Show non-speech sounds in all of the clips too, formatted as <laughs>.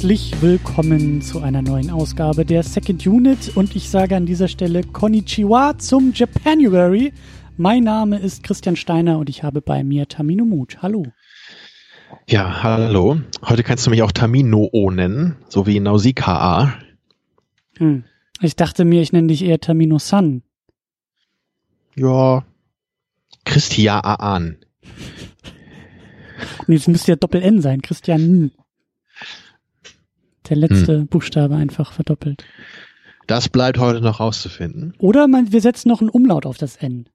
Herzlich willkommen zu einer neuen Ausgabe der Second Unit und ich sage an dieser Stelle Konnichiwa zum Japanuary. Mein Name ist Christian Steiner und ich habe bei mir Tamino Mut. Hallo. Ja, hallo. Heute kannst du mich auch Tamino-O nennen, so wie Nausicaa. Hm. Ich dachte mir, ich nenne dich eher Tamino-San. Ja, Christian. Nee, es müsste ja Doppel-N sein, Christian. Der letzte hm. Buchstabe einfach verdoppelt. Das bleibt heute noch rauszufinden. Oder man, wir setzen noch einen Umlaut auf das N.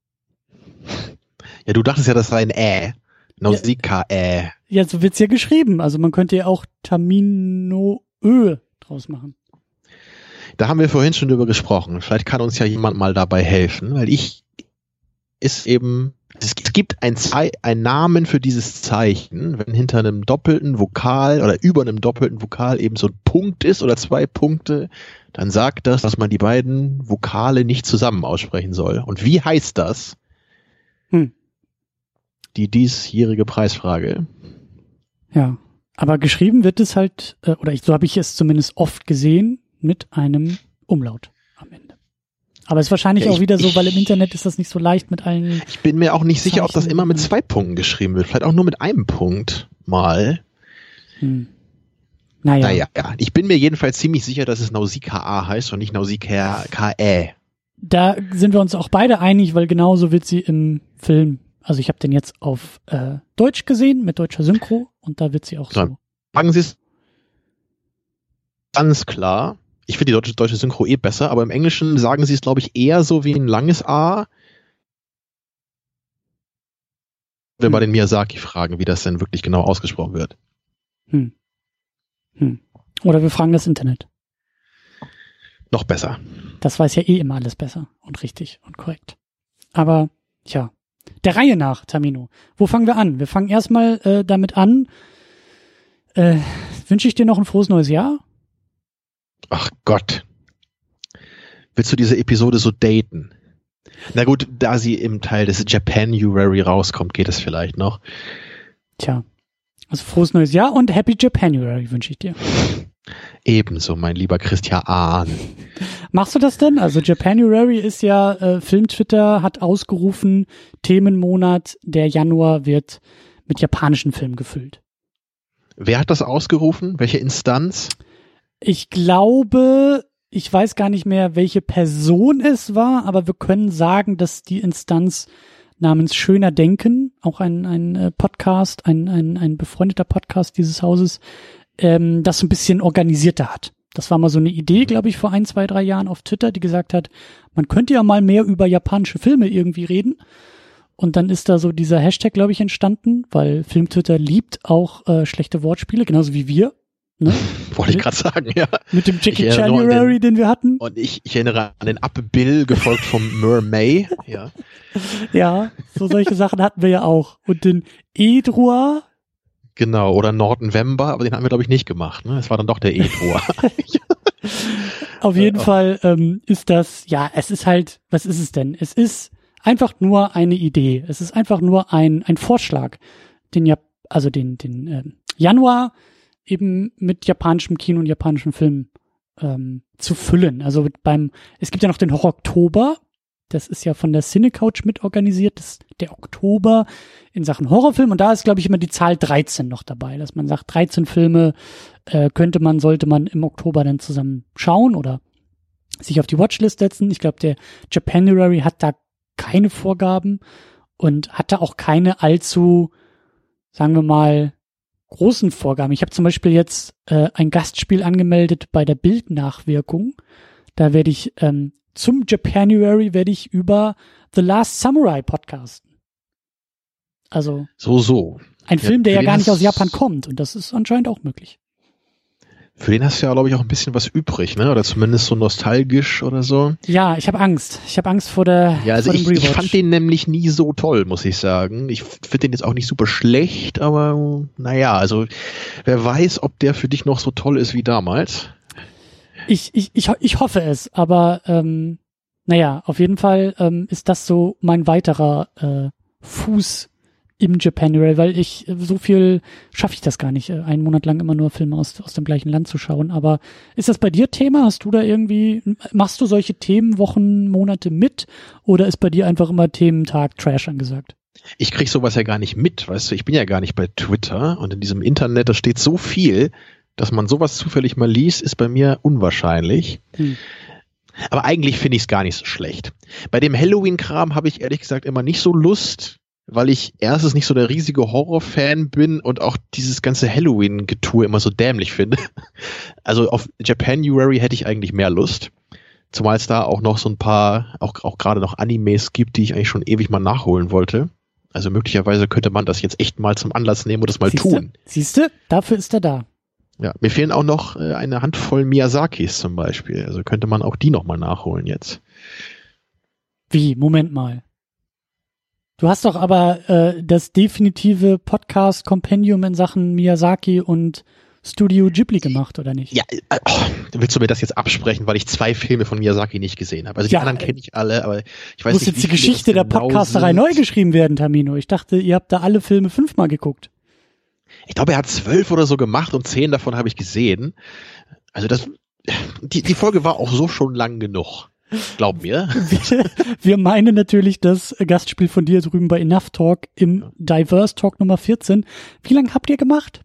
Ja, du dachtest ja, das sei ein Ä. Nausicaa. Ja, ja, so wird's ja geschrieben. Also man könnte ja auch Tamino Ö draus machen. Da haben wir vorhin schon drüber gesprochen. Vielleicht kann uns ja jemand mal dabei helfen, weil ich ist eben, es gibt ein, ein Namen für dieses Zeichen, wenn hinter einem doppelten Vokal oder über einem doppelten Vokal eben so ein Punkt ist oder zwei Punkte, dann sagt das, dass man die beiden Vokale nicht zusammen aussprechen soll. Und wie heißt das? Hm. Die diesjährige Preisfrage. Ja, aber geschrieben wird es halt, äh, oder ich, so habe ich es zumindest oft gesehen, mit einem Umlaut. Aber es ist wahrscheinlich ja, ich, auch wieder so, weil im Internet ist das nicht so leicht mit allen. Ich bin mir auch nicht sicher, ob das immer mit zwei Punkten geschrieben wird. Vielleicht auch nur mit einem Punkt mal. Hm. Naja. naja, ja. Ich bin mir jedenfalls ziemlich sicher, dass es Nausicaa heißt und nicht Nausicaa. Da sind wir uns auch beide einig, weil genauso wird sie im Film. Also ich habe den jetzt auf äh, Deutsch gesehen mit deutscher Synchro und da wird sie auch so. Sagen Sie es ganz klar ich finde die deutsche, deutsche Synchro eh besser, aber im Englischen sagen sie es, glaube ich, eher so wie ein langes A. Wenn hm. wir den Miyazaki fragen, wie das denn wirklich genau ausgesprochen wird. Hm. Hm. Oder wir fragen das Internet. Noch besser. Das weiß ja eh immer alles besser und richtig und korrekt. Aber, ja. Der Reihe nach, Tamino. Wo fangen wir an? Wir fangen erstmal äh, damit an. Äh, wünsche ich dir noch ein frohes neues Jahr Ach Gott. Willst du diese Episode so daten? Na gut, da sie im Teil des Japanuary rauskommt, geht es vielleicht noch. Tja. Also frohes neues Jahr und Happy Japanuary wünsche ich dir. Ebenso, mein lieber Christian. Machst du das denn? Also Japanuary ist ja, äh, Film-Twitter hat ausgerufen, Themenmonat, der Januar wird mit japanischen Filmen gefüllt. Wer hat das ausgerufen? Welche Instanz? Ich glaube, ich weiß gar nicht mehr, welche Person es war, aber wir können sagen, dass die Instanz namens Schöner Denken, auch ein, ein äh, Podcast, ein, ein, ein befreundeter Podcast dieses Hauses, ähm, das so ein bisschen organisierter hat. Das war mal so eine Idee, glaube ich, vor ein, zwei, drei Jahren auf Twitter, die gesagt hat, man könnte ja mal mehr über japanische Filme irgendwie reden. Und dann ist da so dieser Hashtag, glaube ich, entstanden, weil Filmtwitter liebt auch äh, schlechte Wortspiele, genauso wie wir. Ne? <laughs> Wollte ich gerade sagen, ja. Mit dem Jackie January, den, den, wir hatten. Und ich, ich erinnere an den Up Bill, gefolgt vom <laughs> Mermay. Ja. ja, so solche Sachen hatten wir ja auch. Und den Edrua. Genau, oder Nordnovember, aber den haben wir, glaube ich, nicht gemacht. Ne? Es war dann doch der Edrua. <laughs> Auf jeden äh, Fall ähm, ist das, ja, es ist halt, was ist es denn? Es ist einfach nur eine Idee. Es ist einfach nur ein, ein Vorschlag, den ja, also den, den äh, Januar eben mit japanischem Kino und japanischen Filmen ähm, zu füllen. Also beim, es gibt ja noch den Horror Oktober, das ist ja von der Cinecouch mitorganisiert, das ist der Oktober in Sachen Horrorfilm und da ist, glaube ich, immer die Zahl 13 noch dabei, dass man sagt, 13 Filme äh, könnte man, sollte man im Oktober dann zusammen schauen oder sich auf die Watchlist setzen. Ich glaube, der Japanuary hat da keine Vorgaben und hat da auch keine allzu, sagen wir mal, großen Vorgaben. Ich habe zum Beispiel jetzt äh, ein Gastspiel angemeldet bei der Bildnachwirkung. Da werde ich ähm, zum Japanuary werde ich über The Last Samurai podcasten. Also so so. Ein ja, Film, der ja gar nicht aus Japan kommt und das ist anscheinend auch möglich. Für den hast du ja, glaube ich, auch ein bisschen was übrig, ne? Oder zumindest so nostalgisch oder so. Ja, ich habe Angst. Ich habe Angst vor der. Ja, also ich, ich, fand den nämlich nie so toll, muss ich sagen. Ich finde den jetzt auch nicht super schlecht, aber naja, also wer weiß, ob der für dich noch so toll ist wie damals. Ich, ich, ich, ich hoffe es, aber ähm, naja, auf jeden Fall ähm, ist das so mein weiterer äh, Fuß im Japanuary, weil ich äh, so viel schaffe ich das gar nicht, äh, einen Monat lang immer nur Filme aus, aus dem gleichen Land zu schauen. Aber ist das bei dir Thema? Hast du da irgendwie, machst du solche Themen Wochen, Monate mit oder ist bei dir einfach immer Thementag Trash angesagt? Ich krieg sowas ja gar nicht mit, weißt du, ich bin ja gar nicht bei Twitter und in diesem Internet, da steht so viel, dass man sowas zufällig mal liest, ist bei mir unwahrscheinlich. Hm. Aber eigentlich finde ich es gar nicht so schlecht. Bei dem Halloween-Kram habe ich ehrlich gesagt immer nicht so Lust, weil ich erstens nicht so der riesige Horror-Fan bin und auch dieses ganze Halloween-Getue immer so dämlich finde. <laughs> Also auf Japanuary hätte ich eigentlich mehr Lust. Zumal es da auch noch so ein paar, auch, auch gerade noch Animes gibt, die ich eigentlich schon ewig mal nachholen wollte. Also möglicherweise könnte man das jetzt echt mal zum Anlass nehmen und das mal Siehste? tun. Siehst du, dafür ist er da. Ja, mir fehlen auch noch äh, eine Handvoll Miyazakis zum Beispiel. Also könnte man auch die nochmal nachholen jetzt. Wie? Moment mal. Du hast doch aber äh, das definitive Podcast-Kompendium in Sachen Miyazaki und Studio Ghibli gemacht, oder nicht? Ja, äh, oh, willst du mir das jetzt absprechen, weil ich zwei Filme von Miyazaki nicht gesehen habe? Also die ja, anderen kenne ich alle, aber ich weiß muss nicht. Muss jetzt die Geschichte der genau Podcasterei sind. neu geschrieben werden, Tamino? Ich dachte, ihr habt da alle Filme fünfmal geguckt. Ich glaube, er hat zwölf oder so gemacht und zehn davon habe ich gesehen. Also das, die, die Folge war auch so schon lang genug. Glaub mir. Wir, <laughs> wir meinen natürlich das Gastspiel von dir drüben bei Enough Talk im Diverse Talk Nummer 14. Wie lange habt ihr gemacht?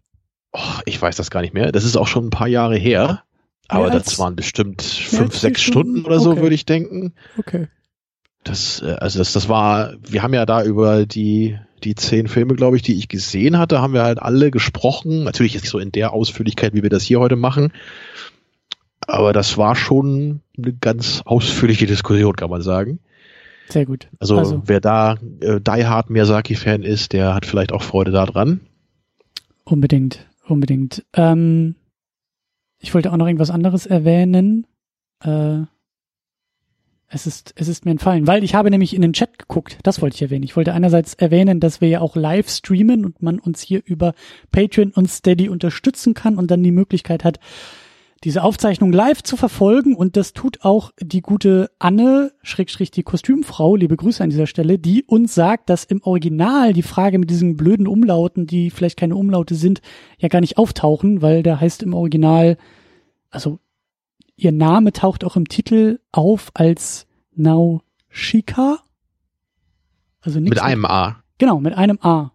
Oh, ich weiß das gar nicht mehr. Das ist auch schon ein paar Jahre her. Aber das waren bestimmt fünf, sechs Stunden, Stunden oder so, okay. würde ich denken. Okay. Das, äh, also das, das war, wir haben ja da über die, die zehn Filme, glaube ich, die ich gesehen hatte, haben wir halt alle gesprochen. Natürlich jetzt nicht so in der Ausführlichkeit, wie wir das hier heute machen. Aber das war schon eine ganz ausführliche Diskussion, kann man sagen. Sehr gut. Also, also wer da äh, Die Hard Miyazaki-Fan ist, der hat vielleicht auch Freude daran. Unbedingt, unbedingt. Ähm, ich wollte auch noch irgendwas anderes erwähnen. Äh, es ist, es ist mir entfallen, weil ich habe nämlich in den Chat geguckt, das wollte ich erwähnen. Ich wollte einerseits erwähnen, dass wir ja auch live streamen und man uns hier über Patreon und Steady unterstützen kann und dann die Möglichkeit hat, diese Aufzeichnung live zu verfolgen und das tut auch die gute Anne, Schrägstrich die Kostümfrau, liebe Grüße an dieser Stelle, die uns sagt, dass im Original die Frage mit diesen blöden Umlauten, die vielleicht keine Umlaute sind, ja gar nicht auftauchen, weil da heißt im Original, also ihr Name taucht auch im Titel auf als Naushika. Also mit einem A. Genau, mit einem A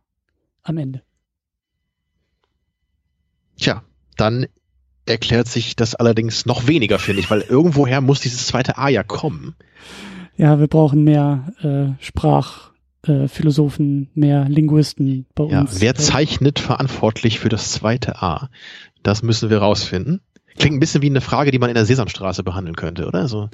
am Ende. Tja, dann erklärt sich das allerdings noch weniger, finde ich, weil irgendwoher muss dieses zweite A ja kommen. Ja, wir brauchen mehr äh, Sprachphilosophen, äh, mehr Linguisten bei ja, uns. Wer zeichnet verantwortlich für das zweite A? Das müssen wir rausfinden. Klingt ein bisschen wie eine Frage, die man in der Sesamstraße behandeln könnte, oder? So,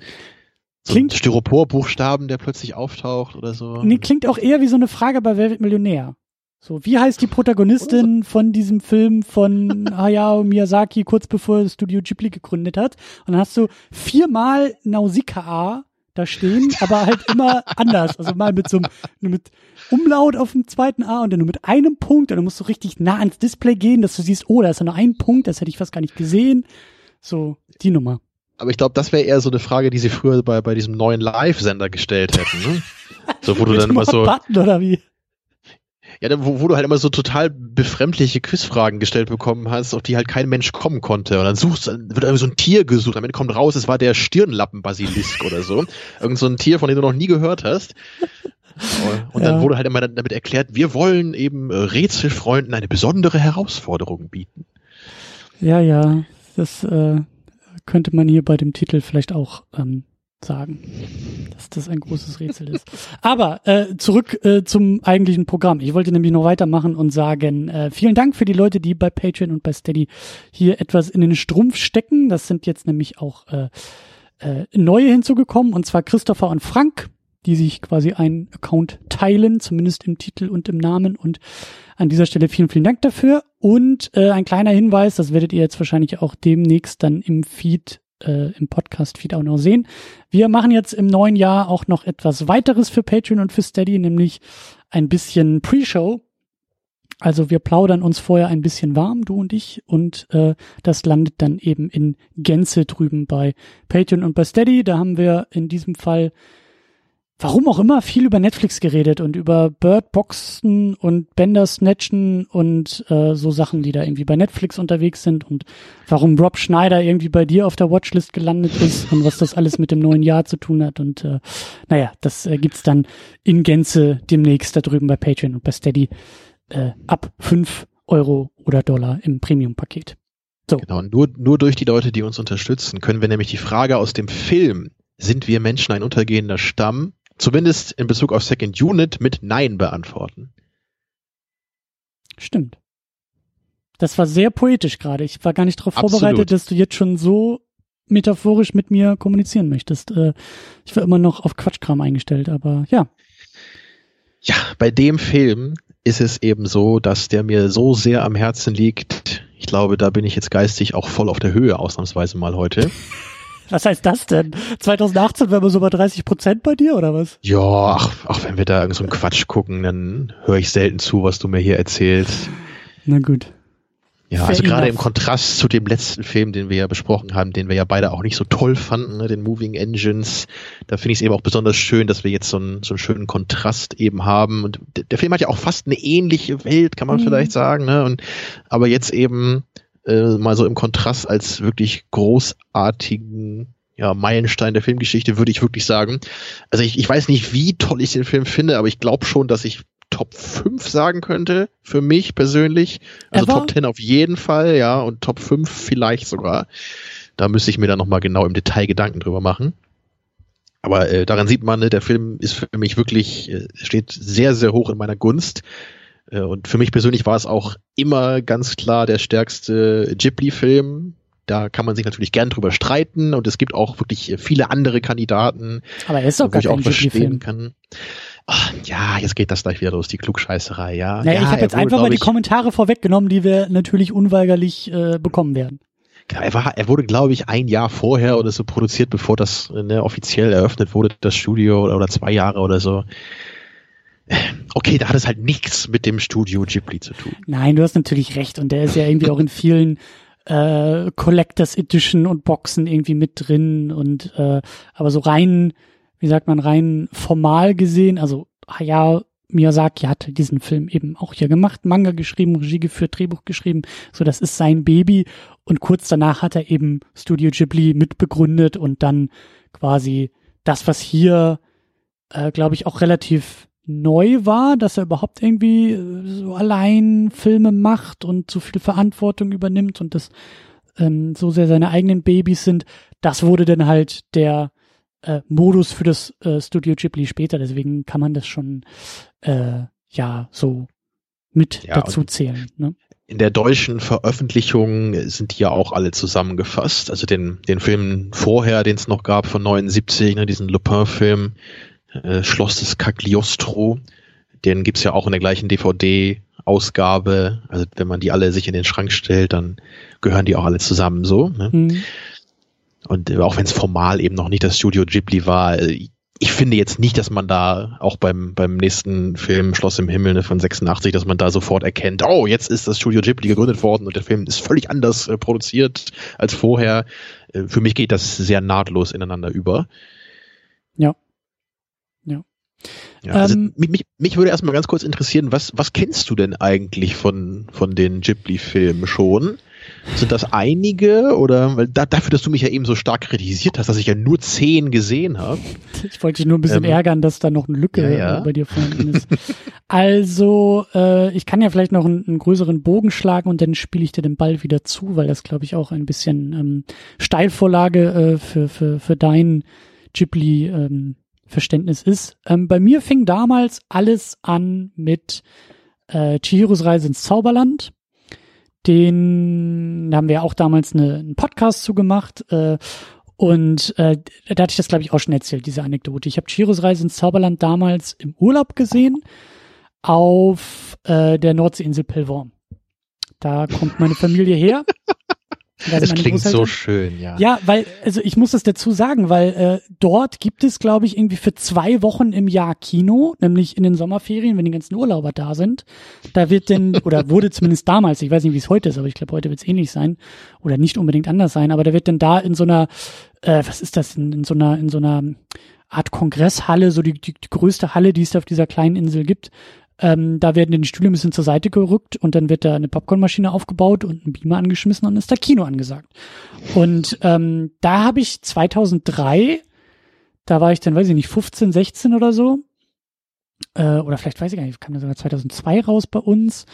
so klingt Styroporbuchstaben, der plötzlich auftaucht oder so. Nee, klingt auch eher wie so eine Frage bei Wer wird Millionär? So, wie heißt die Protagonistin von diesem Film von <laughs> Hayao Miyazaki kurz bevor Studio Ghibli gegründet hat? Und dann hast du viermal Nausicaa da stehen, <laughs> aber halt immer anders. Also mal mit so einem, mit Umlaut auf dem zweiten A und dann nur mit einem Punkt und dann musst du richtig nah ans Display gehen, dass du siehst, oh, da ist ja nur ein Punkt, das hätte ich fast gar nicht gesehen. So, die Nummer. Aber ich glaube, das wäre eher so eine Frage, die sie früher bei, bei diesem neuen Live-Sender gestellt hätten. Ne? <laughs> So, wo du dann immer so. Button, oder wie? Ja, wo, wo du halt immer so total befremdliche Quizfragen gestellt bekommen hast, auf die halt kein Mensch kommen konnte. Und dann suchst, dann wird irgendwie so ein Tier gesucht. Am Ende kommt raus, es war der Stirnlappenbasilisk oder so. Irgend so ein Tier, von dem du noch nie gehört hast. Und dann ja. wurde halt immer damit erklärt, wir wollen eben Rätselfreunden eine besondere Herausforderung bieten. Ja, ja, das äh, könnte man hier bei dem Titel vielleicht auch ähm, sagen, dass das ein großes Rätsel ist. Aber äh, zurück äh, zum eigentlichen Programm. Ich wollte nämlich noch weitermachen und sagen, äh, vielen Dank für die Leute, die bei Patreon und bei Steady hier etwas in den Strumpf stecken. Das sind jetzt nämlich auch äh, äh, neue hinzugekommen, und zwar Christopher und Frank, die sich quasi einen Account teilen, zumindest im Titel und im Namen. Und an dieser Stelle vielen, vielen Dank dafür. Und äh, ein kleiner Hinweis, das werdet ihr jetzt wahrscheinlich auch demnächst dann im Feed äh, im Podcast-Feed auch noch sehen. Wir machen jetzt im neuen Jahr auch noch etwas weiteres für Patreon und für Steady, nämlich ein bisschen Pre-Show. Also wir plaudern uns vorher ein bisschen warm, du und ich, und äh, das landet dann eben in Gänze drüben bei Patreon und bei Steady. Da haben wir in diesem Fall warum auch immer viel über Netflix geredet und über Bird Boxen und Bender Snatchen und äh, so Sachen, die da irgendwie bei Netflix unterwegs sind und warum Rob Schneider irgendwie bei dir auf der Watchlist gelandet ist und was das alles mit dem neuen Jahr zu tun hat. Und äh, naja, das äh, gibt's dann in Gänze demnächst da drüben bei Patreon und bei Steady äh, ab fünf Euro oder Dollar im Premium-Paket. So. Genau, nur, nur durch die Leute, die uns unterstützen, können wir nämlich die Frage aus dem Film, sind wir Menschen ein untergehender Stamm, zumindest in Bezug auf Second Unit mit Nein beantworten. Stimmt. Das war sehr poetisch gerade. Ich war gar nicht darauf vorbereitet, dass du jetzt schon so metaphorisch mit mir kommunizieren möchtest. Äh, ich war immer noch auf Quatschkram eingestellt, aber ja. Ja, bei dem Film ist es eben so, dass der mir so sehr am Herzen liegt. Ich glaube, da bin ich jetzt geistig auch voll auf der Höhe, ausnahmsweise mal heute. <laughs> Was heißt das denn? 2018 wären wir so bei 30 Prozent bei dir oder was? Ja, ach, ach wenn wir da irgend so einen Quatsch gucken, dann höre ich selten zu, was du mir hier erzählst. Na gut. Ja, also gerade im Kontrast zu dem letzten Film, den wir ja besprochen haben, den wir ja beide auch nicht so toll fanden, ne, den Moving Engines, da finde ich es eben auch besonders schön, dass wir jetzt so einen, so einen schönen Kontrast eben haben. Und der Film hat ja auch fast eine ähnliche Welt, kann man mhm. vielleicht sagen, ne? Und aber jetzt eben äh, mal so im Kontrast als wirklich großartigen ja, Meilenstein der Filmgeschichte, würde ich wirklich sagen. Also ich, ich weiß nicht, wie toll ich den Film finde, aber ich glaube schon, dass ich Top 5 sagen könnte, für mich persönlich. Also Ever? Top 10 auf jeden Fall, ja, und Top 5 vielleicht sogar. Da müsste ich mir dann nochmal genau im Detail Gedanken drüber machen. Aber äh, daran sieht man, ne, der Film ist für mich wirklich, äh, steht sehr, sehr hoch in meiner Gunst. Äh, und für mich persönlich war es auch immer ganz klar der stärkste Ghibli-Film. Da kann man sich natürlich gern drüber streiten und es gibt auch wirklich viele andere Kandidaten, Aber er ist doch gar ich auch verstehen kann. Ach, ja, jetzt geht das gleich wieder los, die Klugscheißerei, ja. Naja, ja, ich habe jetzt einfach mal die Kommentare vorweggenommen, die wir natürlich unweigerlich äh, bekommen werden. Genau, er, war, er wurde, glaube ich, ein Jahr vorher oder so produziert, bevor das ne, offiziell eröffnet wurde, das Studio, oder, oder zwei Jahre oder so. Okay, da hat es halt nichts mit dem Studio Ghibli zu tun. Nein, du hast natürlich recht. Und der ist ja irgendwie auch in vielen äh, Collectors Edition und Boxen irgendwie mit drin. Und äh, aber so rein, wie sagt man, rein formal gesehen, also ja, Miyazaki hat diesen Film eben auch hier gemacht, Manga geschrieben, Regie geführt, Drehbuch geschrieben. So, das ist sein Baby. Und kurz danach hat er eben Studio Ghibli mitbegründet und dann quasi das, was hier, äh, glaube ich, auch relativ neu war, dass er überhaupt irgendwie äh, so allein Filme macht und so viel Verantwortung übernimmt und das ähm, so sehr seine eigenen Babys sind, das wurde dann halt der äh, Modus für das äh, Studio Ghibli später. Deswegen kann man das schon äh, ja so mit ja, dazu zählen. Ne? In der deutschen Veröffentlichung sind die ja auch alle zusammengefasst. Also den, den Film vorher, den es noch gab von 79, ne, diesen Lupin-Film, äh, Schloss des Cagliostro. Den gibt's ja auch in der gleichen DVD-Ausgabe. Also wenn man die alle sich in den Schrank stellt, dann gehören die auch alle zusammen so. Ne? Mhm. Und äh, auch wenn es formal eben noch nicht das Studio Ghibli war, äh, ich finde jetzt nicht, dass man da auch beim, beim nächsten Film Schloss im Himmel ne, von 86, dass man da sofort erkennt, oh, jetzt ist das Studio Ghibli gegründet worden und der Film ist völlig anders äh, produziert als vorher. Äh, für mich geht das sehr nahtlos ineinander über. Ja. Ja. Also ähm, mich, mich würde erstmal ganz kurz interessieren, was, was kennst du denn eigentlich von, von den Ghibli-Filmen schon? Sind das einige oder weil da, dafür, dass du mich ja eben so stark kritisiert hast, dass ich ja nur zehn gesehen habe? Ich wollte dich nur ein bisschen ähm, ärgern, dass da noch eine Lücke ja, ja. bei dir vorhanden ist. also, äh, ich kann ja vielleicht noch einen, einen größeren Bogen schlagen und dann spiele ich dir den Ball wieder zu, weil das, glaube ich, auch ein bisschen ähm, Steilvorlage äh, für, für, für dein Ghibli ähm, Verständnis ist. Ähm, bei mir fing damals alles an mit äh, Chihiros Reise ins Zauberland. Den haben wir auch damals eine, einen Podcast zugemacht. Äh, und äh, da hatte ich das, glaube ich, auch schon erzählt, diese Anekdote. Ich habe Chihiros Reise ins Zauberland damals im Urlaub gesehen auf äh, der Nordseeinsel Pelvorm. Da kommt meine Familie her. <laughs> Das klingt so schön, ja. Ja, weil, also ich muss das dazu sagen, weil äh, dort gibt es, glaube ich, irgendwie für zwei Wochen im Jahr Kino, nämlich in den Sommerferien, wenn die ganzen Urlauber da sind. Da wird denn, <laughs> oder wurde zumindest damals, ich weiß nicht, wie es heute ist, aber ich glaube, heute wird es ähnlich sein oder nicht unbedingt anders sein, aber da wird denn da in so einer, äh, was ist das, in, in so einer, in so einer Art Kongresshalle, so die, die, die größte Halle, die es auf dieser kleinen Insel gibt. Ähm, da werden die Stühle ein bisschen zur Seite gerückt und dann wird da eine Popcornmaschine aufgebaut und ein Beamer angeschmissen und ist da Kino angesagt. Und ähm, da habe ich 2003, da war ich dann, weiß ich nicht, 15, 16 oder so, äh, oder vielleicht weiß ich gar nicht, kam das sogar 2002 raus bei uns,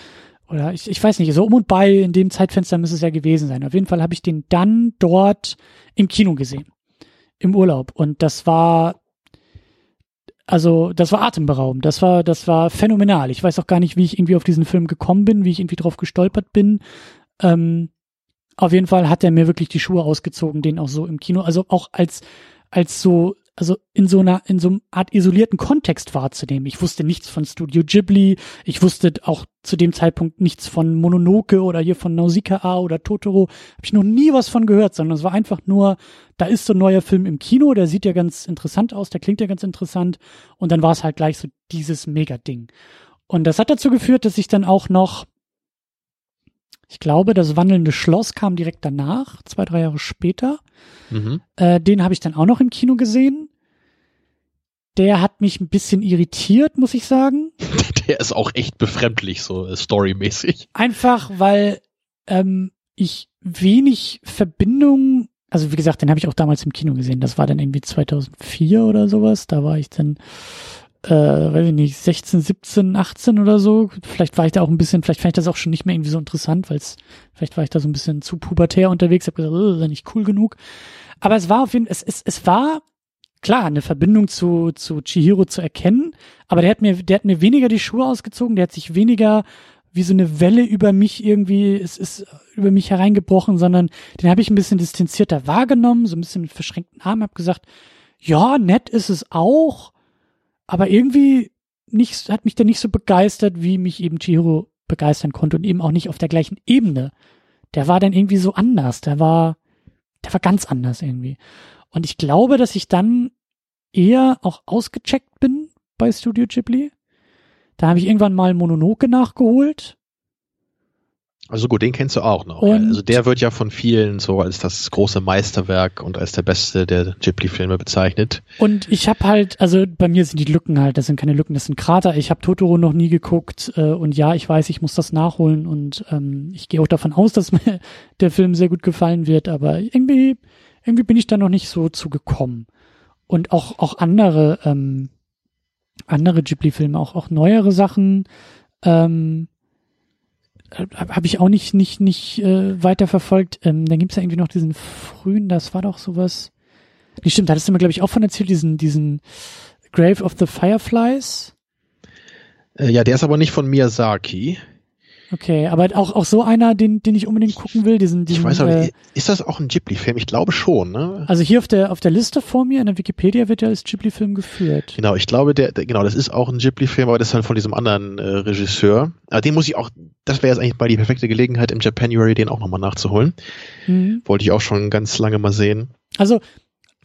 oder ich, ich weiß nicht, so um und bei in dem Zeitfenster müsste es ja gewesen sein. Auf jeden Fall habe ich den dann dort im Kino gesehen, im Urlaub. Und das war also das war atemberaubend, das war, das war phänomenal. Ich weiß auch gar nicht, wie ich irgendwie auf diesen Film gekommen bin, wie ich irgendwie drauf gestolpert bin. Ähm, auf jeden Fall hat er mir wirklich die Schuhe ausgezogen, den auch so im Kino, also auch als als so also in so einer, in so einer Art isolierten Kontext wahrzunehmen. Ich wusste nichts von Studio Ghibli, ich wusste auch zu dem Zeitpunkt nichts von Mononoke oder hier von Nausicaa oder Totoro, habe ich noch nie was von gehört, sondern es war einfach nur, da ist so ein neuer Film im Kino, der sieht ja ganz interessant aus, der klingt ja ganz interessant und dann war es halt gleich so dieses Mega-Ding. Und das hat dazu geführt, dass ich dann auch noch ich glaube, das wandelnde Schloss kam direkt danach, zwei, drei Jahre später. Mhm. Äh, den habe ich dann auch noch im Kino gesehen. Der hat mich ein bisschen irritiert, muss ich sagen. <laughs> Der ist auch echt befremdlich, so storymäßig. Einfach, weil ähm, ich wenig Verbindung, also wie gesagt, den habe ich auch damals im Kino gesehen. Das war dann irgendwie 2004 oder sowas. Da war ich dann äh, weiß ich nicht, 16, 17, 18 oder so. Vielleicht war ich da auch ein bisschen, vielleicht fand ich das auch schon nicht mehr irgendwie so interessant, weil es, vielleicht war ich da so ein bisschen zu pubertär unterwegs, habe gesagt, oh, das ist ja nicht cool genug. Aber es war auf jeden Fall, es, es, es war klar, eine Verbindung zu, zu Chihiro zu erkennen, aber der hat mir, der hat mir weniger die Schuhe ausgezogen, der hat sich weniger wie so eine Welle über mich irgendwie, es ist über mich hereingebrochen, sondern den habe ich ein bisschen distanzierter wahrgenommen, so ein bisschen mit verschränkten Armen, habe gesagt, ja, nett ist es auch, aber irgendwie nicht, hat mich der nicht so begeistert, wie mich eben Chihiro begeistern konnte und eben auch nicht auf der gleichen Ebene. Der war dann irgendwie so anders. Der war, der war ganz anders irgendwie. Und ich glaube, dass ich dann eher auch ausgecheckt bin bei Studio Ghibli. Da habe ich irgendwann mal Mononoke nachgeholt also gut, den kennst du auch noch. Und also der wird ja von vielen so als das große Meisterwerk und als der beste der Ghibli-Filme bezeichnet. Und ich habe halt, also bei mir sind die Lücken halt, das sind keine Lücken, das sind Krater. Ich habe Totoro noch nie geguckt äh, und ja, ich weiß, ich muss das nachholen und ähm, ich gehe auch davon aus, dass <laughs> mir der Film sehr gut gefallen wird, aber irgendwie, irgendwie bin ich da noch nicht so zugekommen. Und auch auch andere ähm, andere Ghibli-Filme, auch auch neuere Sachen. Ähm, habe ich auch nicht nicht nicht äh, weiter verfolgt. Ähm, dann gibt's ja irgendwie noch diesen frühen, das war doch sowas. Nee, stimmt, da hattest du mir, glaube ich, auch von erzählt, diesen, diesen Grave of the Fireflies. Äh, ja, der ist aber nicht von Miyazaki. Okay, aber auch, auch so einer, den, den ich unbedingt gucken will, diesen, diesen Ich weiß aber, äh, ist das auch ein Ghibli-Film? Ich glaube schon, ne? Also hier auf der, auf der Liste vor mir, in der Wikipedia wird ja als Ghibli-Film geführt. Genau, ich glaube, der, der genau, das ist auch ein Ghibli-Film, aber das ist halt von diesem anderen äh, Regisseur. Aber den muss ich auch, das wäre jetzt eigentlich mal die perfekte Gelegenheit, im Japanuary den auch nochmal nachzuholen. Mhm. Wollte ich auch schon ganz lange mal sehen. Also,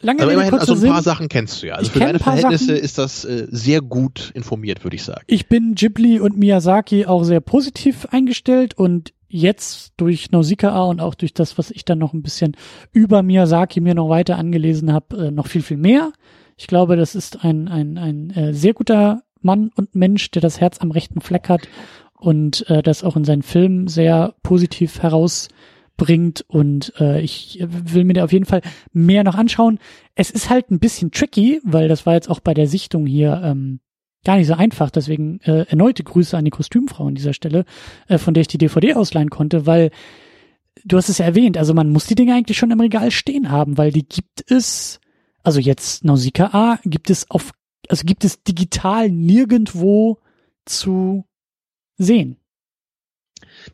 Lange Aber immerhin, also ein paar Sinn. Sachen kennst du ja. Also für deine Verhältnisse Sachen. ist das äh, sehr gut informiert, würde ich sagen. Ich bin Ghibli und Miyazaki auch sehr positiv eingestellt und jetzt durch Nausicaa und auch durch das, was ich dann noch ein bisschen über Miyazaki mir noch weiter angelesen habe, äh, noch viel, viel mehr. Ich glaube, das ist ein, ein, ein äh, sehr guter Mann und Mensch, der das Herz am rechten Fleck hat und äh, das auch in seinen Filmen sehr positiv heraus bringt und äh, ich will mir da auf jeden Fall mehr noch anschauen. Es ist halt ein bisschen tricky, weil das war jetzt auch bei der Sichtung hier ähm, gar nicht so einfach. Deswegen äh, erneute Grüße an die Kostümfrau an dieser Stelle, äh, von der ich die DVD ausleihen konnte, weil du hast es ja erwähnt, also man muss die Dinge eigentlich schon im Regal stehen haben, weil die gibt es, also jetzt Nausicaa gibt es auf, also gibt es digital nirgendwo zu sehen.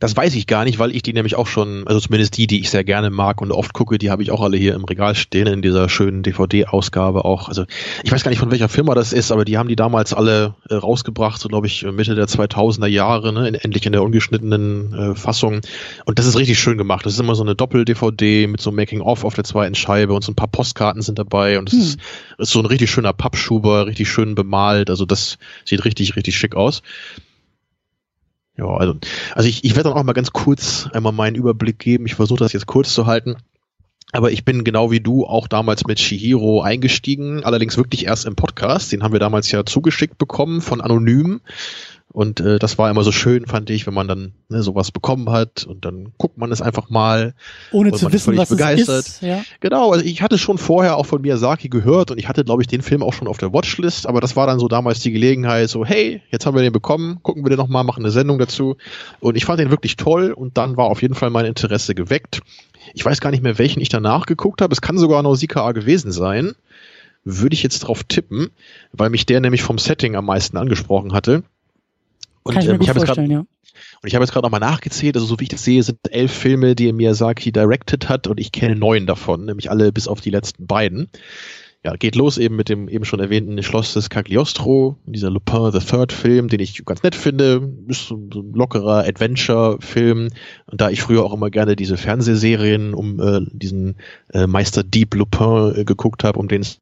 Das weiß ich gar nicht, weil ich die nämlich auch schon, also zumindest die, die ich sehr gerne mag und oft gucke, die habe ich auch alle hier im Regal stehen in dieser schönen DVD-Ausgabe auch. Also ich weiß gar nicht von welcher Firma das ist, aber die haben die damals alle äh, rausgebracht, so glaube ich Mitte der 2000er Jahre, ne, in, endlich in der ungeschnittenen äh, Fassung. Und das ist richtig schön gemacht. Das ist immer so eine Doppel-DVD mit so Making-of auf der zweiten Scheibe und so ein paar Postkarten sind dabei und es hm. ist, ist so ein richtig schöner Pappschuber, richtig schön bemalt. Also das sieht richtig, richtig schick aus. Ja, also, also ich, ich werde dann auch mal ganz kurz einmal meinen Überblick geben. Ich versuche das jetzt kurz zu halten. Aber ich bin genau wie du auch damals mit Shihiro eingestiegen, allerdings wirklich erst im Podcast. Den haben wir damals ja zugeschickt bekommen von Anonym. Und äh, das war immer so schön, fand ich, wenn man dann ne, sowas bekommen hat und dann guckt man es einfach mal. Ohne zu wissen, was begeistert. es ist. Ja. Genau, also ich hatte schon vorher auch von Miyazaki gehört und ich hatte, glaube ich, den Film auch schon auf der Watchlist, aber das war dann so damals die Gelegenheit, so, hey, jetzt haben wir den bekommen, gucken wir den nochmal, machen eine Sendung dazu. Und ich fand den wirklich toll und dann war auf jeden Fall mein Interesse geweckt. Ich weiß gar nicht mehr, welchen ich danach geguckt habe. Es kann sogar Nausicaa gewesen sein. Würde ich jetzt drauf tippen, weil mich der nämlich vom Setting am meisten angesprochen hatte. Und Kann ich, ähm, ich habe jetzt gerade ja. Und ich habe jetzt gerade nochmal nachgezählt, also so wie ich das sehe, sind elf Filme, die Miyazaki directed hat und ich kenne neun davon, nämlich alle bis auf die letzten beiden. Ja, geht los eben mit dem eben schon erwähnten Schloss des Cagliostro, dieser Lupin the Third Film, den ich ganz nett finde, ist so ein lockerer Adventure-Film. Und da ich früher auch immer gerne diese Fernsehserien um äh, diesen äh, Meister Deep Lupin äh, geguckt habe, um den es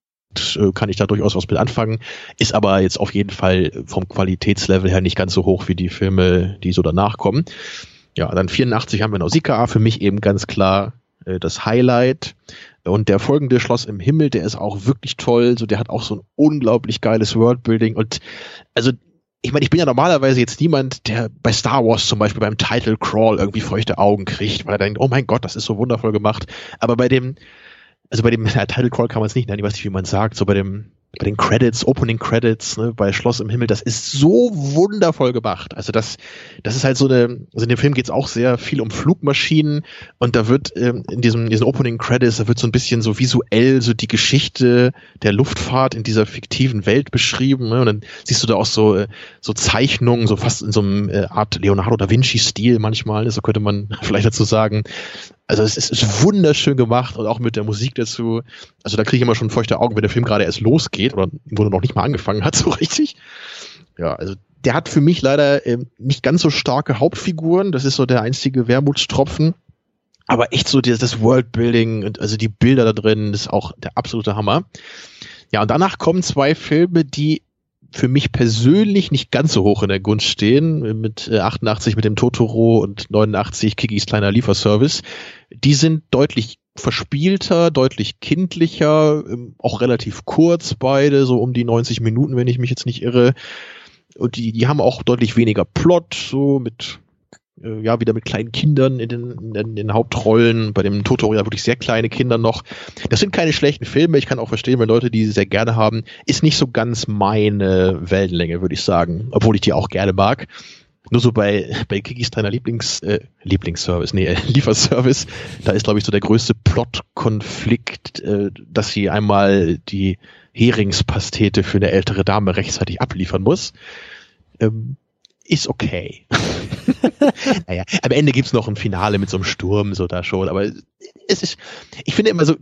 äh, kann ich da durchaus was mit anfangen, ist aber jetzt auf jeden Fall vom Qualitätslevel her nicht ganz so hoch wie die Filme, die so danach kommen. Ja, dann 84 haben wir Nausicaa, für mich eben ganz klar äh, das Highlight. Und der folgende Schloss im Himmel, der ist auch wirklich toll. So, der hat auch so ein unglaublich geiles Worldbuilding. Und also, ich meine, ich bin ja normalerweise jetzt niemand, der bei Star Wars zum Beispiel beim Title Crawl irgendwie feuchte Augen kriegt, weil er denkt, oh mein Gott, das ist so wundervoll gemacht. Aber bei dem also bei dem ja, <laughs> Title Call kann man es nicht nennen, ich weiß nicht, wie man sagt, so bei dem bei den Credits, Opening Credits, ne, bei Schloss im Himmel, das ist so wundervoll gemacht. Also das, das ist halt so eine, also in dem Film geht es auch sehr viel um Flugmaschinen und da wird ähm, in diesem, diesen Opening Credits, da wird so ein bisschen so visuell so die Geschichte der Luftfahrt in dieser fiktiven Welt beschrieben. Ne? Und dann siehst du da auch so, äh, so Zeichnungen, so fast in so einem äh, Art Leonardo da Vinci-Stil manchmal, ne? so könnte man <laughs> vielleicht dazu sagen. Also es ist, wunderschön gemacht und auch mit der Musik dazu. Also da kriege ich immer schon feuchte Augen, wenn der Film gerade erst losgeht oder wo er noch nicht mal angefangen hat, <laughs> so richtig. Ja, also der hat für mich leider äh, nicht ganz so starke Hauptfiguren. Das ist so der einzige Wermutstropfen. Aber echt so das, das Worldbuilding und also die Bilder da drin ist auch der absolute Hammer. Ja, und danach kommen zwei Filme, die für mich persönlich nicht ganz so hoch in der Gunst stehen, mit 88 äh, mit dem Totoro und 89 Kikis kleiner Lieferservice. Die sind deutlich verspielter, deutlich kindlicher, ähm, auch relativ kurz beide, so um die 90 Minuten, wenn ich mich jetzt nicht irre. Und die, die haben auch deutlich weniger Plot, so mit äh, ja, wieder mit kleinen Kindern in den, in den Hauptrollen, bei dem Totoro ja wirklich sehr kleine Kinder noch. Das sind keine schlechten Filme, ich kann auch verstehen, wenn Leute die sehr gerne haben, ist nicht so ganz meine Wellenlänge, würde ich sagen, obwohl ich die auch gerne mag. Nur so bei, bei Kikis deiner Lieblings, äh, Lieblingsservice, nee, äh, Lieferservice, da ist, glaube ich, so der größte Plotkonflikt, äh, dass sie einmal die Heringspastete für eine ältere Dame rechtzeitig abliefern muss. Ähm, ist okay. <laughs> naja, am Ende gibt's noch ein Finale mit so einem Sturm, so da schon, aber es ist, ich finde immer so,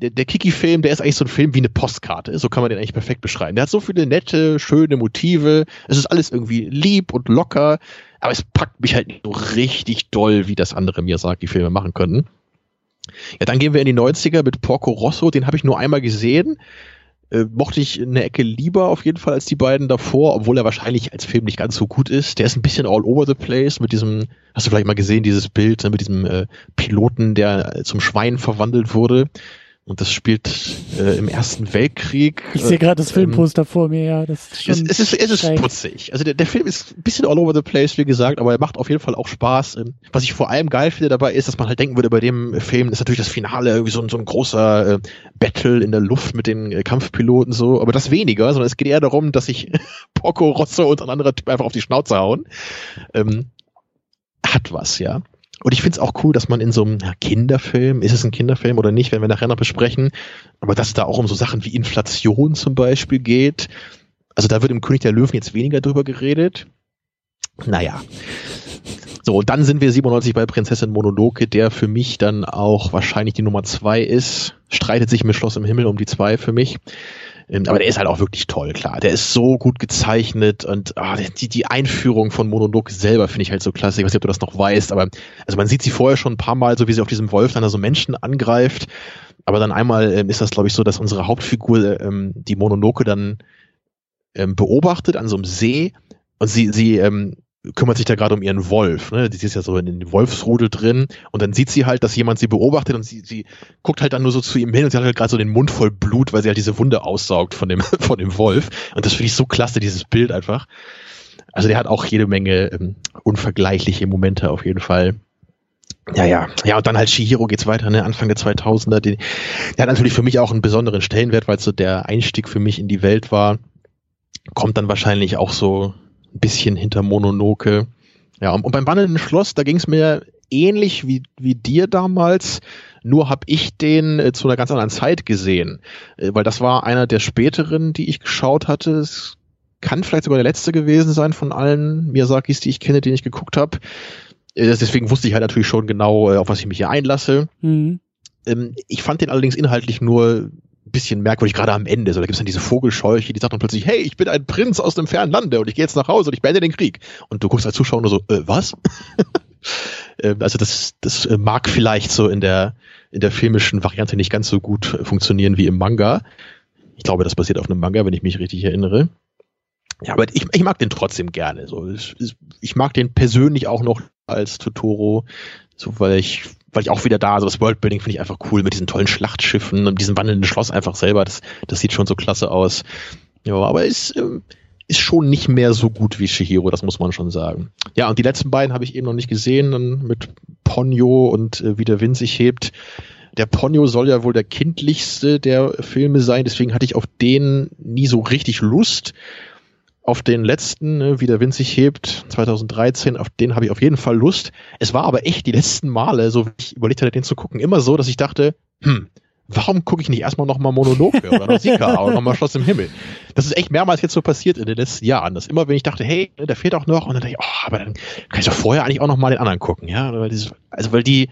der Kiki-Film, der ist eigentlich so ein Film wie eine Postkarte, so kann man den eigentlich perfekt beschreiben. Der hat so viele nette, schöne Motive, es ist alles irgendwie lieb und locker, aber es packt mich halt nicht so richtig doll, wie das andere Miyazaki-Filme machen können. Ja, dann gehen wir in die 90er mit Porco Rosso, den habe ich nur einmal gesehen äh, mochte ich eine Ecke lieber auf jeden Fall als die beiden davor, obwohl er wahrscheinlich als Film nicht ganz so gut ist. Der ist ein bisschen all over the place mit diesem, hast du vielleicht mal gesehen, dieses Bild ne, mit diesem äh, Piloten, der zum Schwein verwandelt wurde. Und das spielt äh, im Ersten Weltkrieg. Ich sehe gerade das ähm, Filmposter ähm, vor mir, ja. Das ist schon es, es, ist, es ist putzig. Also der, der Film ist ein bisschen all over the place, wie gesagt, aber er macht auf jeden Fall auch Spaß. Ähm, was ich vor allem geil finde dabei ist, dass man halt denken würde, bei dem Film ist natürlich das Finale irgendwie so, ein so ein großer äh, Battle in der Luft mit den äh, Kampfpiloten so, aber das weniger, sondern es geht eher darum, dass sich <laughs> Porco Rosso und ein anderer Typ einfach auf die Schnauze hauen. Ähm, hat was, ja. Und ich finde es auch cool, dass man in so einem Kinderfilm, ist es ein Kinderfilm oder nicht, wenn wir nachher noch besprechen, aber dass es da auch um so Sachen wie Inflation zum Beispiel geht. Also da wird im König der Löwen jetzt weniger drüber geredet. Naja. So, dann sind wir 97 bei Prinzessin Mononoke, der für mich dann auch wahrscheinlich die Nummer zwei ist. Streitet sich mit Schloss im Himmel um die zwei für mich. Aber der ist halt auch wirklich toll, klar. Der ist so gut gezeichnet und ah, die, die Einführung von Mononoke selber finde ich halt so klasse. Ich weiß nicht, ob du das noch weißt, aber also man sieht sie vorher schon ein paar Mal, so wie sie auf diesem Wolf dann da so Menschen angreift. Aber dann einmal ähm, ist das, glaube ich, so, dass unsere Hauptfigur ähm, die Mononoke dann ähm, beobachtet an so einem See und sie, sie ähm, kümmert sich da gerade um ihren Wolf. Ne? Die ist ja so in den Wolfsrudel drin und dann sieht sie halt, dass jemand sie beobachtet und sie, sie guckt halt dann nur so zu ihm hin und sie hat halt gerade so den Mund voll Blut, weil sie halt diese Wunde aussaugt von dem, <laughs> von dem Wolf. Und das finde ich so klasse, dieses Bild einfach. Also der hat auch jede Menge ähm, unvergleichliche Momente auf jeden Fall. Ja, ja. Ja, und dann halt Shihiro geht's weiter, ne? Anfang der 2000er. Die, der hat natürlich für mich auch einen besonderen Stellenwert, weil so der Einstieg für mich in die Welt war. Kommt dann wahrscheinlich auch so ein bisschen hinter Mononoke. Ja, und, und beim wandelnden Schloss, da ging es mir ähnlich wie, wie dir damals, nur habe ich den äh, zu einer ganz anderen Zeit gesehen, äh, weil das war einer der späteren, die ich geschaut hatte. Es kann vielleicht sogar der letzte gewesen sein von allen Miyazakis, die ich kenne, den ich geguckt habe. Äh, deswegen wusste ich halt natürlich schon genau, äh, auf was ich mich hier einlasse. Mhm. Ähm, ich fand den allerdings inhaltlich nur bisschen merkwürdig, gerade am Ende. So, da gibt es dann diese Vogelscheuche, die sagt dann plötzlich, hey, ich bin ein Prinz aus dem fernen Lande und ich gehe jetzt nach Hause und ich beende den Krieg. Und du guckst als Zuschauer nur so, äh, was? <laughs> äh, also das, das äh, mag vielleicht so in der, in der filmischen Variante nicht ganz so gut funktionieren wie im Manga. Ich glaube, das basiert auf einem Manga, wenn ich mich richtig erinnere. Ja, aber ich, ich mag den trotzdem gerne. So, ich, ich mag den persönlich auch noch als Totoro, so weil ich weil ich auch wieder da, also das Worldbuilding finde ich einfach cool mit diesen tollen Schlachtschiffen und diesem wandelnden Schloss einfach selber, das, das sieht schon so klasse aus. Ja, aber ist, ähm, ist schon nicht mehr so gut wie Shihiro, das muss man schon sagen. Ja, und die letzten beiden habe ich eben noch nicht gesehen, dann mit Ponyo und äh, wie der Wind sich hebt. Der Ponyo soll ja wohl der kindlichste der Filme sein, deswegen hatte ich auf den nie so richtig Lust auf den letzten, ne, wie der Wind sich hebt, 2013, auf den habe ich auf jeden Fall Lust. Es war aber echt die letzten Male, so wie ich überlegt hatte, den zu gucken, immer so, dass ich dachte, hm, warum gucke ich nicht erstmal nochmal Mononoke oder Nausicaa <laughs> oder nochmal Schloss im Himmel? Das ist echt mehrmals jetzt so passiert in den letzten Jahren, dass immer, wenn ich dachte, hey, der fehlt auch noch, und dann dachte ich, oh, aber dann kann ich doch vorher eigentlich auch nochmal den anderen gucken, ja, also weil die,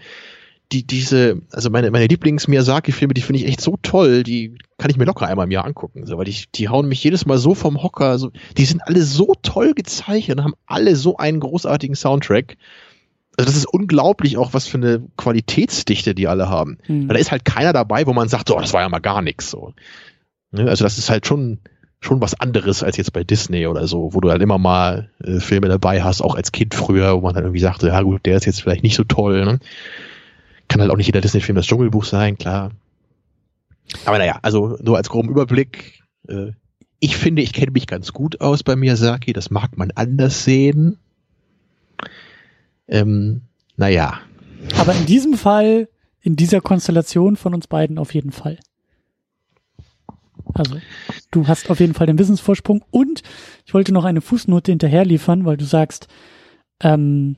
die, diese, also meine, meine Lieblings-Miyazaki-Filme, die finde ich echt so toll, die kann ich mir locker einmal im Jahr angucken, so, weil die, die hauen mich jedes Mal so vom Hocker, so, die sind alle so toll gezeichnet und haben alle so einen großartigen Soundtrack. Also das ist unglaublich auch, was für eine Qualitätsdichte die alle haben. Mhm. Weil da ist halt keiner dabei, wo man sagt, so, das war ja mal gar nichts, so. Ne, also das ist halt schon, schon was anderes als jetzt bei Disney oder so, wo du halt immer mal äh, Filme dabei hast, auch als Kind früher, wo man dann irgendwie sagte, ja gut, der ist jetzt vielleicht nicht so toll, ne? Kann halt auch nicht jeder Disney-Film das Dschungelbuch sein, klar. Aber naja, also nur als groben Überblick. Äh, ich finde, ich kenne mich ganz gut aus bei Miyazaki. Das mag man anders sehen. Ähm, naja. Aber in diesem Fall, in dieser Konstellation von uns beiden auf jeden Fall. Also, du hast auf jeden Fall den Wissensvorsprung und ich wollte noch eine Fußnote hinterher liefern, weil du sagst, ähm,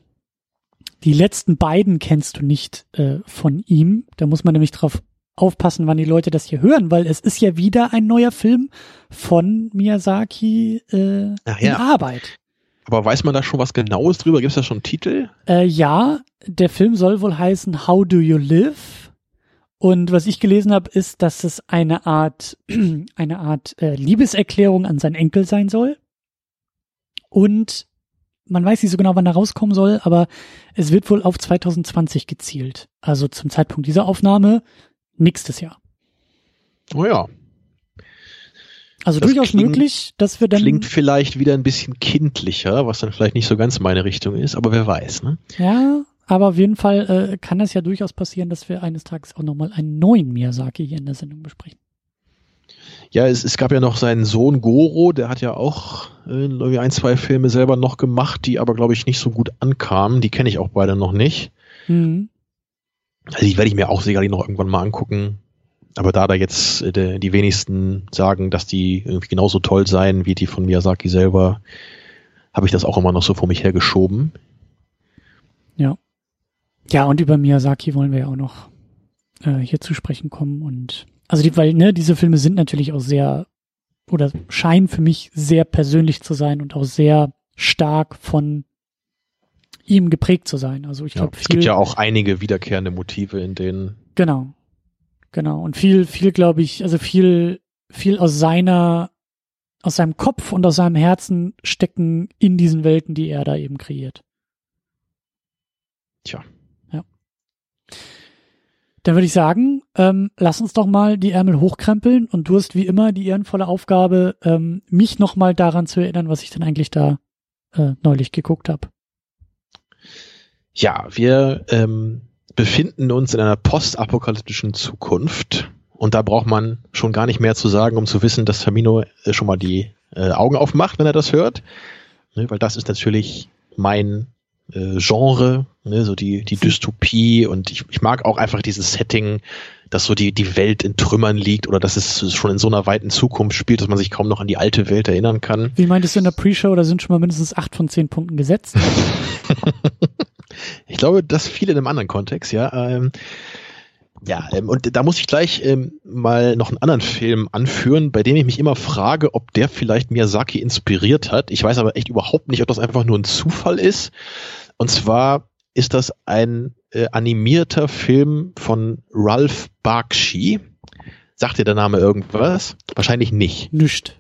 die letzten beiden kennst du nicht äh, von ihm. Da muss man nämlich drauf aufpassen, wann die Leute das hier hören, weil es ist ja wieder ein neuer Film von Miyazaki äh, Ach, in Arbeit. Aber weiß man da schon was Genaues drüber? Gibt es da schon einen Titel? Äh, ja, der Film soll wohl heißen How Do You Live? Und was ich gelesen habe, ist, dass es eine Art, <clears throat> eine Art äh, Liebeserklärung an seinen Enkel sein soll. Und man weiß nicht so genau, wann er rauskommen soll, aber es wird wohl auf 2020 gezielt. Also zum Zeitpunkt dieser Aufnahme nächstes Jahr. Oh ja. Also das durchaus klingt, möglich, dass wir dann. Klingt vielleicht wieder ein bisschen kindlicher, was dann vielleicht nicht so ganz meine Richtung ist, aber wer weiß, ne? Ja, aber auf jeden Fall äh, kann es ja durchaus passieren, dass wir eines Tages auch nochmal einen neuen Miyazaki hier in der Sendung besprechen. Ja, es, es gab ja noch seinen Sohn Goro, der hat ja auch äh, ein, zwei Filme selber noch gemacht, die aber, glaube ich, nicht so gut ankamen. Die kenne ich auch beide noch nicht. Mhm. Also die werde ich mir auch sicherlich noch irgendwann mal angucken. Aber da da jetzt äh, die wenigsten sagen, dass die irgendwie genauso toll seien wie die von Miyazaki selber, habe ich das auch immer noch so vor mich hergeschoben. Ja. Ja, und über Miyazaki wollen wir ja auch noch äh, hier zu sprechen kommen und also die, weil, ne, diese Filme sind natürlich auch sehr, oder scheinen für mich sehr persönlich zu sein und auch sehr stark von ihm geprägt zu sein. Also ich ja, glaube, es gibt ja auch einige wiederkehrende Motive in denen. Genau, genau. Und viel, viel, glaube ich, also viel, viel aus seiner, aus seinem Kopf und aus seinem Herzen stecken in diesen Welten, die er da eben kreiert. Tja. Dann würde ich sagen, ähm, lass uns doch mal die Ärmel hochkrempeln und du hast wie immer die ehrenvolle Aufgabe, ähm, mich nochmal daran zu erinnern, was ich denn eigentlich da äh, neulich geguckt habe. Ja, wir ähm, befinden uns in einer postapokalyptischen Zukunft und da braucht man schon gar nicht mehr zu sagen, um zu wissen, dass Tamino äh, schon mal die äh, Augen aufmacht, wenn er das hört. Ne, weil das ist natürlich mein äh, Genre, ne, so die, die Dystopie und ich, ich mag auch einfach dieses Setting, dass so die, die Welt in Trümmern liegt oder dass es schon in so einer weiten Zukunft spielt, dass man sich kaum noch an die alte Welt erinnern kann. Wie meintest du in der Pre-Show, da sind schon mal mindestens acht von zehn Punkten gesetzt? <laughs> ich glaube, das fiel in einem anderen Kontext, ja. Ähm, ja, ähm, und da muss ich gleich ähm, mal noch einen anderen Film anführen, bei dem ich mich immer frage, ob der vielleicht Miyazaki inspiriert hat. Ich weiß aber echt überhaupt nicht, ob das einfach nur ein Zufall ist. Und zwar ist das ein äh, animierter Film von Ralph Bakshi. Sagt dir der Name irgendwas? Wahrscheinlich nicht. Nicht.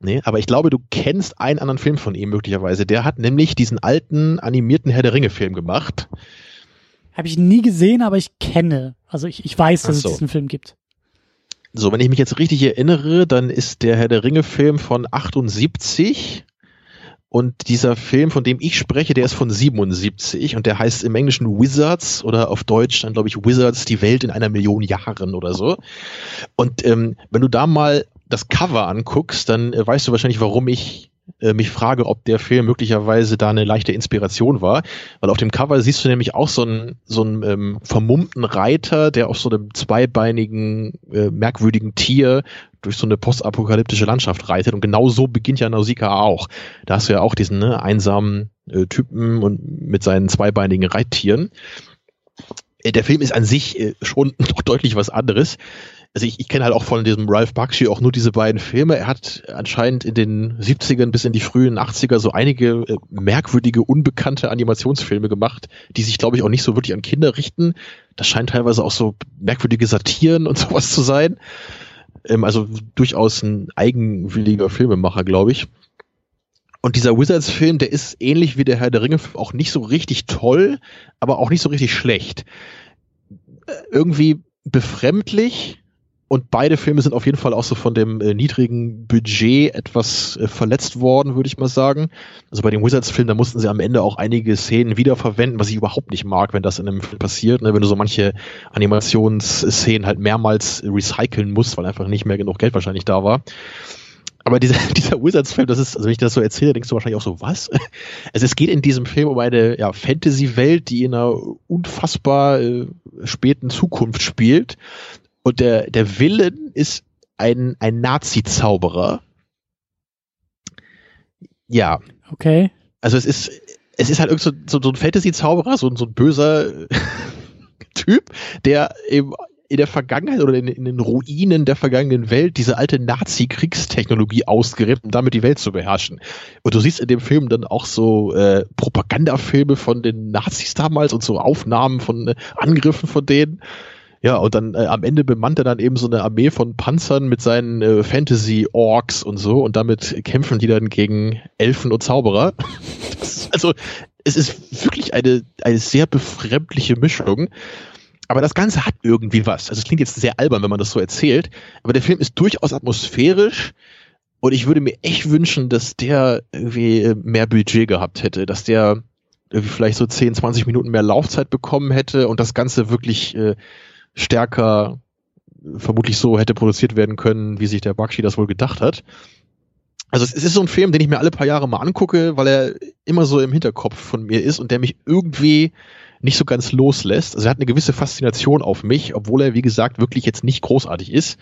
Nee, aber ich glaube, du kennst einen anderen Film von ihm möglicherweise. Der hat nämlich diesen alten animierten Herr der Ringe Film gemacht. Habe ich nie gesehen, aber ich kenne. Also ich, ich weiß, dass so. es diesen Film gibt. So, wenn ich mich jetzt richtig erinnere, dann ist der Herr der Ringe Film von 78 und dieser Film, von dem ich spreche, der ist von 77 und der heißt im Englischen Wizards oder auf Deutsch dann glaube ich Wizards, die Welt in einer Million Jahren oder so. Und ähm, wenn du da mal das Cover anguckst, dann äh, weißt du wahrscheinlich, warum ich äh, mich frage, ob der Film möglicherweise da eine leichte Inspiration war. Weil auf dem Cover siehst du nämlich auch so einen, so einen ähm, vermummten Reiter, der auf so einem zweibeinigen, äh, merkwürdigen Tier durch so eine postapokalyptische Landschaft reitet. Und genau so beginnt ja Nausicaa auch. Da hast du ja auch diesen ne, einsamen äh, Typen und mit seinen zweibeinigen Reittieren. Äh, der Film ist an sich äh, schon <laughs> noch deutlich was anderes also ich, ich kenne halt auch von diesem Ralph Bakshi auch nur diese beiden Filme. Er hat anscheinend in den 70ern bis in die frühen 80er so einige äh, merkwürdige, unbekannte Animationsfilme gemacht, die sich, glaube ich, auch nicht so wirklich an Kinder richten. Das scheint teilweise auch so merkwürdige Satiren und <laughs> sowas zu sein. Ähm, also durchaus ein eigenwilliger Filmemacher, glaube ich. Und dieser Wizards-Film, der ist ähnlich wie der Herr der Ringe auch nicht so richtig toll, aber auch nicht so richtig schlecht. Äh, irgendwie befremdlich, und beide Filme sind auf jeden Fall auch so von dem äh, niedrigen Budget etwas äh, verletzt worden, würde ich mal sagen. Also bei dem Wizards-Film, da mussten sie am Ende auch einige Szenen wiederverwenden, was ich überhaupt nicht mag, wenn das in einem Film passiert. Ne? Wenn du so manche Animationsszenen halt mehrmals recyceln musst, weil einfach nicht mehr genug Geld wahrscheinlich da war. Aber dieser, <laughs> dieser Wizards-Film, das ist, also wenn ich das so erzähle, denkst du wahrscheinlich auch so, was? <laughs> Also es geht in diesem Film um eine ja, Fantasy-Welt, die in einer unfassbar äh, späten Zukunft spielt und der, der Villain ist ein, ein Nazi-Zauberer. Ja. Okay. Also es ist, es ist halt irgend so, so, so ein Fantasy-Zauberer, so, so ein böser <laughs> Typ, der eben in der Vergangenheit oder in, in, den Ruinen der vergangenen Welt diese alte Nazi-Kriegstechnologie ausgerät, um damit die Welt zu beherrschen. Und du siehst in dem Film dann auch so äh, Propagandafilme von den Nazis damals und so Aufnahmen von äh, Angriffen von denen. Ja, und dann äh, am Ende bemannt er dann eben so eine Armee von Panzern mit seinen äh, Fantasy-Orks und so und damit kämpfen die dann gegen Elfen und Zauberer. <laughs> also es ist wirklich eine, eine sehr befremdliche Mischung. Aber das Ganze hat irgendwie was. Also es klingt jetzt sehr albern, wenn man das so erzählt, aber der Film ist durchaus atmosphärisch und ich würde mir echt wünschen, dass der irgendwie äh, mehr Budget gehabt hätte, dass der irgendwie vielleicht so 10, 20 Minuten mehr Laufzeit bekommen hätte und das Ganze wirklich äh, stärker vermutlich so hätte produziert werden können, wie sich der Bakshi das wohl gedacht hat. Also es ist so ein Film, den ich mir alle paar Jahre mal angucke, weil er immer so im Hinterkopf von mir ist und der mich irgendwie nicht so ganz loslässt. Also er hat eine gewisse Faszination auf mich, obwohl er, wie gesagt, wirklich jetzt nicht großartig ist.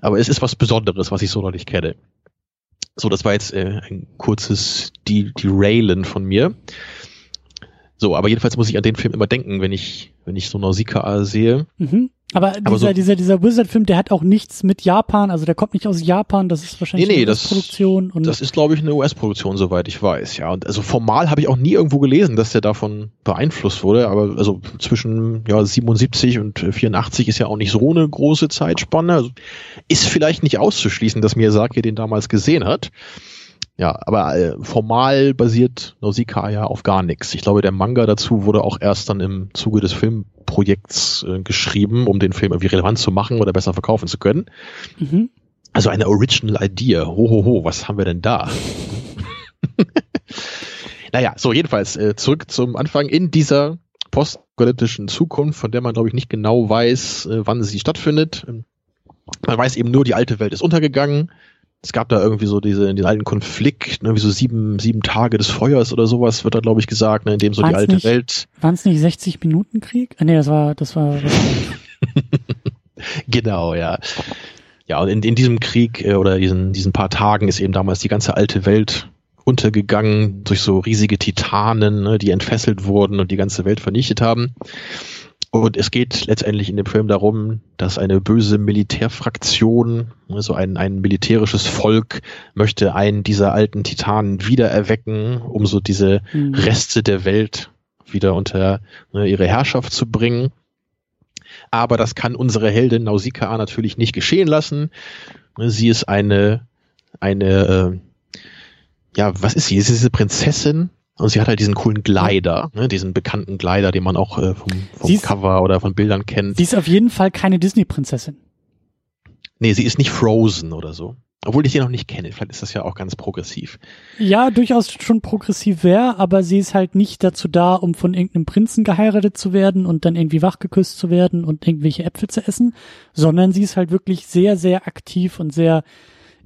Aber es ist was Besonderes, was ich so noch nicht kenne. So, das war jetzt äh, ein kurzes die, die Railen von mir. So, aber jedenfalls muss ich an den Film immer denken, wenn ich, wenn ich so Nausicaa sehe. Mhm. Aber, aber dieser, so, dieser, dieser Wizard-Film, der hat auch nichts mit Japan, also der kommt nicht aus Japan, das ist wahrscheinlich nee, nee, eine US-Produktion. Das, das ist, glaube ich, eine US-Produktion, soweit ich weiß, ja. Und also formal habe ich auch nie irgendwo gelesen, dass der davon beeinflusst wurde, aber also zwischen ja, 77 und 84 ist ja auch nicht so eine große Zeitspanne. Also ist vielleicht nicht auszuschließen, dass Miyazaki den damals gesehen hat. Ja, aber äh, formal basiert Nausicaa ja auf gar nichts. Ich glaube, der Manga dazu wurde auch erst dann im Zuge des Filmprojekts äh, geschrieben, um den Film irgendwie relevant zu machen oder besser verkaufen zu können. Mhm. Also eine Original Idea. Hohoho, ho, ho, was haben wir denn da? <laughs> Naja, so jedenfalls äh, zurück zum Anfang. In dieser postapokalyptischen Zukunft, von der man, glaube ich, nicht genau weiß, äh, wann sie stattfindet. Man weiß eben nur, die alte Welt ist untergegangen. Es gab da irgendwie so diese, den alten Konflikt, ne, wie so sieben, sieben Tage des Feuers oder sowas, wird da, glaube ich, gesagt, ne, in dem so Waren's die alte nicht- Welt. Waren es nicht 60 Minuten Krieg? Ah, nee, das war, das war, das <laughs> war Genau, ja. Ja, und in, in diesem Krieg äh, oder diesen, diesen paar Tagen ist eben damals die ganze alte Welt untergegangen durch so riesige Titanen, ne, die entfesselt wurden und die ganze Welt vernichtet haben. Und es geht letztendlich in dem Film darum, dass eine böse Militärfraktion, also ein, ein militärisches Volk, möchte einen dieser alten Titanen wiedererwecken, um so diese Hm. Reste der Welt wieder unter ne, ihre Herrschaft zu bringen. Aber das kann unsere Heldin Nausicaa natürlich nicht geschehen lassen. Sie ist eine, eine, äh, ja, was ist sie? Sie ist diese Prinzessin und sie hat halt diesen coolen Glider, ne, diesen bekannten Glider, den man auch äh, vom, vom ist- Cover oder von Bildern kennt. Sie ist auf jeden Fall keine Disney-Prinzessin. nee, sie ist nicht Frozen oder so. Obwohl ich sie noch nicht kenne. Vielleicht ist das ja auch ganz progressiv. Ja, durchaus schon progressiv wäre, aber sie ist halt nicht dazu da, um von irgendeinem Prinzen geheiratet zu werden und dann irgendwie wachgeküsst zu werden und irgendwelche Äpfel zu essen, sondern sie ist halt wirklich sehr, sehr aktiv und sehr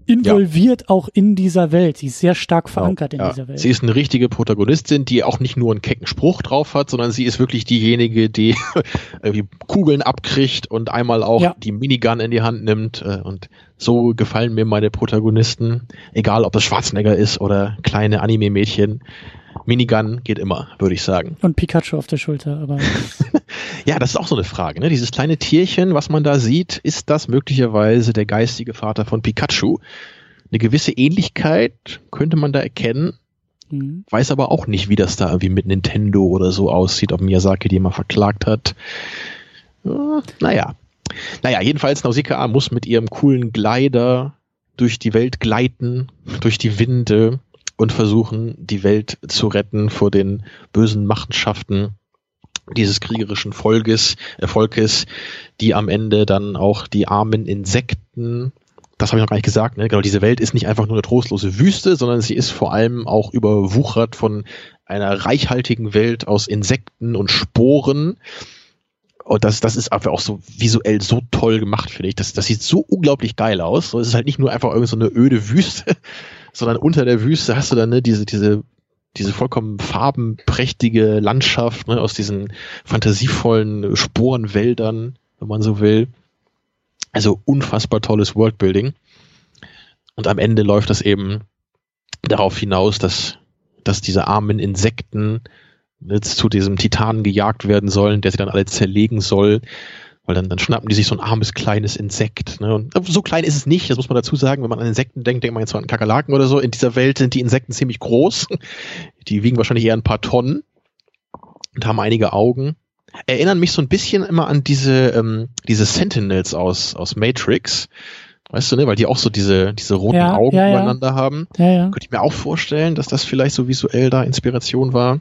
involviert auch in dieser Welt. Sie ist sehr stark verankert in Ja, dieser Welt. Sie ist eine richtige Protagonistin, die auch nicht nur einen kecken Spruch drauf hat, sondern sie ist wirklich diejenige, die <laughs> irgendwie Kugeln abkriegt und einmal auch Ja. die Minigun in die Hand nimmt. äh, Und so gefallen mir meine Protagonisten, egal ob das Schwarzenegger ist oder kleine Anime-Mädchen. Minigun geht immer, würde ich sagen. und Pikachu auf der Schulter, aber <laughs> Ja, das ist auch so eine Frage. Ne? Dieses kleine Tierchen, was man da sieht, ist das möglicherweise der geistige Vater von Pikachu? Eine gewisse Ähnlichkeit könnte man da erkennen. hm. Weiß aber auch nicht, wie das da irgendwie mit Nintendo oder so aussieht, ob Miyazaki die mal verklagt hat. Ja, naja. Naja, jedenfalls Nausicaa muss mit ihrem coolen Glider durch die Welt gleiten, durch die Winde und versuchen, die Welt zu retten vor den bösen Machenschaften dieses kriegerischen Volkes, äh, Volkes, die am Ende dann auch die armen Insekten, das habe ich noch gar nicht gesagt, ne? genau, diese Welt ist nicht einfach nur eine trostlose Wüste, sondern sie ist vor allem auch überwuchert von einer reichhaltigen Welt aus Insekten und Sporen. Und das, das ist einfach auch so visuell so toll gemacht, finde ich. Das, das sieht so unglaublich geil aus. So, es ist halt nicht nur einfach irgend so eine öde Wüste, sondern unter der Wüste hast du dann ne, diese, diese, diese vollkommen farbenprächtige Landschaft ne, aus diesen fantasievollen Sporenwäldern, wenn man so will. Also unfassbar tolles Worldbuilding. Und am Ende läuft das eben darauf hinaus, dass, dass diese armen Insekten jetzt zu diesem Titanen gejagt werden sollen, der sie dann alle zerlegen soll. Weil dann, dann schnappen die sich so ein armes kleines Insekt. Ne? Und so klein ist es nicht, das muss man dazu sagen. Wenn man an Insekten denkt, denkt man jetzt mal an Kakerlaken oder so. In dieser Welt sind die Insekten ziemlich groß. <laughs> Die wiegen wahrscheinlich eher ein paar Tonnen und haben einige Augen. Erinnern mich so ein bisschen immer an diese, ähm, diese Sentinels aus, aus Matrix. Weißt du, ne? Weil die auch so diese, diese roten Ja, Augen ja, ja. übereinander haben. ja, ja. Könnte ich mir auch vorstellen, dass das vielleicht so visuell da Inspiration war.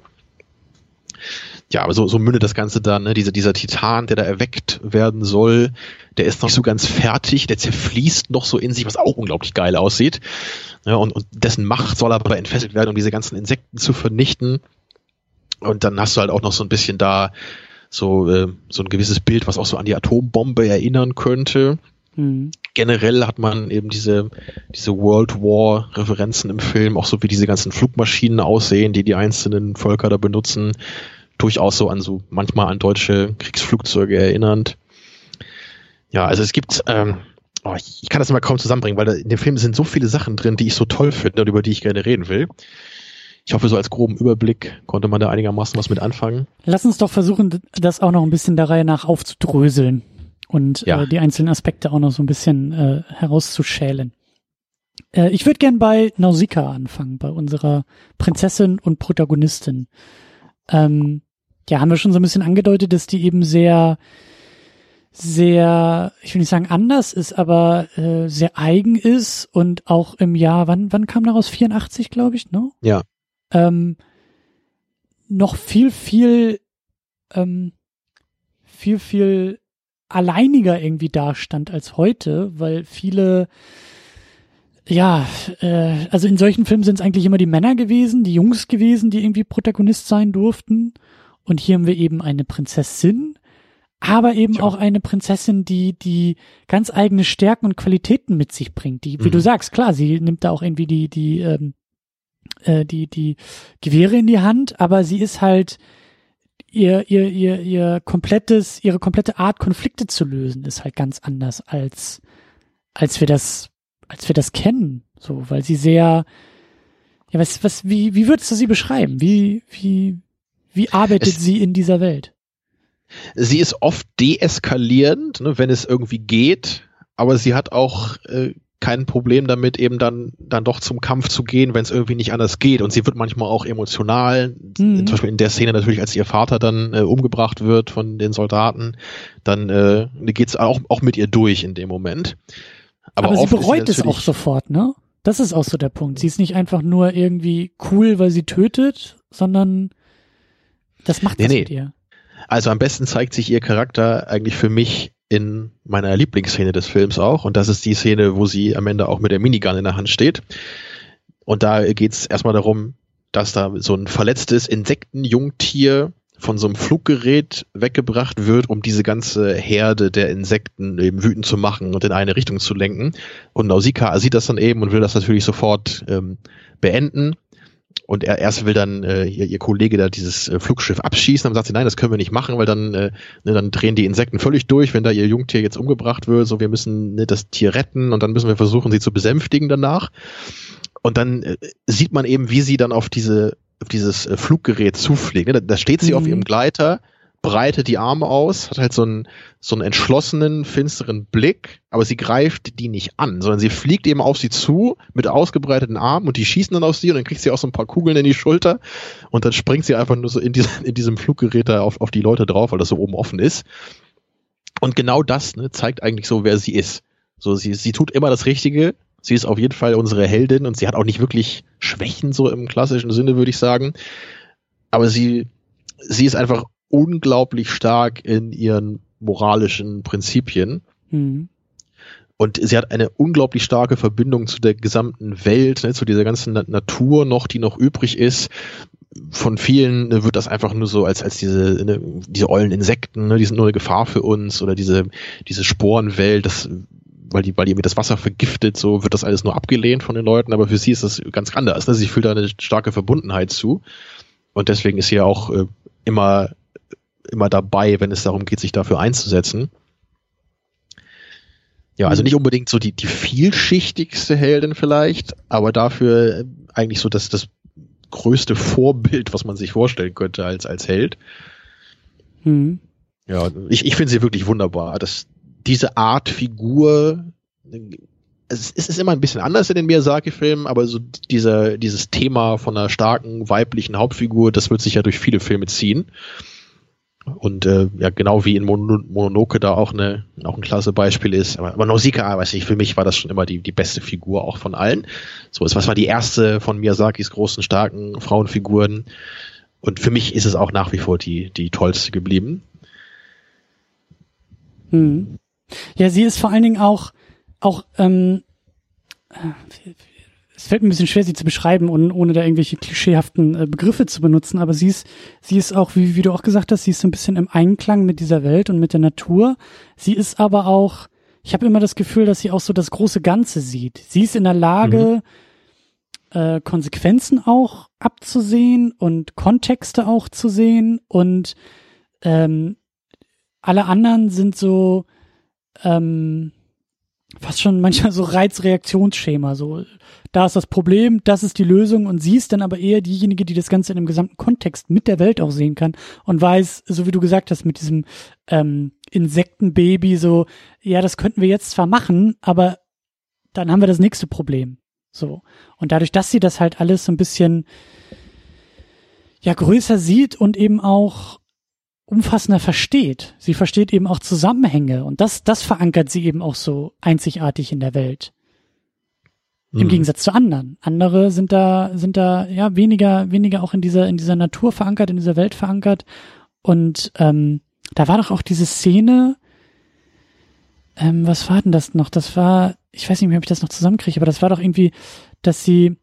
Ja, aber so, so mündet das Ganze dann, ne? Dieser, dieser Titan, der da erweckt werden soll, der ist noch nicht so ganz fertig, der zerfließt noch so in sich, was auch unglaublich geil aussieht. Ja, und, und dessen Macht soll aber entfesselt werden, um diese ganzen Insekten zu vernichten. Und dann hast du halt auch noch so ein bisschen da so, äh, so ein gewisses Bild, was auch so an die Atombombe erinnern könnte Hm. generell hat man eben diese, diese World War Referenzen im Film, auch so wie diese ganzen Flugmaschinen aussehen, die die einzelnen Völker da benutzen, durchaus so an so manchmal an deutsche Kriegsflugzeuge erinnernd. Ja, also es gibt, ähm, oh, ich, kann das immer kaum zusammenbringen, weil in dem Film sind so viele Sachen drin, die ich so toll finde und über die ich gerne reden will. Ich hoffe, so als groben Überblick konnte man da einigermaßen was mit anfangen. Lass uns doch versuchen, das auch noch ein bisschen der Reihe nach aufzudröseln und Ja. äh, die einzelnen Aspekte auch noch so ein bisschen äh, herauszuschälen. Äh, ich würde gern bei Nausicaa anfangen, bei unserer Prinzessin und Protagonistin. Ähm, ja, haben wir schon so ein bisschen angedeutet, dass die eben sehr, sehr, ich will nicht sagen anders ist, aber äh, sehr eigen ist und auch im Jahr, wann, wann kam daraus? 84, glaube ich, ne? Ja. ähm, noch viel, viel, ähm, viel, viel alleiniger irgendwie dastand als heute, weil viele ja, äh, also in solchen Filmen sind es eigentlich immer die Männer gewesen, die Jungs gewesen, die irgendwie Protagonist sein durften. Und hier haben wir eben eine Prinzessin, aber eben ja. auch eine Prinzessin, die die ganz eigene Stärken und Qualitäten mit sich bringt. Die, wie mhm. du sagst, klar, sie nimmt da auch irgendwie die die ähm, äh, die die Gewehre in die Hand, aber sie ist halt ihr ihr ihr ihr komplettes ihre komplette Art Konflikte zu lösen ist halt ganz anders als als wir das als wir das kennen, so, weil sie sehr ja, was was wie wie würdest du sie beschreiben? Wie wie wie arbeitet es, sie in dieser Welt? sie ist oft deeskalierend, ne, wenn es irgendwie geht, aber sie hat auch äh, kein Problem damit, eben dann, dann doch zum Kampf zu gehen, wenn es irgendwie nicht anders geht. Und sie wird manchmal auch emotional. Mhm. Zum Beispiel in der Szene natürlich, als ihr Vater dann äh, umgebracht wird von den Soldaten, dann äh, geht's auch, auch mit ihr durch in dem Moment. Aber, Aber sie bereut es auch sofort, ne? Das ist auch so der Punkt. Sie ist nicht einfach nur irgendwie cool, weil sie tötet, sondern das macht nee, was nee. mit ihr. Also am besten zeigt sich ihr Charakter eigentlich für mich in meiner Lieblingsszene des Films auch. Und das ist die Szene, wo sie am Ende auch mit der Minigun in der Hand steht. Und da geht es erstmal darum, dass da so ein verletztes Insektenjungtier von so einem Fluggerät weggebracht wird, um diese ganze Herde der Insekten eben wütend zu machen und in eine Richtung zu lenken. Und Nausicaa sieht das dann eben und will das natürlich sofort ähm, beenden und er erst will dann äh, ihr, ihr Kollege da dieses äh, Flugschiff abschießen, dann sagt sie, nein, das können wir nicht machen, weil dann, äh, ne, dann drehen die Insekten völlig durch, wenn da ihr Jungtier jetzt umgebracht wird, so wir müssen ne, das Tier retten und dann müssen wir versuchen, sie zu besänftigen danach. Und dann äh, sieht man eben, wie sie dann auf diese auf dieses äh, Fluggerät zufliegt. Ne? Da, da steht sie mhm. auf ihrem Gleiter, breitet die Arme aus, hat halt so einen, so einen entschlossenen, finsteren Blick, aber sie greift die nicht an, sondern sie fliegt eben auf sie zu mit ausgebreiteten Armen und die schießen dann auf sie und dann kriegt sie auch so ein paar Kugeln in die Schulter und dann springt sie einfach nur so in, diesem, in diesem Fluggerät da auf, auf die Leute drauf, weil das so oben offen ist. Und genau das ne, zeigt eigentlich so, wer sie ist. So, sie, sie tut immer das Richtige. Sie ist auf jeden Fall unsere Heldin und sie hat auch nicht wirklich Schwächen so im klassischen Sinne, würde ich sagen. Aber sie, sie ist einfach unglaublich stark in ihren moralischen Prinzipien. Mhm. Und sie hat eine unglaublich starke Verbindung zu der gesamten Welt, ne, zu dieser ganzen Natur noch, die noch übrig ist. Von vielen ne, wird das einfach nur so als, als diese, ne, diese ollen Insekten, ne, die sind nur eine Gefahr für uns oder diese, diese Sporenwelt, das, weil die, weil die mir das Wasser vergiftet, so wird das alles nur abgelehnt von den Leuten, aber für sie ist das ganz anders. Ne? Sie fühlt da eine starke Verbundenheit zu. Und deswegen ist sie ja auch äh, immer immer dabei, wenn es darum geht, sich dafür einzusetzen. Ja, also mhm. nicht unbedingt so die, die vielschichtigste Heldin vielleicht, aber dafür eigentlich so das, das größte Vorbild, was man sich vorstellen könnte als, als Held. Mhm. Ja, ich, ich finde sie wirklich wunderbar. Das, diese Art Figur, es ist immer ein bisschen anders in den Miyazaki-Filmen, aber so dieser, dieses Thema von einer starken weiblichen Hauptfigur, das wird sich ja durch viele Filme ziehen. Und äh, ja, genau wie in Mon Mononoke da auch, eine, auch ein klasse Beispiel ist. Aber, aber Nausicaa, weiß ich, für mich war das schon immer die, die beste Figur auch von allen. So, es war die erste von Miyazakis großen, starken Frauenfiguren. Und für mich ist es auch nach wie vor die, die tollste geblieben. Hm. Ja, sie ist vor allen Dingen auch, auch ähm, es fällt mir ein bisschen schwer, sie zu beschreiben, und, ohne da irgendwelche klischeehaften äh, Begriffe zu benutzen, aber sie ist, sie ist auch, wie, wie du auch gesagt hast, sie ist so ein bisschen im Einklang mit dieser Welt und mit der Natur. Sie ist aber auch, ich habe immer das Gefühl, dass sie auch so das große Ganze sieht. Sie ist in der Lage, mhm. äh, Konsequenzen auch abzusehen und Kontexte auch zu sehen und ähm, alle anderen sind so ähm, fast schon manchmal so Reizreaktionsschema, so da ist das Problem, das ist die Lösung und sie ist dann aber eher diejenige, die das Ganze in einem gesamten Kontext mit der Welt auch sehen kann und weiß, so wie du gesagt hast, mit diesem ähm, Insektenbaby so, ja, das könnten wir jetzt zwar machen, aber dann haben wir das nächste Problem. So. Und dadurch, dass sie das halt alles so ein bisschen ja größer sieht und eben auch umfassender versteht. Sie versteht eben auch Zusammenhänge und das, das verankert sie eben auch so einzigartig in der Welt. Im mhm. Gegensatz zu anderen. Andere sind da, sind da, ja, weniger, weniger auch in dieser, in dieser Natur verankert, in dieser Welt verankert. Und ähm, da war doch auch diese Szene, ähm, was war denn das noch? Das war, ich weiß nicht mehr, ob ich das noch zusammenkriege, aber das war doch irgendwie, dass sie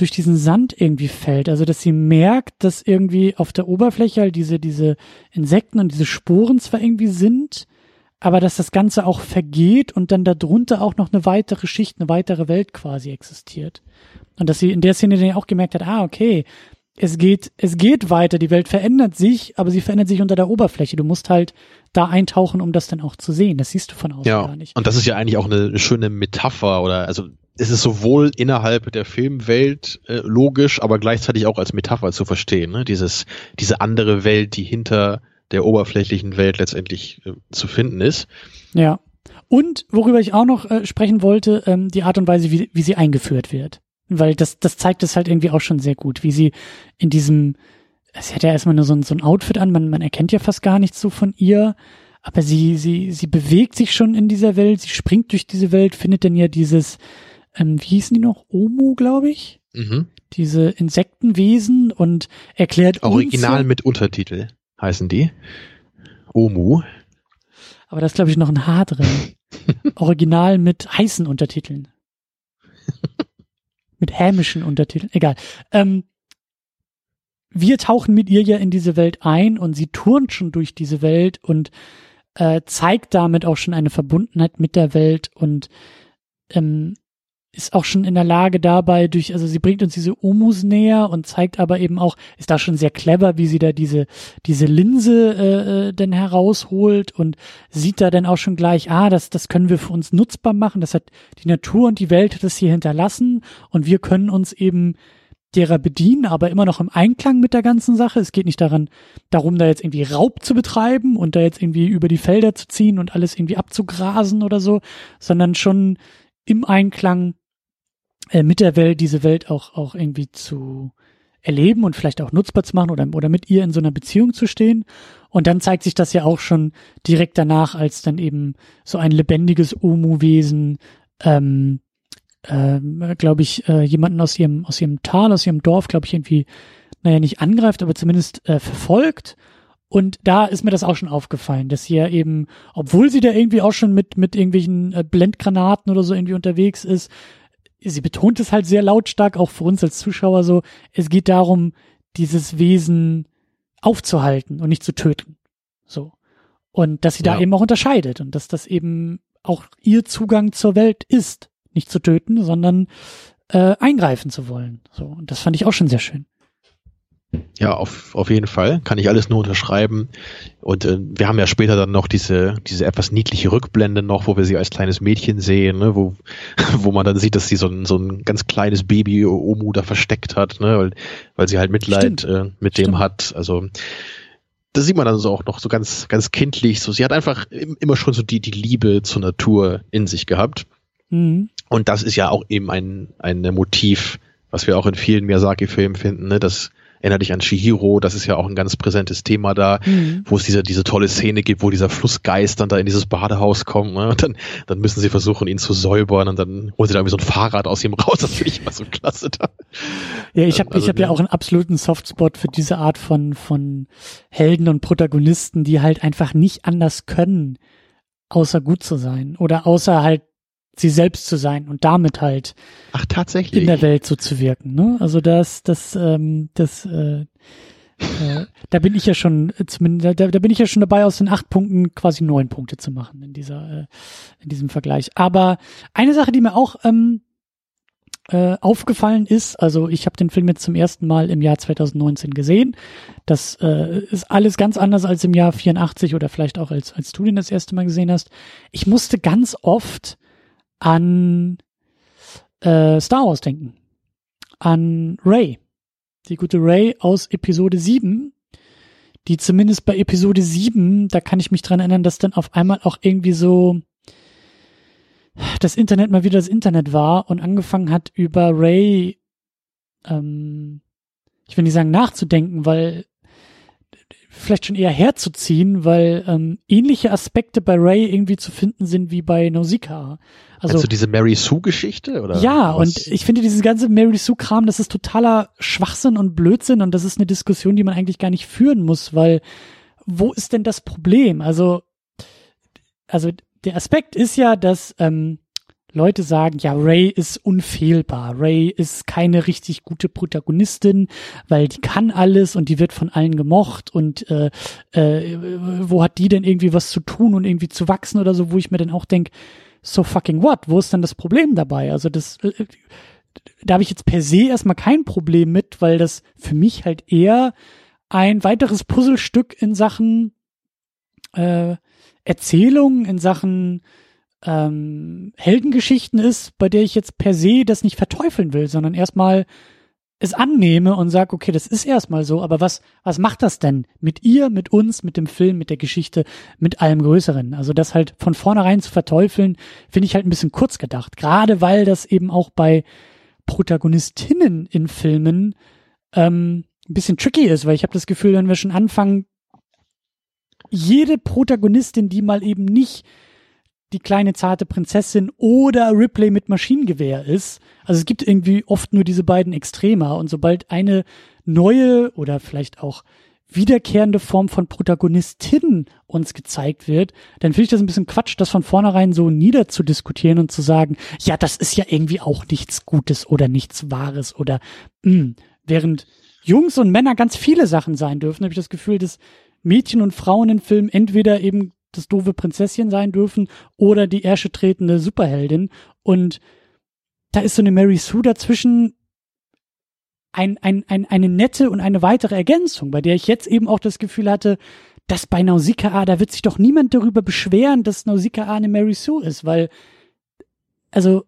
durch diesen Sand irgendwie fällt. Also, dass sie merkt, dass irgendwie auf der Oberfläche halt diese, diese Insekten und diese Sporen zwar irgendwie sind, aber dass das Ganze auch vergeht und dann darunter auch noch eine weitere Schicht, eine weitere Welt quasi existiert. Und dass sie in der Szene dann auch gemerkt hat, ah, okay, es geht, es geht weiter, die Welt verändert sich, aber sie verändert sich unter der Oberfläche. Du musst halt da eintauchen, um das dann auch zu sehen. Das siehst du von außen ja, gar nicht. Und das ist ja eigentlich auch eine schöne Metapher oder also es ist sowohl innerhalb der Filmwelt äh, logisch, aber gleichzeitig auch als Metapher zu verstehen. Ne? Dieses, diese andere Welt, die hinter der oberflächlichen Welt letztendlich äh, zu finden ist. Ja. Und worüber ich auch noch äh, sprechen wollte, ähm, die Art und Weise, wie, wie sie eingeführt wird. Weil das, das zeigt es halt irgendwie auch schon sehr gut, wie sie in diesem, sie hat ja erstmal nur so ein, so ein Outfit an, man, man erkennt ja fast gar nichts so von ihr, aber sie, sie, sie bewegt sich schon in dieser Welt, sie springt durch diese Welt, findet dann ja dieses, ähm, wie hießen die noch? Omu, glaube ich? Mhm. Diese Insektenwesen und erklärt Original mit Untertitel heißen die. Omu. Aber da ist, glaube ich, noch ein H drin. <laughs> Original mit heißen Untertiteln. <laughs> mit hämischen Untertiteln. Egal. Ähm, wir tauchen mit ihr ja in diese Welt ein und sie turnt schon durch diese Welt und äh, zeigt damit auch schon eine Verbundenheit mit der Welt und ähm, ist auch schon in der Lage dabei durch, also sie bringt uns diese Omus näher und zeigt aber eben auch, ist da schon sehr clever, wie sie da diese, diese Linse äh, äh, denn herausholt und sieht da dann auch schon gleich, ah, das, das können wir für uns nutzbar machen, das hat die Natur und die Welt es hier hinterlassen und wir können uns eben derer bedienen, aber immer noch im Einklang mit der ganzen Sache. Es geht nicht daran, darum, da jetzt irgendwie Raub zu betreiben und da jetzt irgendwie über die Felder zu ziehen und alles irgendwie abzugrasen oder so, sondern schon im Einklang äh, mit der Welt diese Welt auch, auch irgendwie zu erleben und vielleicht auch nutzbar zu machen oder, oder mit ihr in so einer Beziehung zu stehen. Und dann zeigt sich das ja auch schon direkt danach, als dann eben so ein lebendiges Omu-Wesen, ähm, ähm, glaube ich, äh, jemanden aus ihrem, aus ihrem Tal, aus ihrem Dorf, glaube ich, irgendwie, naja, nicht angreift, aber zumindest äh, verfolgt. Und da ist mir das auch schon aufgefallen, dass sie ja eben, obwohl sie da irgendwie auch schon mit, mit irgendwelchen äh, Blendgranaten oder so irgendwie unterwegs ist, sie betont es halt sehr lautstark, auch für uns als Zuschauer so, es geht darum, dieses Wesen aufzuhalten und nicht zu töten. So. Und dass sie da eben auch unterscheidet und dass das eben auch ihr Zugang zur Welt ist, nicht zu töten, sondern äh, eingreifen zu wollen. So. Und das fand ich auch schon sehr schön. Ja, auf, auf jeden Fall. Kann ich alles nur unterschreiben. Und äh, wir haben ja später dann noch diese, diese etwas niedliche Rückblende noch, wo wir sie als kleines Mädchen sehen, ne, wo, <laughs> wo man dann sieht, dass sie so ein, so ein ganz kleines Baby Omu da versteckt hat, ne, weil, weil sie halt Mitleid äh, mit Stimmt. dem hat. Also da sieht man dann so auch noch so ganz, ganz kindlich. So, sie hat einfach immer schon so die, die Liebe zur Natur in sich gehabt. Mhm. Und das ist ja auch eben ein, ein Motiv, was wir auch in vielen Miyazaki-Filmen finden, ne, dass Erinner dich an Shihiro, das ist ja auch ein ganz präsentes Thema da, mhm. wo es diese, diese tolle Szene gibt, wo dieser Flussgeist dann da in dieses Badehaus kommt, ne? und dann, dann müssen sie versuchen, ihn zu säubern und dann holen sie da irgendwie so ein Fahrrad aus ihm raus, <laughs> das finde ich immer so klasse da. Ja, ich habe also, ich hab ja auch einen absoluten Softspot für diese Art von, von Helden und Protagonisten, die halt einfach nicht anders können, außer gut zu sein oder außer halt sie selbst zu sein und damit halt Ach, tatsächlich. in der Welt so zu wirken. Ne? Also das, das, ähm, das, äh, äh, da bin ich ja schon zumindest, da, da bin ich ja schon dabei, aus den acht Punkten quasi neun Punkte zu machen in dieser, äh, in diesem Vergleich. Aber eine Sache, die mir auch ähm, äh, aufgefallen ist, also ich habe den Film jetzt zum ersten Mal im Jahr 2019 gesehen. Das äh, ist alles ganz anders als im Jahr 84 oder vielleicht auch als als du den das erste Mal gesehen hast. Ich musste ganz oft an äh, Star Wars denken. An Ray. Die gute Ray aus Episode 7, die zumindest bei Episode 7, da kann ich mich dran erinnern, dass dann auf einmal auch irgendwie so das Internet mal wieder das Internet war und angefangen hat über Ray, ähm, ich will nicht sagen nachzudenken, weil vielleicht schon eher herzuziehen, weil ähm, ähnliche Aspekte bei Ray irgendwie zu finden sind wie bei Nausicaa. Also du diese Mary Sue-Geschichte? oder? Ja, was? und ich finde dieses ganze Mary Sue-Kram, das ist totaler Schwachsinn und Blödsinn und das ist eine Diskussion, die man eigentlich gar nicht führen muss, weil wo ist denn das Problem? Also, also der Aspekt ist ja, dass ähm, Leute sagen, ja, Ray ist unfehlbar. Ray ist keine richtig gute Protagonistin, weil die kann alles und die wird von allen gemocht und äh, äh, wo hat die denn irgendwie was zu tun und irgendwie zu wachsen oder so, wo ich mir dann auch denk, so fucking what? Wo ist denn das Problem dabei? Also das, äh, da habe ich jetzt per se erstmal kein Problem mit, weil das für mich halt eher ein weiteres Puzzlestück in Sachen äh, Erzählung, in Sachen ähm, Heldengeschichten ist, bei der ich jetzt per se das nicht verteufeln will, sondern erstmal es annehme und sage, okay, das ist erstmal so, aber was, was macht das denn mit ihr, mit uns, mit dem Film, mit der Geschichte, mit allem Größeren? Also das halt von vornherein zu verteufeln, finde ich halt ein bisschen kurz gedacht. Gerade weil das eben auch bei Protagonistinnen in Filmen ähm, ein bisschen tricky ist, weil ich habe das Gefühl, wenn wir schon anfangen, jede Protagonistin, die mal eben nicht die kleine zarte Prinzessin oder Ripley mit Maschinengewehr ist. Also es gibt irgendwie oft nur diese beiden Extremer und sobald eine neue oder vielleicht auch wiederkehrende Form von Protagonistin uns gezeigt wird, dann finde ich das ein bisschen Quatsch, das von vornherein so niederzudiskutieren und zu sagen, ja, das ist ja irgendwie auch nichts Gutes oder nichts Wahres oder mh. Hm, während Jungs und Männer ganz viele Sachen sein dürfen, habe ich das Gefühl, dass Mädchen und Frauen in Filmen entweder eben das doofe Prinzesschen sein dürfen oder die Ärsche tretende Superheldin. Und da ist so eine Mary Sue dazwischen ein, ein, ein, eine nette und eine weitere Ergänzung, bei der ich jetzt eben auch das Gefühl hatte, dass bei Nausicaa, da wird sich doch niemand darüber beschweren, dass Nausicaa eine Mary Sue ist, weil, also,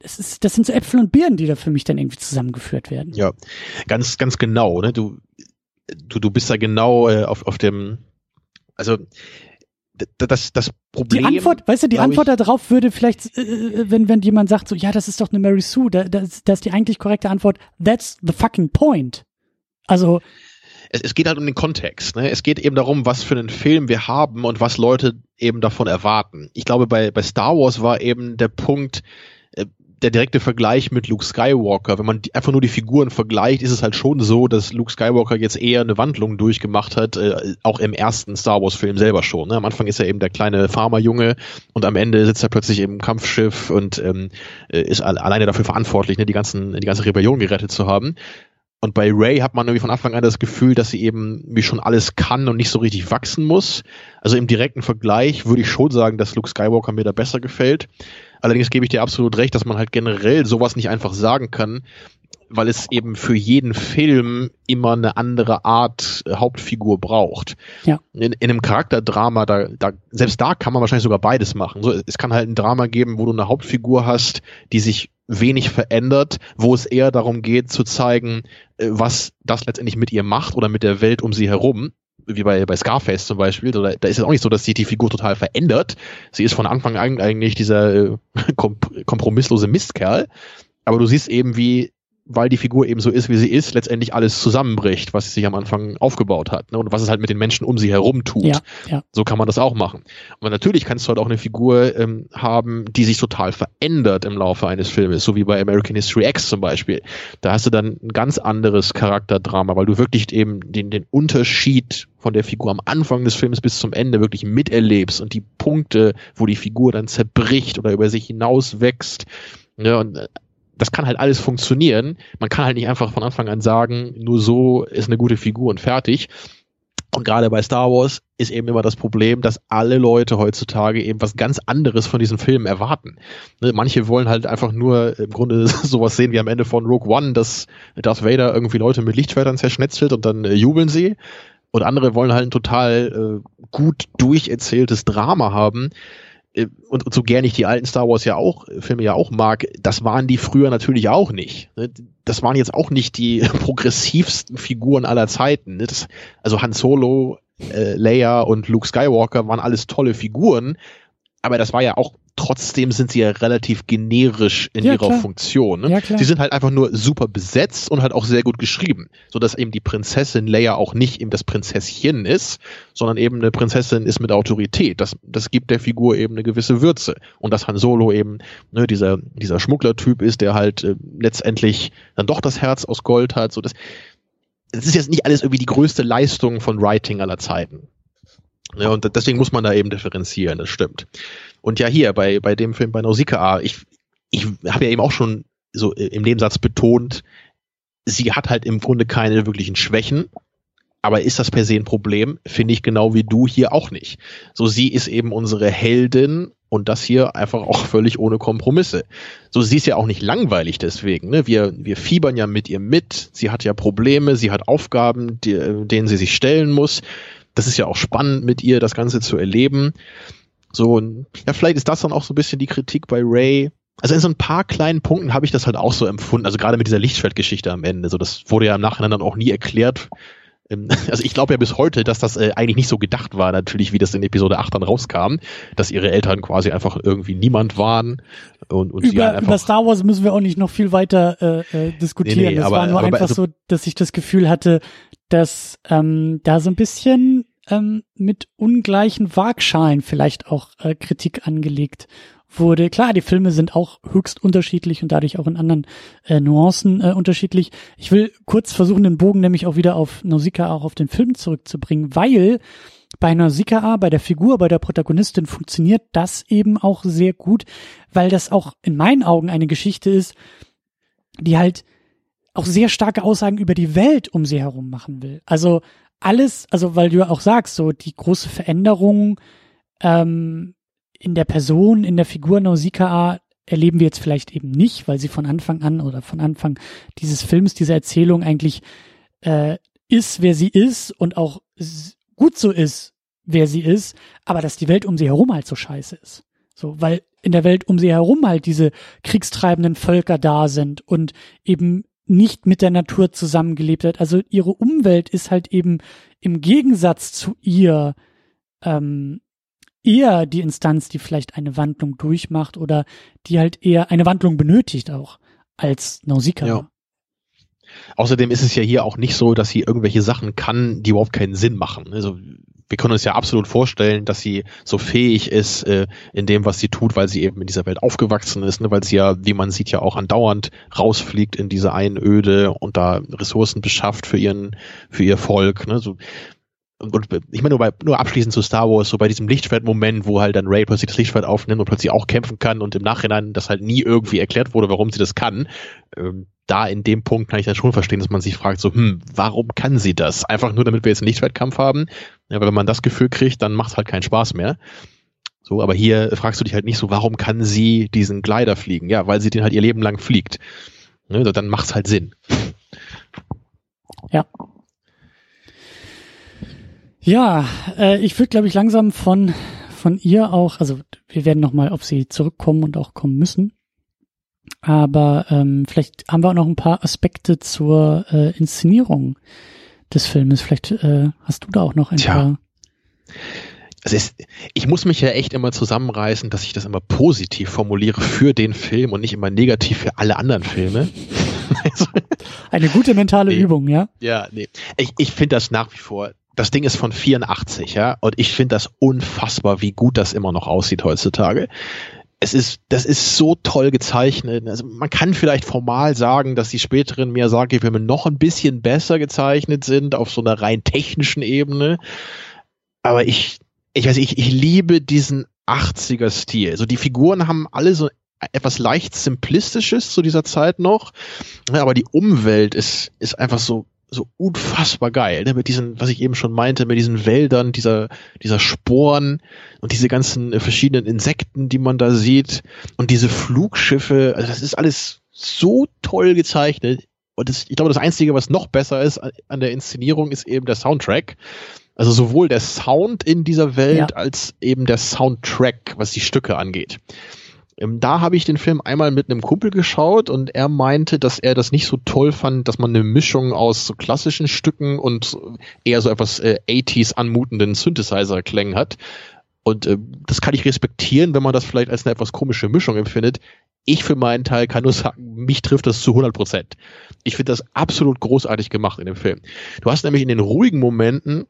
das, ist, das sind so Äpfel und Birnen, die da für mich dann irgendwie zusammengeführt werden. Ja, ganz, ganz genau. Ne? Du, du, du bist da genau äh, auf, auf dem, also das, das Problem. Die Antwort, weißt du, die Antwort darauf würde vielleicht, äh, äh, wenn, wenn jemand sagt, so, ja, das ist doch eine Mary Sue, da, das, das ist die eigentlich korrekte Antwort, that's the fucking point. Also. Es, es geht halt um den Kontext, ne? Es geht eben darum, was für einen Film wir haben und was Leute eben davon erwarten. Ich glaube, bei, bei Star Wars war eben der Punkt, der direkte Vergleich mit Luke Skywalker, wenn man einfach nur die Figuren vergleicht, ist es halt schon so, dass Luke Skywalker jetzt eher eine Wandlung durchgemacht hat, äh, auch im ersten Star Wars Film selber schon. Ne? Am Anfang ist er eben der kleine Farmerjunge und am Ende sitzt er plötzlich im Kampfschiff und ähm, äh, ist al alleine dafür verantwortlich, ne, die ganzen die ganze Rebellion gerettet zu haben. Und bei Ray hat man irgendwie von Anfang an das Gefühl, dass sie eben wie schon alles kann und nicht so richtig wachsen muss. Also im direkten Vergleich würde ich schon sagen, dass Luke Skywalker mir da besser gefällt. Allerdings gebe ich dir absolut recht, dass man halt generell sowas nicht einfach sagen kann, weil es eben für jeden Film immer eine andere Art äh, Hauptfigur braucht. Ja. In, in einem Charakterdrama, da, da, selbst da kann man wahrscheinlich sogar beides machen. So, es kann halt ein Drama geben, wo du eine Hauptfigur hast, die sich wenig verändert, wo es eher darum geht zu zeigen, äh, was das letztendlich mit ihr macht oder mit der Welt um sie herum wie bei, bei Scarface zum Beispiel, da, da ist es auch nicht so, dass sich die Figur total verändert. Sie ist von Anfang an eigentlich dieser äh, <laughs> kompromisslose Mistkerl. Aber du siehst eben, wie weil die Figur eben so ist, wie sie ist, letztendlich alles zusammenbricht, was sie sich am Anfang aufgebaut hat ne? und was es halt mit den Menschen um sie herum tut. Ja, ja. So kann man das auch machen. Aber natürlich kannst du halt auch eine Figur ähm, haben, die sich total verändert im Laufe eines Filmes, so wie bei American History X zum Beispiel. Da hast du dann ein ganz anderes Charakterdrama, weil du wirklich eben den, den Unterschied von der Figur am Anfang des Films bis zum Ende wirklich miterlebst und die Punkte, wo die Figur dann zerbricht oder über sich hinaus wächst. Ja, und äh, das kann halt alles funktionieren. Man kann halt nicht einfach von Anfang an sagen, nur so ist eine gute Figur und fertig. Und gerade bei Star Wars ist eben immer das Problem, dass alle Leute heutzutage eben was ganz anderes von diesen Filmen erwarten. Ne, manche wollen halt einfach nur im Grunde <laughs> sowas sehen wie am Ende von Rogue One, dass Darth Vader irgendwie Leute mit Lichtschwertern zerschnetzelt und dann äh, jubeln sie. Und andere wollen halt ein total äh, gut durcherzähltes Drama haben, und, und so gern ich die alten Star Wars ja auch, Filme ja auch mag, das waren die früher natürlich auch nicht. Ne? Das waren jetzt auch nicht die <laughs> progressivsten Figuren aller Zeiten. Ne? Das, also Han Solo, äh, Leia und Luke Skywalker waren alles tolle Figuren, aber das war ja auch trotzdem sind sie ja relativ generisch in ja, ihrer klar. Funktion. Ne? Ja, sie sind halt einfach nur super besetzt und halt auch sehr gut geschrieben, so dass eben die Prinzessin Leia auch nicht eben das Prinzesschen ist, sondern eben eine Prinzessin ist mit Autorität. Das, das gibt der Figur eben eine gewisse Würze und dass Han Solo eben ne, dieser dieser Schmugglertyp ist, der halt äh, letztendlich dann doch das Herz aus Gold hat. So das, das ist jetzt nicht alles irgendwie die größte Leistung von Writing aller Zeiten. Ja, und deswegen muss man da eben differenzieren, das stimmt. Und ja, hier bei, bei dem Film bei Nausicaa, ich, ich habe ja eben auch schon so im Nebensatz betont, sie hat halt im Grunde keine wirklichen Schwächen. Aber ist das per se ein Problem? Finde ich genau wie du hier auch nicht. So, sie ist eben unsere Heldin und das hier einfach auch völlig ohne Kompromisse. So, sie ist ja auch nicht langweilig deswegen. Ne? Wir, wir fiebern ja mit ihr mit. Sie hat ja Probleme, sie hat Aufgaben, die, denen sie sich stellen muss. Das ist ja auch spannend mit ihr, das Ganze zu erleben. So, und ja, vielleicht ist das dann auch so ein bisschen die Kritik bei Ray. Also in so ein paar kleinen Punkten habe ich das halt auch so empfunden. Also gerade mit dieser Lichtschwertgeschichte am Ende. So, das wurde ja im Nachhinein dann auch nie erklärt, ähm, <laughs> also ich glaube ja bis heute, dass das äh, eigentlich nicht so gedacht war, natürlich, wie das in Episode 8 dann rauskam, dass ihre Eltern quasi einfach irgendwie niemand waren. Und, und über, sie halt einfach über Star Wars müssen wir auch nicht noch viel weiter äh, äh, diskutieren. Nee, nee, das aber, war nur einfach also, so, dass ich das Gefühl hatte, dass ähm, da so ein bisschen ähm, mit ungleichen Waagschalen vielleicht auch äh, Kritik angelegt wurde. Klar, die Filme sind auch höchst unterschiedlich und dadurch auch in anderen äh, Nuancen äh, unterschiedlich. Ich will kurz versuchen, den Bogen nämlich auch wieder auf Nausicaa, auch auf den Film zurückzubringen, weil bei Nausicaa, bei der Figur, bei der Protagonistin funktioniert das eben auch sehr gut, weil das auch in meinen Augen eine Geschichte ist, die halt auch sehr starke Aussagen über die Welt um sie herum machen will. Also alles, also weil du ja auch sagst, so die große Veränderung ähm, in der Person, in der Figur Nausicaa erleben wir jetzt vielleicht eben nicht, weil sie von Anfang an oder von Anfang dieses Films, dieser Erzählung eigentlich äh, ist, wer sie ist und auch gut so ist, wer sie ist, aber dass die Welt um sie herum halt so scheiße ist. So, weil in der Welt um sie herum halt diese kriegstreibenden Völker da sind und eben nicht mit der Natur zusammengelebt hat. Also ihre Umwelt ist halt eben im Gegensatz zu ihr ähm, eher die Instanz, die vielleicht eine Wandlung durchmacht oder die halt eher eine Wandlung benötigt auch als Nausicaa. Ja. Außerdem ist es ja hier auch nicht so, dass sie irgendwelche Sachen kann, die überhaupt keinen Sinn machen. Also wir können uns ja absolut vorstellen, dass sie so fähig ist äh, in dem, was sie tut, weil sie eben in dieser Welt aufgewachsen ist, ne? weil sie ja, wie man sieht, ja auch andauernd rausfliegt in diese Einöde und da Ressourcen beschafft für ihren, für ihr Volk. Ne? So, und ich meine nur, bei, nur abschließend zu Star Wars, so bei diesem Lichtschwert-Moment, wo halt dann Ray plötzlich das Lichtschwert aufnimmt und plötzlich auch kämpfen kann und im Nachhinein das halt nie irgendwie erklärt wurde, warum sie das kann. Ähm, da in dem Punkt kann ich dann schon verstehen, dass man sich fragt, so, hm, warum kann sie das? Einfach nur, damit wir jetzt einen Lichtschwertkampf haben. Ja, aber wenn man das Gefühl kriegt, dann macht es halt keinen Spaß mehr. So, aber hier fragst du dich halt nicht so, warum kann sie diesen Glider fliegen? Ja, weil sie den halt ihr Leben lang fliegt. Ne, dann macht's halt Sinn. Ja, ja, äh, ich würde, glaube ich, langsam von, von ihr auch, also wir werden nochmal auf sie zurückkommen und auch kommen müssen. Aber ähm, vielleicht haben wir auch noch ein paar Aspekte zur äh, Inszenierung des Filmes. Vielleicht äh, hast du da auch noch ein Tja. paar. Es ist, ich muss mich ja echt immer zusammenreißen, dass ich das immer positiv formuliere für den Film und nicht immer negativ für alle anderen Filme. <laughs> Eine gute mentale nee. Übung, ja? Ja, nee. Ich, ich finde das nach wie vor das Ding ist von 84, ja, und ich finde das unfassbar, wie gut das immer noch aussieht heutzutage. Es ist, das ist so toll gezeichnet. Also man kann vielleicht formal sagen, dass die späteren Miyazaki-Filme noch ein bisschen besser gezeichnet sind auf so einer rein technischen Ebene. Aber ich, ich weiß, ich, ich liebe diesen 80er-Stil. Also die Figuren haben alle so etwas leicht simplistisches zu dieser Zeit noch, aber die Umwelt ist, ist einfach so so unfassbar geil, ne? mit diesen, was ich eben schon meinte, mit diesen Wäldern, dieser, dieser Sporen und diese ganzen äh, verschiedenen Insekten, die man da sieht und diese Flugschiffe, also das ist alles so toll gezeichnet. Und das, ich glaube, das Einzige, was noch besser ist an der Inszenierung, ist eben der Soundtrack. Also sowohl der Sound in dieser Welt ja. als eben der Soundtrack, was die Stücke angeht. Ähm, da habe ich den Film einmal mit einem Kumpel geschaut und er meinte, dass er das nicht so toll fand, dass man eine Mischung aus so klassischen Stücken und eher so etwas äh, 80s anmutenden Synthesizer-Klängen hat. Und äh, das kann ich respektieren, wenn man das vielleicht als eine etwas komische Mischung empfindet. Ich für meinen Teil kann nur sagen, mich trifft das zu 100 Prozent. Ich finde das absolut großartig gemacht in dem Film. Du hast nämlich in den ruhigen Momenten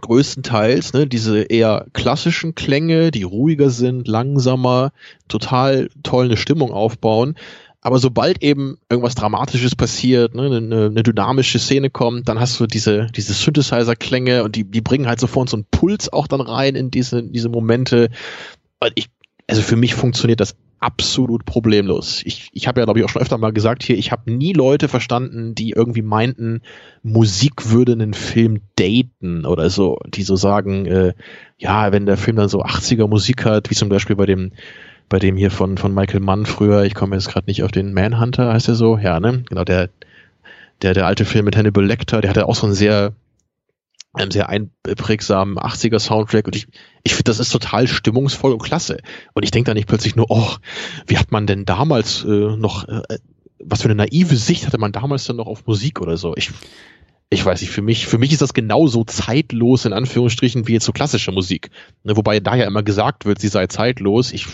größtenteils, ne, diese eher klassischen Klänge, die ruhiger sind, langsamer, total toll eine Stimmung aufbauen. Aber sobald eben irgendwas Dramatisches passiert, ne, eine, eine dynamische Szene kommt, dann hast du diese, diese Synthesizer-Klänge und die, die bringen halt sofort so einen Puls auch dann rein in diese, diese Momente. Ich, also für mich funktioniert das absolut problemlos. Ich, ich habe ja, glaube ich, auch schon öfter mal gesagt hier, ich habe nie Leute verstanden, die irgendwie meinten, Musik würde einen Film daten oder so, die so sagen, äh, ja, wenn der Film dann so 80er Musik hat, wie zum Beispiel bei dem bei dem hier von, von Michael Mann früher, ich komme jetzt gerade nicht auf den Manhunter, heißt er so, ja, ne? Genau, der, der, der alte Film mit Hannibal Lecter, der hatte auch so einen sehr, einem sehr einprägsamen 80er Soundtrack und ich, ich finde, das ist total stimmungsvoll und klasse. Und ich denke da nicht plötzlich nur, oh, wie hat man denn damals äh, noch, äh, was für eine naive Sicht hatte man damals dann noch auf Musik oder so? Ich, ich weiß nicht, für mich, für mich ist das genauso zeitlos in Anführungsstrichen wie jetzt so klassische Musik. Ne, wobei da ja immer gesagt wird, sie sei zeitlos. Ich,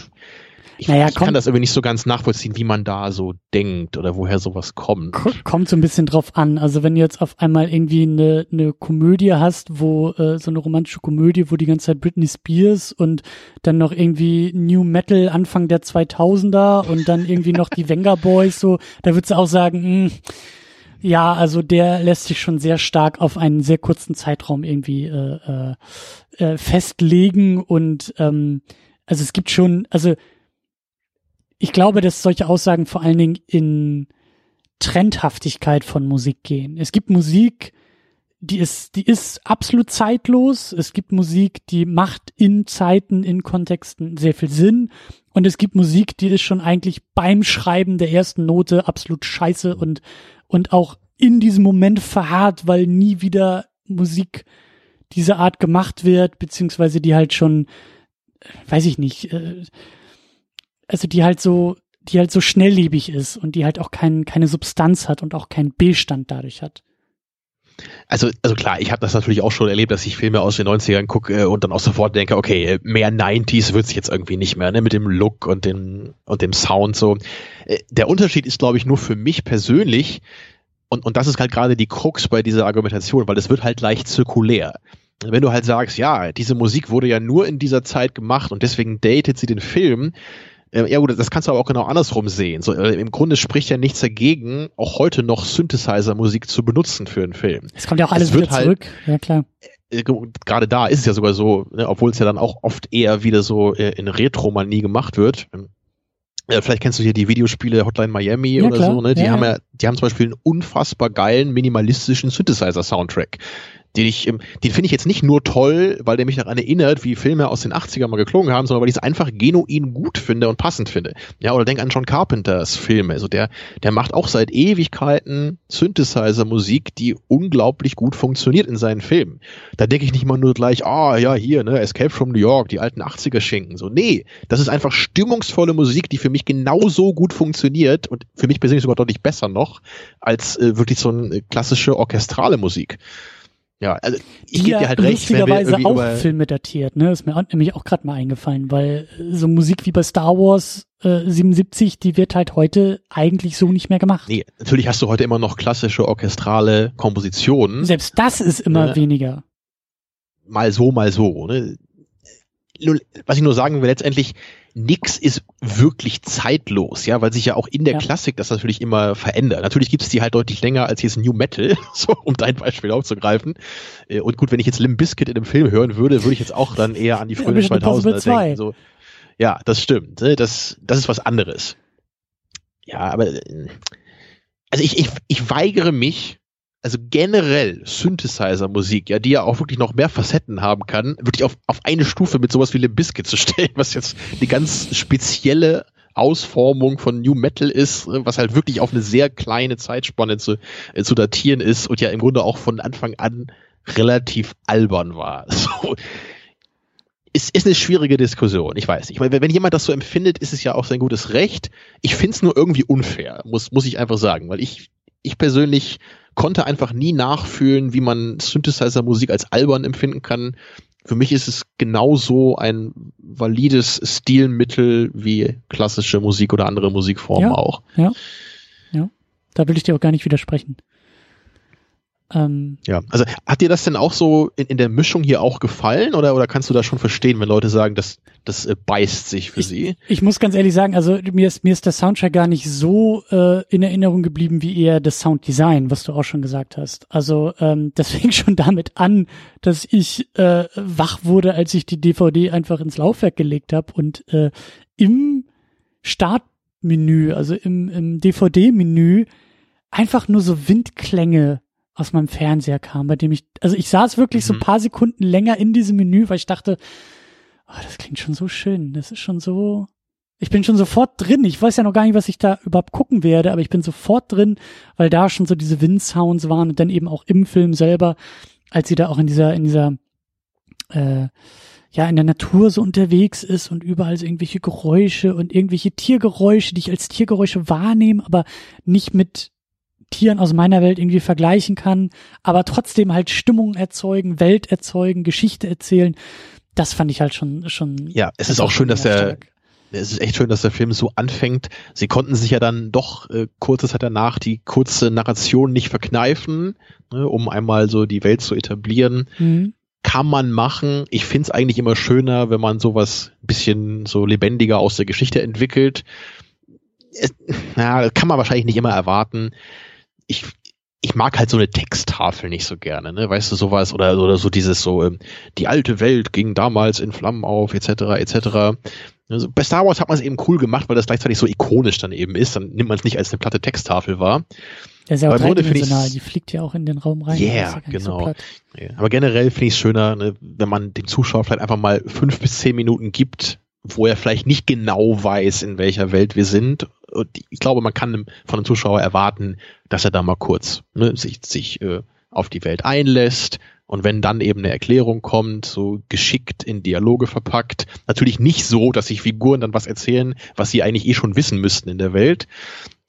ich, naja, ich kann das irgendwie nicht so ganz nachvollziehen, wie man da so denkt oder woher sowas kommt. Kommt so ein bisschen drauf an. Also wenn du jetzt auf einmal irgendwie eine, eine Komödie hast, wo äh, so eine romantische Komödie, wo die ganze Zeit Britney Spears und dann noch irgendwie New Metal Anfang der 2000er und dann irgendwie noch die <laughs> Venga Boys, so, da würdest du auch sagen, mh, hm, ja, also der lässt sich schon sehr stark auf einen sehr kurzen Zeitraum irgendwie äh, äh, äh festlegen und ähm, also es gibt schon, also ich glaube, dass solche Aussagen vor allen Dingen in Trendhaftigkeit von Musik gehen. Es gibt Musik, die ist, die ist absolut zeitlos. Es gibt Musik, die macht in Zeiten, in Kontexten sehr viel Sinn. Und es gibt Musik, die ist schon eigentlich beim Schreiben der ersten Note absolut scheiße und, und auch in diesem Moment verharrt, weil nie wieder Musik dieser Art gemacht wird, beziehungsweise die halt schon, weiß ich nicht, äh, also die halt so, die halt so schnelllebig ist und die halt auch kein, keine Substanz hat und auch keinen Bestand dadurch hat. Also, also klar, ich habe das natürlich auch schon erlebt, dass ich Filme aus den 90ern gucke äh, und dann auch sofort denke, okay, mehr 90s wird's jetzt irgendwie nicht mehr, ne, mit dem Look und dem, und dem Sound so. Äh, der Unterschied ist, glaube ich, nur für mich persönlich, und, und das ist halt gerade die Krux bei dieser Argumentation, weil es wird halt leicht zirkulär wenn du halt sagst, ja, diese Musik wurde ja nur in dieser Zeit gemacht und deswegen datet sie den Film, äh, ja gut, das kannst du aber auch genau andersrum sehen. So, äh, Im Grunde spricht ja nichts dagegen, auch heute noch Synthesizer-Musik zu benutzen für einen Film. Es kommt ja auch alles wieder halt, zurück, ja klar. Äh, gerade da ist es ja sogar so, ne, obwohl es ja dann auch oft eher wieder so äh, in Retro-Manie gemacht wird. Ähm, äh, vielleicht kennst du hier die Videospiele Hotline Miami ja, oder klar. so, ne? Die ja, haben ja, die haben zum Beispiel einen unfassbar geilen, minimalistischen Synthesizer-Soundtrack den ich, den finde ich jetzt nicht nur toll, weil der mich daran erinnert, wie Filme aus den 80ern mal geklungen haben, sondern weil ich es einfach genuin gut finde und passend finde. Ja, oder denk an John Carpenters Filme. Also der, der macht auch seit Ewigkeiten Synthesizer-Musik, die unglaublich gut funktioniert in seinen Filmen. Da denke ich nicht mal nur gleich, ah, ja, hier, ne, Escape from New York, die alten 80er-Schinken. So, nee, das ist einfach stimmungsvolle Musik, die für mich genauso gut funktioniert und für mich persönlich sogar deutlich besser noch, als äh, wirklich so eine klassische orchestrale Musik. Ja, also ich gebe dir halt recht. Lustigerweise auch Filme datiert, ne? Ist mir nämlich auch gerade mal eingefallen, weil äh, so Musik wie bei Star Wars äh, 77, die wird halt heute eigentlich so nicht mehr gemacht. Nee, natürlich hast du heute immer noch klassische orchestrale Kompositionen. Selbst das ist immer ne? weniger. Mal so, mal so. Ne? Was ich nur sagen will, letztendlich, nix ist wirklich zeitlos, ja, weil sich ja auch in der ja. Klassik das natürlich immer verändert. Natürlich gibt's die halt deutlich länger als jetzt New Metal, <laughs> so um dein Beispiel aufzugreifen. Äh, und gut, wenn ich jetzt Limp Bizkit in einem Film hören würde, würde ich jetzt auch dann eher an die frühen ja, 2000er denken. So, ja, das stimmt. Ne? Das, das ist was anderes. Ja, aber äh, also ich, ich, ich weigere mich, also generell Synthesizer-Musik, ja, die ja auch wirklich noch mehr Facetten haben kann, wirklich auf, auf eine Stufe mit sowas wie Limp Bizkit zu <laughs> stellen, was jetzt die ganz spezielle Ausformung von New Metal ist, was halt wirklich auf eine sehr kleine Zeitspanne zu, äh, zu datieren ist und ja im Grunde auch von Anfang an relativ albern war. <laughs> So. Ist, ist eine schwierige Diskussion, ich weiß nicht. Weil wenn jemand das so empfindet, ist es ja auch sein gutes Recht. Ich finde es nur irgendwie unfair, muss, muss ich einfach sagen, weil ich, ich persönlich konnte einfach nie nachfühlen, wie man Synthesizer-Musik als albern empfinden kann. Für mich ist es genauso ein valides Stilmittel wie klassische Musik oder andere Musikformen ja, auch. Ja, ja. Da will ich dir auch gar nicht widersprechen. Ähm, ja, also hat dir das denn auch so in, in der Mischung hier auch gefallen oder, oder kannst du das schon verstehen, wenn Leute sagen, dass das äh, beißt sich für ich, sie? Ich muss ganz ehrlich sagen, also mir ist, mir ist der Soundtrack gar nicht so äh, in Erinnerung geblieben wie eher das Sounddesign, was du auch schon gesagt hast. Also ähm, <laughs> das fing schon damit an, dass ich äh, wach wurde, als ich die DVD einfach ins Laufwerk gelegt habe und äh, im Startmenü, also im, im DVD-Menü, einfach nur so Windklänge aus meinem Fernseher kamen, bei dem ich, also ich saß wirklich mhm. so ein paar Sekunden länger in diesem Menü, weil ich dachte, oh, das klingt schon so schön, das ist schon so, ich bin schon sofort drin. Ich weiß ja noch gar nicht, was ich da überhaupt gucken werde, aber ich bin sofort drin, weil da schon so diese Windsounds waren und dann eben auch im Film selber, als sie da auch in dieser, in dieser, äh, ja, in der Natur so unterwegs ist und überall so irgendwelche Geräusche und irgendwelche Tiergeräusche, die ich als Tiergeräusche wahrnehme, aber nicht mit Tieren aus meiner Welt irgendwie vergleichen kann, aber trotzdem halt Stimmung erzeugen, Welt erzeugen, Geschichte erzählen. Das fand ich halt schon, schon. Ja, es ist auch schön, dass er, es ist echt schön, dass der Film so anfängt. Sie konnten sich ja dann doch äh, kurze Zeit danach die kurze Narration nicht verkneifen, ne, um einmal so die Welt zu etablieren. Mhm. Kann man machen. Ich finde es eigentlich immer schöner, wenn man sowas bisschen so lebendiger aus der Geschichte entwickelt. Es, na, kann man wahrscheinlich nicht immer erwarten. Ich, ich mag halt so eine Texttafel nicht so gerne, ne? Weißt du, sowas oder, oder so dieses so, ähm, die alte Welt ging damals in Flammen auf, etc., etc. Also bei Star Wars hat man es eben cool gemacht, weil das gleichzeitig so ikonisch dann eben ist. Dann nimmt man es nicht als eine platte Texttafel wahr. Das ist ja auch dreidimensional, die fliegt ja auch in den Raum rein. Yeah, ja genau. So. Aber generell finde ich es schöner, ne, wenn man dem Zuschauer vielleicht einfach mal fünf bis zehn Minuten gibt, wo er vielleicht nicht genau weiß, in welcher Welt wir sind. Und ich glaube, man kann von einem Zuschauer erwarten, dass er da mal kurz ne, sich, sich äh, auf die Welt einlässt, und wenn dann eben eine Erklärung kommt, so geschickt in Dialoge verpackt, natürlich nicht so, dass sich Figuren dann was erzählen, was sie eigentlich eh schon wissen müssten in der Welt.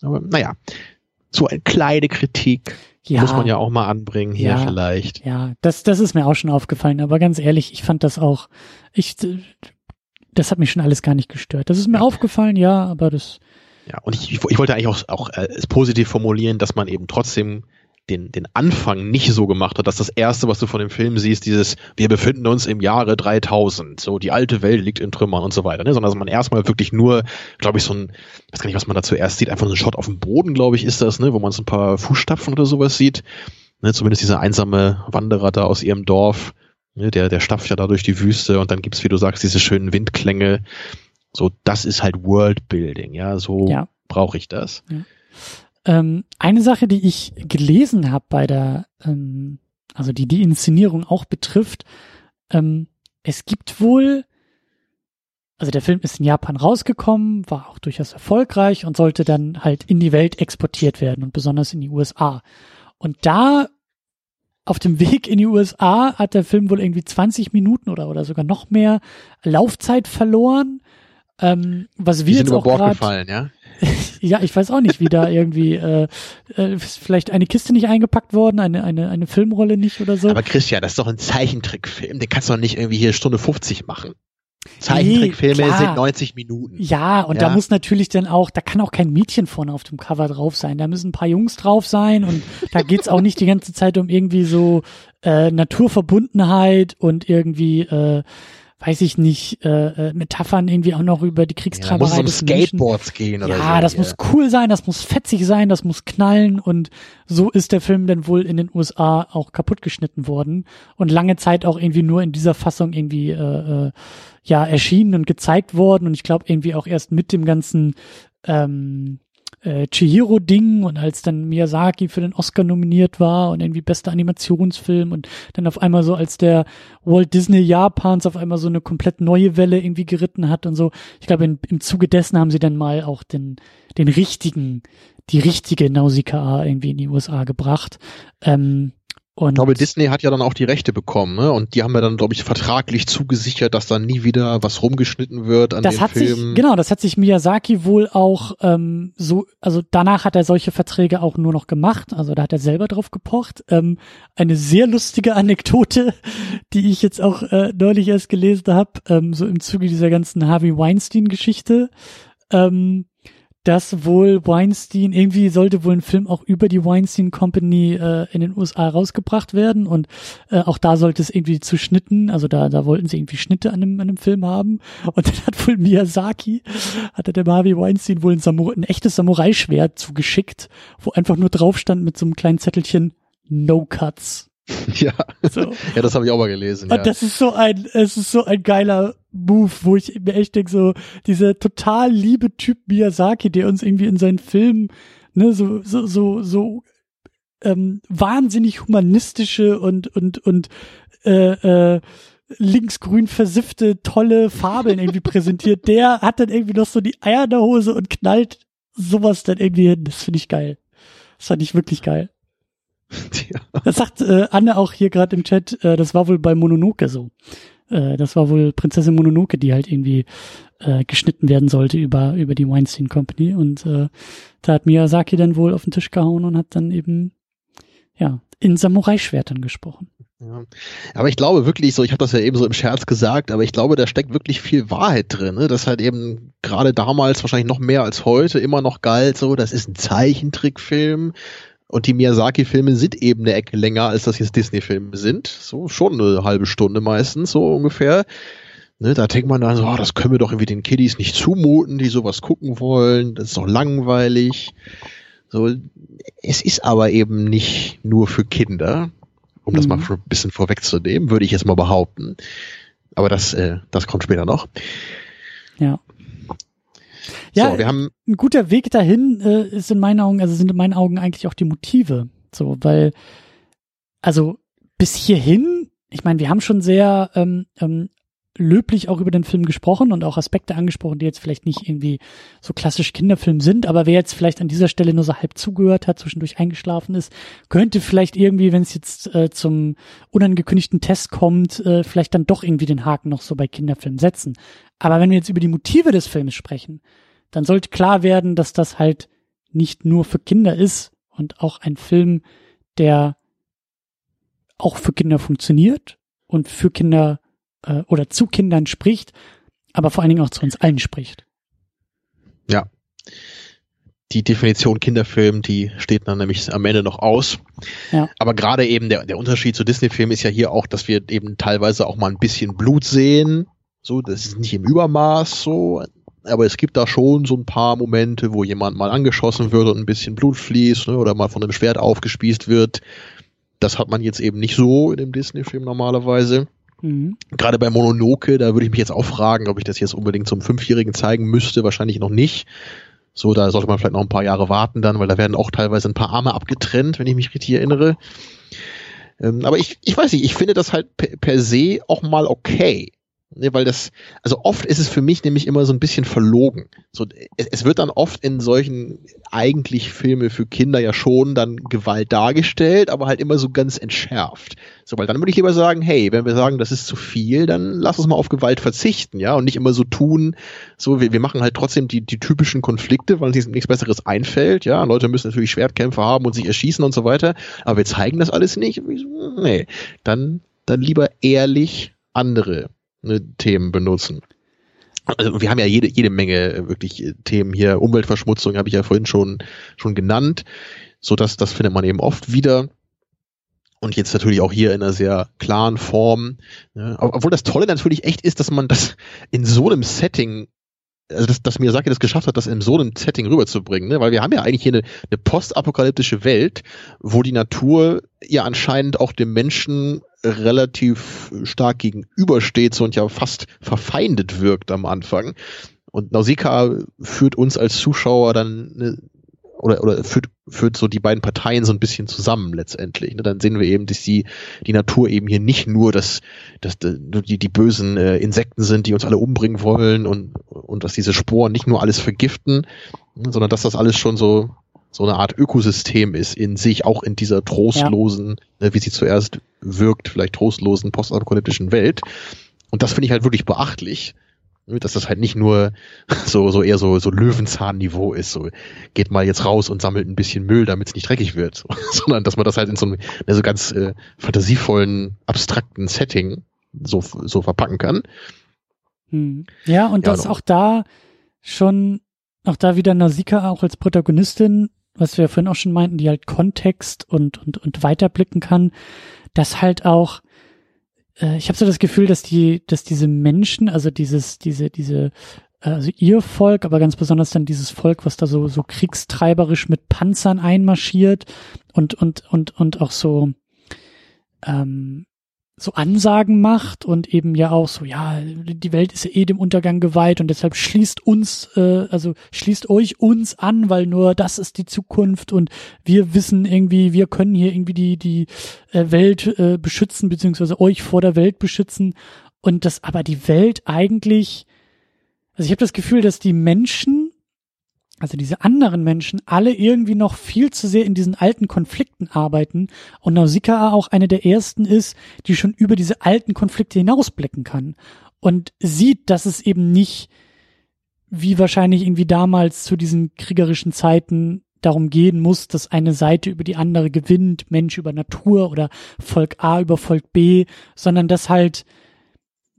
Aber naja, so eine kleine Kritik ja, muss man ja auch mal anbringen hier ja, vielleicht. Ja, das, das ist mir auch schon aufgefallen, aber ganz ehrlich, ich fand das auch, ich, das hat mich schon alles gar nicht gestört. Das ist mir ja. aufgefallen, ja, aber das. Ja, und ich, ich wollte eigentlich auch, auch äh, es positiv formulieren, dass man eben trotzdem den, den Anfang nicht so gemacht hat, dass das erste, was du von dem Film siehst, dieses, wir befinden uns im Jahre 3000, so die alte Welt liegt in Trümmern und so weiter, ne? sondern dass man erstmal wirklich nur, glaube ich, so ein, ich weiß gar nicht, was man da zuerst sieht, einfach so ein Shot auf dem Boden, glaube ich, ist das, ne? wo man so ein paar Fußstapfen oder sowas sieht, ne? zumindest dieser einsame Wanderer da aus ihrem Dorf? Der, der stapft ja da durch die Wüste und dann gibt's, wie du sagst, diese schönen Windklänge, so, das ist halt Worldbuilding, ja, so ja. brauche ich das. Ja. Ähm, eine Sache, die ich gelesen habe bei der, ähm, also die die Inszenierung auch betrifft, ähm, es gibt wohl, also der Film ist in Japan rausgekommen, war auch durchaus erfolgreich und sollte dann halt in die Welt exportiert werden und besonders in die USA. Und da auf dem Weg in die USA hat der Film wohl irgendwie 20 Minuten oder, oder sogar noch mehr Laufzeit verloren. Ähm, was wir die sind jetzt über auch Bord gefallen, ja? <laughs> ja, ich weiß auch nicht, wie da irgendwie äh, äh, vielleicht eine Kiste nicht eingepackt worden, eine, eine, eine Filmrolle nicht oder so. Aber Christian, das ist doch ein Zeichentrickfilm, den kannst du doch nicht irgendwie hier Stunde 50 machen. Zeichentrickfilme nee, sind 90 Minuten. Ja, und ja. da muss natürlich dann auch, da kann auch kein Mädchen vorne auf dem Cover drauf sein. Da müssen ein paar Jungs drauf sein und da geht's auch nicht die ganze Zeit um irgendwie so äh, Naturverbundenheit und irgendwie äh, weiß ich nicht, äh, äh, Metaphern irgendwie auch noch über die Kriegstreiberei ja, muss um Skateboards Menschen. gehen oder ja, so. Ja, das muss cool sein, das muss fetzig sein, das muss knallen und so ist der Film dann wohl in den USA auch kaputt geschnitten worden und lange Zeit auch irgendwie nur in dieser Fassung irgendwie äh, äh, ja erschienen und gezeigt worden und ich glaube irgendwie auch erst mit dem ganzen ähm, äh, Chihiro-Ding und als dann Miyazaki für den Oscar nominiert war und irgendwie bester Animationsfilm und dann auf einmal so als der Walt Disney Japans auf einmal so eine komplett neue Welle irgendwie geritten hat und so. Ich glaube, im Zuge dessen haben sie dann mal auch den, den richtigen, die richtige Nausicaa irgendwie in die USA gebracht. Ähm, und ich glaube, Disney hat ja dann auch die Rechte bekommen, ne? Und die haben ja dann, glaube ich, vertraglich zugesichert, dass dann nie wieder was rumgeschnitten wird an das den hat Filmen. Sich, genau, das hat sich Miyazaki wohl auch ähm, so, also danach hat er solche Verträge auch nur noch gemacht, also da hat er selber drauf gepocht. Ähm, eine sehr lustige Anekdote, <laughs> die ich jetzt auch äh, neulich erst gelesen habe, ähm, so im Zuge dieser ganzen Harvey Weinstein-Geschichte. Ähm, dass wohl Weinstein, irgendwie sollte wohl ein Film auch über die Weinstein Company äh, in den USA rausgebracht werden und äh, auch da sollte es irgendwie zu Schnitten, also da, da wollten sie irgendwie Schnitte an dem, an dem Film haben <laughs> und dann hat wohl Miyazaki, hatte der Harvey Weinstein wohl ein, Samurai, ein echtes Samurai-Schwert zugeschickt, wo einfach nur drauf stand mit so einem kleinen Zettelchen No Cuts. <laughs> Ja, so. ja, das habe ich auch mal gelesen. Und ja. das ist so ein, es ist so ein geiler Move, wo ich mir echt denke, so, dieser total liebe Typ Miyazaki, der uns irgendwie in seinen Filmen, ne, so, so, so, so ähm, wahnsinnig humanistische und, und, und äh, äh, linksgrün versiffte, tolle Fabeln irgendwie <laughs> präsentiert, der hat dann irgendwie noch so die Eier in der Hose und knallt sowas dann irgendwie hin. Das finde ich geil. Das fand ich wirklich geil. <laughs> Ja. Das sagt äh, Anne auch hier gerade im Chat, äh, das war wohl bei Mononoke so. Äh, das war wohl Prinzessin Mononoke, die halt irgendwie äh, geschnitten werden sollte über, über die Weinstein Company. Und äh, da hat Miyazaki dann wohl auf den Tisch gehauen und hat dann eben ja in Samurai-Schwertern gesprochen. Ja. Aber ich glaube wirklich so, ich habe das ja eben so im Scherz gesagt, aber ich glaube, da steckt wirklich viel Wahrheit drin, ne? Das halt eben gerade damals wahrscheinlich noch mehr als heute immer noch galt, so, das ist ein Zeichentrickfilm und die Miyazaki-Filme sind eben eine Ecke länger, als das jetzt Disney-Filme sind. So schon eine halbe Stunde meistens, so ungefähr. Ne, da denkt man dann so, oh, das können wir doch irgendwie den Kiddies nicht zumuten, die sowas gucken wollen. Das ist doch langweilig. So, es ist aber eben nicht nur für Kinder, um mhm. das mal mhm. ein bisschen vorwegzunehmen, würde ich jetzt mal behaupten. Aber das, äh, das kommt später noch. Ja. Ja, so, wir haben ein guter Weg dahin äh, ist in meinen Augen, also sind in meinen Augen eigentlich auch die Motive. So, weil, also bis hierhin, ich meine, wir haben schon sehr ähm, ähm, löblich auch über den Film gesprochen und auch Aspekte angesprochen, die jetzt vielleicht nicht irgendwie so klassisch Kinderfilm sind, aber wer jetzt vielleicht an dieser Stelle nur so halb zugehört hat, zwischendurch eingeschlafen ist, könnte vielleicht irgendwie, wenn es jetzt äh, zum unangekündigten Test kommt, äh, vielleicht dann doch irgendwie den Haken noch so bei Kinderfilmen setzen. Aber wenn wir jetzt über die Motive des Films sprechen, dann sollte klar werden, dass das halt nicht nur für Kinder ist und auch ein Film, der auch für Kinder funktioniert und für Kinder äh, oder zu Kindern spricht, aber vor allen Dingen auch zu uns allen spricht. Ja. Die Definition Kinderfilm, die steht dann nämlich am Ende noch aus. Ja. Aber gerade eben der, der Unterschied zu Disney-Filmen ist ja hier auch, dass wir eben teilweise auch mal ein bisschen Blut sehen. So, das ist nicht im Übermaß so, aber es gibt da schon so ein paar Momente, wo jemand mal angeschossen wird und ein bisschen Blut fließt ne, oder mal von einem Schwert aufgespießt wird. Das hat man jetzt eben nicht so in dem Disney-Film normalerweise. Mhm. Gerade bei Mononoke, da würde ich mich jetzt auch fragen, ob ich das jetzt unbedingt zum Fünfjährigen zeigen müsste. Wahrscheinlich noch nicht. So, da sollte man vielleicht noch ein paar Jahre warten dann, weil da werden auch teilweise ein paar Arme abgetrennt, wenn ich mich richtig erinnere. Ähm, aber ich, ich weiß nicht, ich finde das halt per, per se auch mal okay. Ne, weil das, also oft ist es für mich nämlich immer so ein bisschen verlogen. So, es, es, wird dann oft in solchen eigentlich Filme für Kinder ja schon dann Gewalt dargestellt, aber halt immer so ganz entschärft. So, weil dann würde ich lieber sagen, hey, wenn wir sagen, das ist zu viel, dann lass uns mal auf Gewalt verzichten, ja, und nicht immer so tun, so, wir, wir machen halt trotzdem die, die typischen Konflikte, weil uns nichts Besseres einfällt, ja, Leute müssen natürlich Schwertkämpfe haben und sich erschießen und so weiter, aber wir zeigen das alles nicht. Nee, dann, dann lieber ehrlich andere Themen benutzen. Also wir haben ja jede, jede Menge äh, wirklich äh, Themen hier. Umweltverschmutzung habe ich ja vorhin schon, schon genannt. So dass das findet man eben oft wieder. Und jetzt natürlich auch hier in einer sehr klaren Form. Ja, obwohl das Tolle natürlich echt ist, dass man das in so einem Setting also dass, dass Miyazaki das geschafft hat, das in so einem Setting rüberzubringen, ne? weil wir haben ja eigentlich hier eine, eine postapokalyptische Welt, wo die Natur ja anscheinend auch dem Menschen relativ stark gegenübersteht und ja fast verfeindet wirkt am Anfang. Und Nausicaa führt uns als Zuschauer dann eine, oder, oder führt, führt so die beiden Parteien so ein bisschen zusammen letztendlich. Ne? Dann sehen wir eben, dass die, die Natur eben hier nicht nur das, das, die, die bösen äh, Insekten sind, die uns alle umbringen wollen und, und dass diese Sporen nicht nur alles vergiften, sondern dass das alles schon so so eine Art Ökosystem ist in sich, auch in dieser trostlosen, ja. äh, wie sie zuerst wirkt, vielleicht trostlosen postapokalyptischen Welt. Und das finde ich halt wirklich beachtlich, ne, dass das halt nicht nur <laughs> so, so eher so, so Löwenzahn-Niveau ist, so geht mal jetzt raus und sammelt ein bisschen Müll, damit es nicht dreckig wird, <laughs> sondern dass man das halt in so einem so ganz äh, fantasievollen, abstrakten Setting so, so verpacken kann. Hm. Ja, und ja, dass auch da schon, auch da wieder Nasika auch als Protagonistin was wir vorhin auch schon meinten, die halt Kontext und, und, und weiterblicken kann, dass halt auch, äh, ich habe so das Gefühl, dass die, dass diese Menschen, also dieses, diese, diese, äh, also ihr Volk, aber ganz besonders dann dieses Volk, was da so, so kriegstreiberisch mit Panzern einmarschiert und, und, und, und auch so, ähm, so Ansagen macht und eben ja auch so, ja, die Welt ist ja eh dem Untergang geweiht und deshalb schließt uns, äh, also schließt euch uns an, weil nur das ist die Zukunft und wir wissen irgendwie, wir können hier irgendwie die, die äh, Welt äh, beschützen, beziehungsweise euch vor der Welt beschützen und das aber die Welt eigentlich, also ich habe das Gefühl, dass die Menschen also diese anderen Menschen, alle irgendwie noch viel zu sehr in diesen alten Konflikten arbeiten. Und Nausicaa auch eine der ersten ist, die schon über diese alten Konflikte hinausblicken kann und sieht, dass es eben nicht wie wahrscheinlich irgendwie damals zu diesen kriegerischen Zeiten darum gehen muss, dass eine Seite über die andere gewinnt, Mensch über Natur oder Volk A über Volk B, sondern dass halt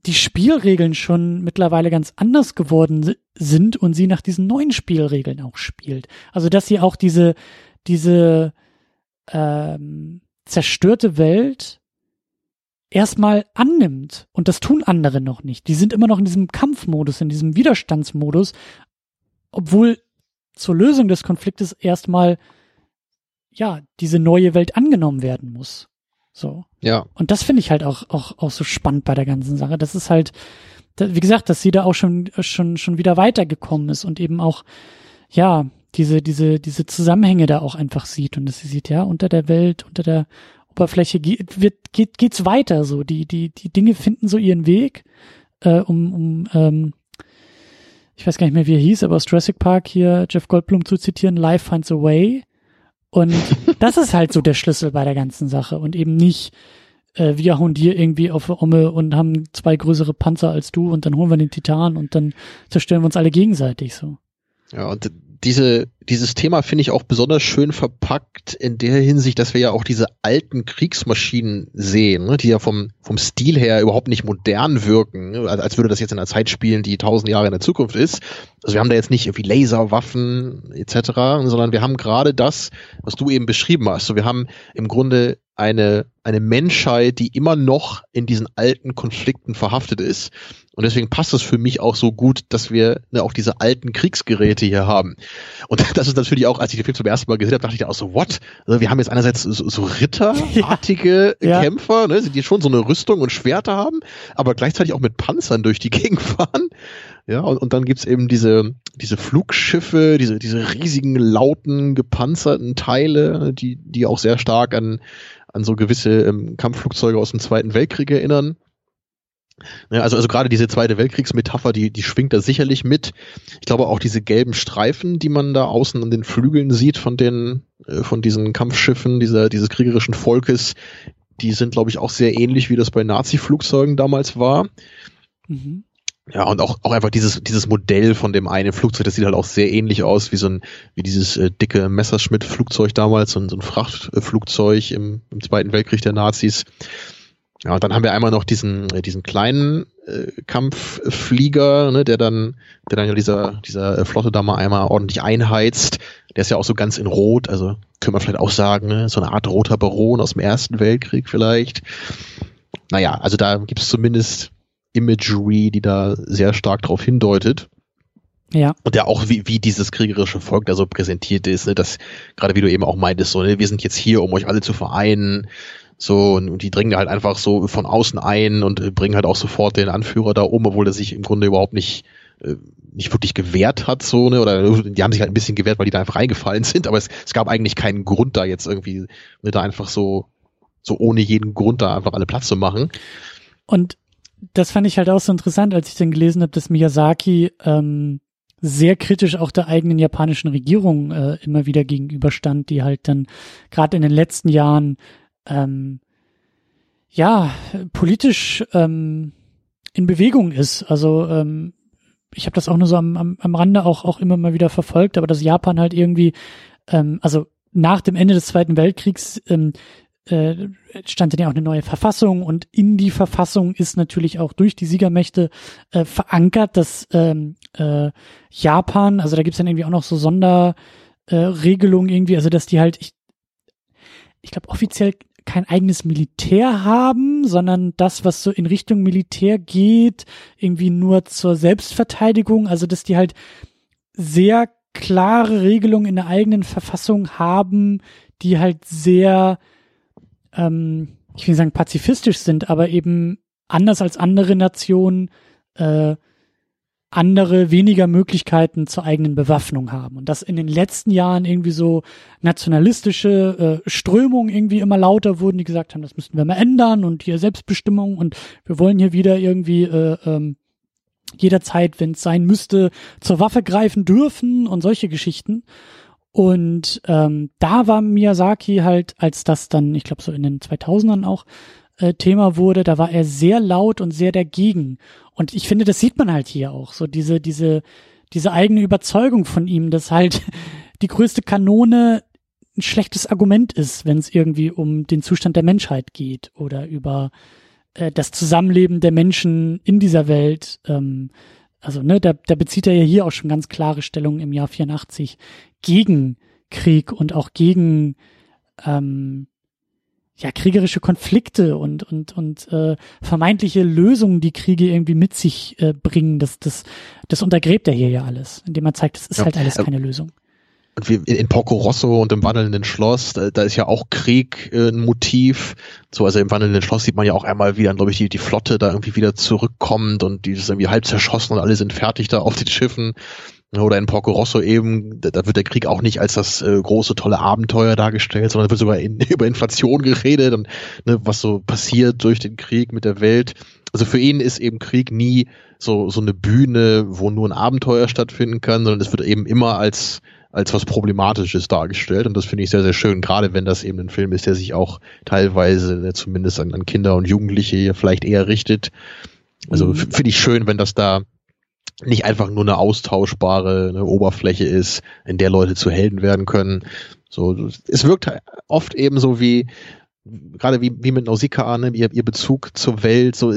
die Spielregeln schon mittlerweile ganz anders geworden sind und sie nach diesen neuen Spielregeln auch spielt. Also dass sie auch diese, diese ähm, zerstörte Welt erstmal annimmt. Und das tun andere noch nicht. Die sind immer noch in diesem Kampfmodus, in diesem Widerstandsmodus, obwohl zur Lösung des Konfliktes erstmal ja diese neue Welt angenommen werden muss. So. Ja. Und das finde ich halt auch, auch, auch so spannend bei der ganzen Sache. Das ist halt, wie gesagt, dass sie da auch schon, schon, schon wieder weitergekommen ist und eben auch, ja, diese, diese, diese Zusammenhänge da auch einfach sieht und dass sie sieht, ja, unter der Welt, unter der Oberfläche geht, wird, geht, geht's weiter so. Die, die, die Dinge finden so ihren Weg, äh, um, um, ähm, ich weiß gar nicht mehr, wie er hieß, aber aus Jurassic Park hier Jeff Goldblum zu zitieren, Life finds a way. Und <laughs> das ist halt so der Schlüssel bei der ganzen Sache und eben nicht, äh, wir hauen dir irgendwie auf Omme und haben zwei größere Panzer als du und dann holen wir den Titan und dann zerstören wir uns alle gegenseitig so. Ja, und diese, dieses Thema finde ich auch besonders schön verpackt in der Hinsicht, dass wir ja auch diese alten Kriegsmaschinen sehen, ne, die ja vom, vom Stil her überhaupt nicht modern wirken, ne, als würde das jetzt in einer Zeit spielen, die tausend Jahre in der Zukunft ist. Also wir haben da jetzt nicht irgendwie Laserwaffen etc., sondern wir haben gerade das, was du eben beschrieben hast. So, wir haben im Grunde eine, eine Menschheit, die immer noch in diesen alten Konflikten verhaftet ist. Und deswegen passt es für mich auch so gut, dass wir ne, auch diese alten Kriegsgeräte hier haben. Und <laughs> das ist natürlich auch, als ich den Film zum ersten Mal gesehen habe, dachte ich auch so, what? Also wir haben jetzt einerseits so, so ritterartige <laughs> ja, Kämpfer, ne, die schon so eine Rüstung und Schwerter haben, aber gleichzeitig auch mit Panzern durch die <laughs> Gegend fahren. Ja, und, und dann gibt's eben diese, diese Flugschiffe, diese, diese riesigen, lauten, gepanzerten Teile, die, die auch sehr stark an, an so gewisse ähm, Kampfflugzeuge aus dem Zweiten Weltkrieg erinnern. Ja, also, also gerade diese Zweite Weltkriegsmetapher, die, die schwingt da sicherlich mit. Ich glaube auch diese gelben Streifen, die man da außen an den Flügeln sieht von den, äh, von diesen Kampfschiffen dieser, dieses kriegerischen Volkes, die sind, glaube ich, auch sehr ähnlich, wie das bei Nazi-Flugzeugen damals war. Mhm. Ja, und auch, auch einfach dieses, dieses Modell von dem einen Flugzeug, das sieht halt auch sehr ähnlich aus wie so ein, wie dieses äh, dicke Messerschmitt-Flugzeug damals, so ein, so ein Frachtflugzeug im, im Zweiten Weltkrieg der Nazis. Ja, und dann haben wir einmal noch diesen, äh, diesen kleinen äh, Kampfflieger, ne, der dann, der dann ja dieser, dieser äh, Flotte da mal einmal ordentlich einheizt. Der ist ja auch so ganz in Rot, also können wir vielleicht auch sagen, ne, so eine Art roter Baron aus dem Ersten Weltkrieg vielleicht. Naja, also da gibt es zumindest Imagery, die da sehr stark darauf hindeutet. Ja. Und ja auch, wie, wie dieses kriegerische Volk da so präsentiert ist, ne, dass, gerade wie du eben auch meintest, so, ne, wir sind jetzt hier, um euch alle zu vereinen. So, und, die dringen halt einfach so von außen ein und äh, bringen halt auch sofort den Anführer da um, obwohl er sich im Grunde überhaupt nicht, äh, nicht wirklich gewehrt hat, so, ne, oder die haben sich halt ein bisschen gewehrt, weil die da einfach reingefallen <laughs> sind, aber es, es gab eigentlich keinen Grund da jetzt irgendwie, ne, da einfach so, so ohne jeden Grund da einfach alle Platz zu machen. Und das fand ich halt auch so interessant, als ich dann gelesen habe, dass Miyazaki ähm, sehr kritisch auch der eigenen japanischen Regierung äh, immer wieder gegenüberstand, die halt dann gerade in den letzten Jahren ähm, ja politisch ähm, in Bewegung ist. Also ähm, ich habe das auch nur so am, am, am Rande auch auch immer mal wieder verfolgt, aber dass Japan halt irgendwie ähm, also nach dem Ende des Zweiten Weltkriegs ähm, äh, stand dann ja auch eine neue Verfassung und in die Verfassung ist natürlich auch durch die Siegermächte äh, verankert, dass ähm, äh, Japan, also da gibt's dann irgendwie auch noch so Sonderregelungen irgendwie, also dass die halt, ich, ich glaube offiziell kein eigenes Militär haben, sondern das, was so in Richtung Militär geht, irgendwie nur zur Selbstverteidigung, also dass die halt sehr klare Regelungen in der eigenen Verfassung haben, die halt sehr ähm, ich will sagen pazifistisch sind, aber eben anders als andere Nationen äh, andere weniger Möglichkeiten zur eigenen Bewaffnung haben und dass in den letzten Jahren irgendwie so nationalistische äh, Strömungen irgendwie immer lauter wurden, die gesagt haben, das müssten wir mal ändern und hier Selbstbestimmung und wir wollen hier wieder irgendwie äh, ähm, jederzeit, wenn es sein müsste, zur Waffe greifen dürfen und solche Geschichten. Und ähm, da war Miyazaki halt, als das dann, ich glaube so in den 2000ern auch äh, Thema wurde, da war er sehr laut und sehr dagegen. Und ich finde, das sieht man halt hier auch, so diese, diese, diese eigene Überzeugung von ihm, dass halt <laughs> die größte Kanone ein schlechtes Argument ist, wenn es irgendwie um den Zustand der Menschheit geht oder über äh, das Zusammenleben der Menschen in dieser Welt. Ähm, also, ne, da, da bezieht er ja hier auch schon ganz klare Stellung im Jahr 84 gegen Krieg und auch gegen ähm, ja kriegerische Konflikte und und und äh, vermeintliche Lösungen, die Kriege irgendwie mit sich äh, bringen. Das das das untergräbt er hier ja alles, indem er zeigt, es ist ja. halt alles keine Lösung. Und wie in Porco Rosso und im wandelnden Schloss, da, da ist ja auch Krieg äh, ein Motiv. So, also im wandelnden Schloss sieht man ja auch einmal wieder, glaube ich, die, die Flotte da irgendwie wieder zurückkommt und die ist irgendwie halb zerschossen und alle sind fertig da auf den Schiffen. Oder in Porco Rosso eben, da, da wird der Krieg auch nicht als das äh, große, tolle Abenteuer dargestellt, sondern wird sogar in, <laughs> über Inflation geredet und ne, was so passiert durch den Krieg mit der Welt. Also für ihn ist eben Krieg nie so, so eine Bühne, wo nur ein Abenteuer stattfinden kann, sondern es wird eben immer als als was Problematisches dargestellt. Und das finde ich sehr, sehr schön, gerade wenn das eben ein Film ist, der sich auch teilweise ne, zumindest an, an Kinder und Jugendliche hier vielleicht eher richtet. Also mhm. finde ich schön, wenn das da nicht einfach nur eine austauschbare eine Oberfläche ist, in der Leute zu Helden werden können. So, es wirkt oft eben so wie, gerade wie, wie mit Nausicaa, ne, ihr, ihr Bezug zur Welt, so,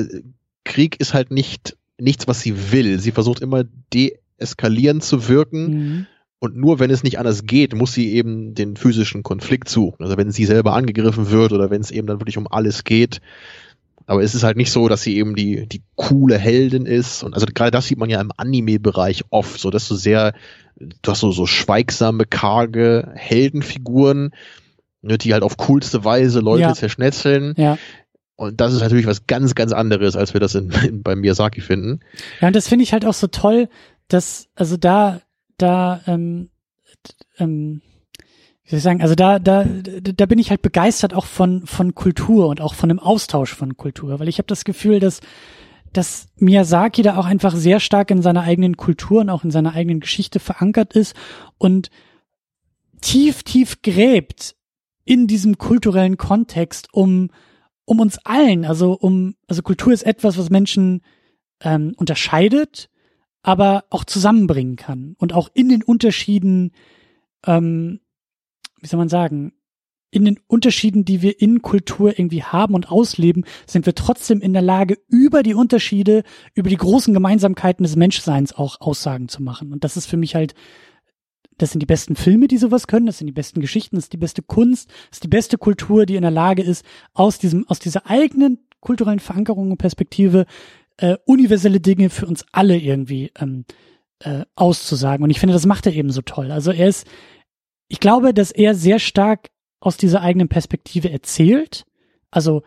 Krieg ist halt nicht, nichts, was sie will. Sie versucht immer deeskalierend zu wirken. Mhm und nur wenn es nicht anders geht, muss sie eben den physischen Konflikt suchen. Also wenn sie selber angegriffen wird oder wenn es eben dann wirklich um alles geht. Aber es ist halt nicht so, dass sie eben die, die coole Heldin ist. Und also gerade das sieht man ja im Anime-Bereich oft, so dass du sehr, du hast so, so schweigsame, karge Heldenfiguren, ne, die halt auf coolste Weise Leute ja. zerschnetzeln. Ja. Und das ist natürlich was ganz, ganz anderes, als wir das in, in bei Miyazaki finden. Ja, und das finde ich halt auch so toll, dass, also da, da, ähm, ähm, ich sagen, also da, da, da bin ich halt begeistert auch von, von Kultur und auch von dem Austausch von Kultur, weil ich habe das Gefühl, dass, dass Miyazaki da auch einfach sehr stark in seiner eigenen Kultur und auch in seiner eigenen Geschichte verankert ist und tief, tief gräbt in diesem kulturellen Kontext, um, um uns allen, also um, also Kultur ist etwas, was Menschen ähm, unterscheidet, aber auch zusammenbringen kann und auch in den Unterschieden, ähm, wie soll man sagen, in den Unterschieden, die wir in Kultur irgendwie haben und ausleben, sind wir trotzdem in der Lage, über die Unterschiede, über die großen Gemeinsamkeiten des Menschseins auch Aussagen zu machen. Und das ist für mich halt, das sind die besten Filme, die sowas können, das sind die besten Geschichten, das ist die beste Kunst, das ist die beste Kultur, die in der Lage ist, aus diesem, aus dieser eigenen kulturellen Verankerung und Perspektive äh, universelle Dinge für uns alle irgendwie ähm, äh, auszusagen. Und ich finde, das macht er eben so toll. Also er ist, ich glaube, dass er sehr stark aus dieser eigenen Perspektive erzählt. Also,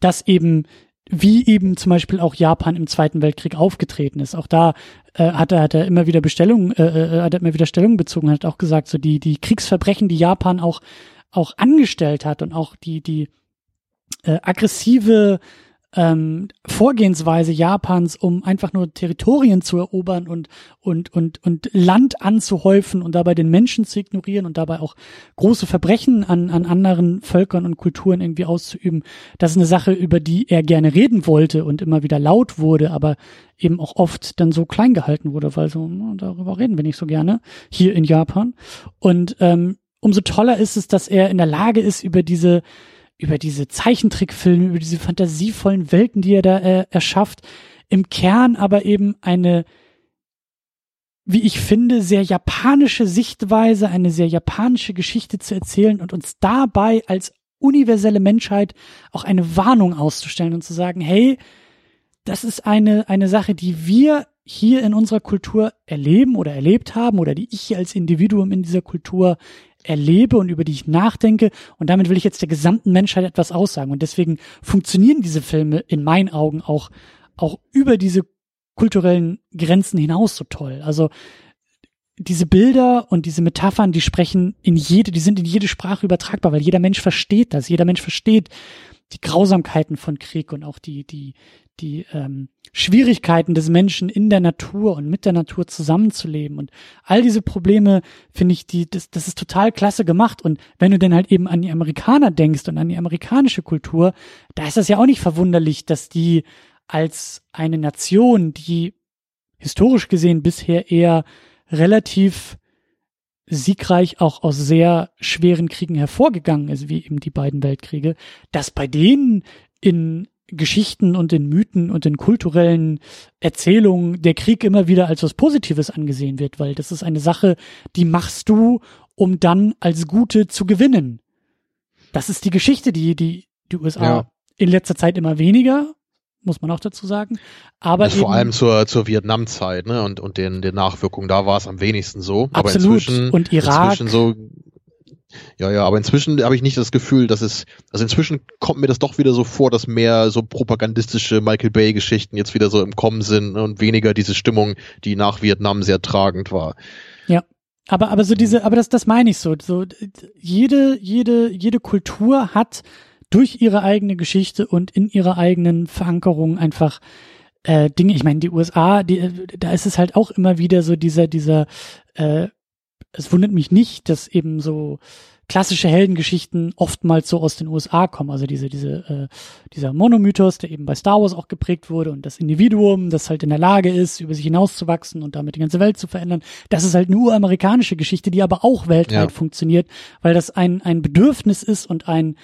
dass eben, wie eben zum Beispiel auch Japan im Zweiten Weltkrieg aufgetreten ist. Auch da äh, hat er hat er immer wieder Bestellungen, äh, äh, hat er immer wieder Stellung bezogen, hat auch gesagt, so die die Kriegsverbrechen, die Japan auch auch angestellt hat und auch die die äh, aggressive ähm, Vorgehensweise Japans, um einfach nur Territorien zu erobern und, und, und, und Land anzuhäufen und dabei den Menschen zu ignorieren und dabei auch große Verbrechen an, an anderen Völkern und Kulturen irgendwie auszuüben. Das ist eine Sache, über die er gerne reden wollte und immer wieder laut wurde, aber eben auch oft dann so klein gehalten wurde, weil so, darüber reden wir nicht so gerne hier in Japan. Und ähm, umso toller ist es, dass er in der Lage ist, über diese über diese Zeichentrickfilme, über diese fantasievollen Welten, die er da äh, erschafft, im Kern aber eben eine, wie ich finde, sehr japanische Sichtweise, eine sehr japanische Geschichte zu erzählen und uns dabei als universelle Menschheit auch eine Warnung auszustellen und zu sagen, hey, das ist eine, eine Sache, die wir hier in unserer Kultur erleben oder erlebt haben oder die ich als Individuum in dieser Kultur erlebe und über die ich nachdenke. Und damit will ich jetzt der gesamten Menschheit etwas aussagen. Und deswegen funktionieren diese Filme in meinen Augen auch, auch über diese kulturellen Grenzen hinaus so toll. Also diese Bilder und diese Metaphern, die sprechen in jede, die sind in jede Sprache übertragbar, weil jeder Mensch versteht das. Jeder Mensch versteht die Grausamkeiten von Krieg und auch die, die, die ähm, Schwierigkeiten des Menschen in der Natur und mit der Natur zusammenzuleben. Und all diese Probleme finde ich, die, das, das ist total klasse gemacht. Und wenn du denn halt eben an die Amerikaner denkst und an die amerikanische Kultur, da ist das ja auch nicht verwunderlich, dass die als eine Nation, die historisch gesehen bisher eher relativ siegreich auch aus sehr schweren Kriegen hervorgegangen ist, wie eben die beiden Weltkriege, dass bei denen in Geschichten und in Mythen und in kulturellen Erzählungen der Krieg immer wieder als was Positives angesehen wird, weil das ist eine Sache, die machst du, um dann als Gute zu gewinnen. Das ist die Geschichte, die die, die USA ja. in letzter Zeit immer weniger muss man auch dazu sagen. Aber also vor allem zur, zur Vietnamzeit ne? und, und den, den Nachwirkungen, da war es am wenigsten so. Aber absolut. inzwischen, und Irak. Inzwischen so, ja, ja, aber inzwischen habe ich nicht das Gefühl, dass es, also inzwischen kommt mir das doch wieder so vor, dass mehr so propagandistische Michael Bay-Geschichten jetzt wieder so im Kommen sind und weniger diese Stimmung, die nach Vietnam sehr tragend war. Ja. Aber, aber so diese, aber das, das meine ich so. So, jede, jede, jede Kultur hat durch ihre eigene Geschichte und in ihrer eigenen Verankerung einfach äh, Dinge. Ich meine, die USA, die, da ist es halt auch immer wieder so dieser, dieser, äh, es wundert mich nicht, dass eben so klassische Heldengeschichten oftmals so aus den USA kommen. Also diese, diese, äh, dieser Monomythos, der eben bei Star Wars auch geprägt wurde und das Individuum, das halt in der Lage ist, über sich hinauszuwachsen und damit die ganze Welt zu verändern. Das ist halt eine uramerikanische Geschichte, die aber auch weltweit ja. funktioniert, weil das ein, ein Bedürfnis ist und ein,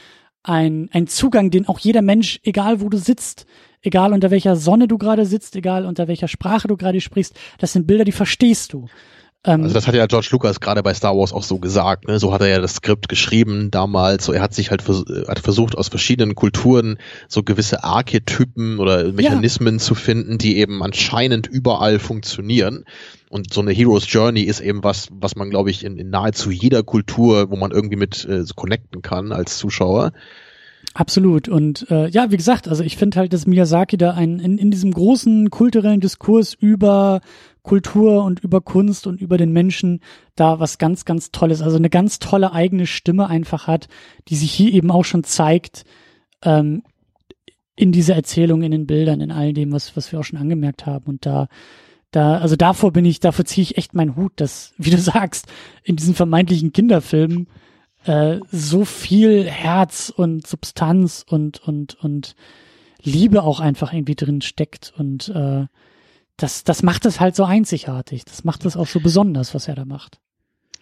ein, ein Zugang, den auch jeder Mensch, egal wo du sitzt, egal unter welcher Sonne du gerade sitzt, egal unter welcher Sprache du gerade sprichst, das sind Bilder, die verstehst du. Ähm, also das hat ja George Lucas gerade bei Star Wars auch so gesagt. Ne? So hat er ja das Skript geschrieben damals. So er hat sich halt vers hat versucht aus verschiedenen Kulturen so gewisse Archetypen oder Mechanismen ja. zu finden, die eben anscheinend überall funktionieren. Und so eine Hero's Journey ist eben was, was man glaube ich in, in, nahezu jeder Kultur, wo man irgendwie mit äh, so connecten kann als Zuschauer. Absolut. Und äh, ja, wie gesagt, also ich finde halt, dass Miyazaki da ein, in, in diesem großen kulturellen Diskurs über Kultur und über Kunst und über den Menschen da was ganz, ganz Tolles, also eine ganz tolle eigene Stimme einfach hat, die sich hier eben auch schon zeigt ähm, in dieser Erzählung, in den Bildern, in all dem, was, was wir auch schon angemerkt haben. Und da, da, also davor bin ich, davor ziehe ich echt meinen Hut, dass, <laughs> wie du sagst, in diesen vermeintlichen Kinderfilmen äh, so viel Herz und Substanz und und und Liebe auch einfach irgendwie drin steckt und äh, das, das macht es halt so einzigartig. Das macht es auch so besonders, was er da macht.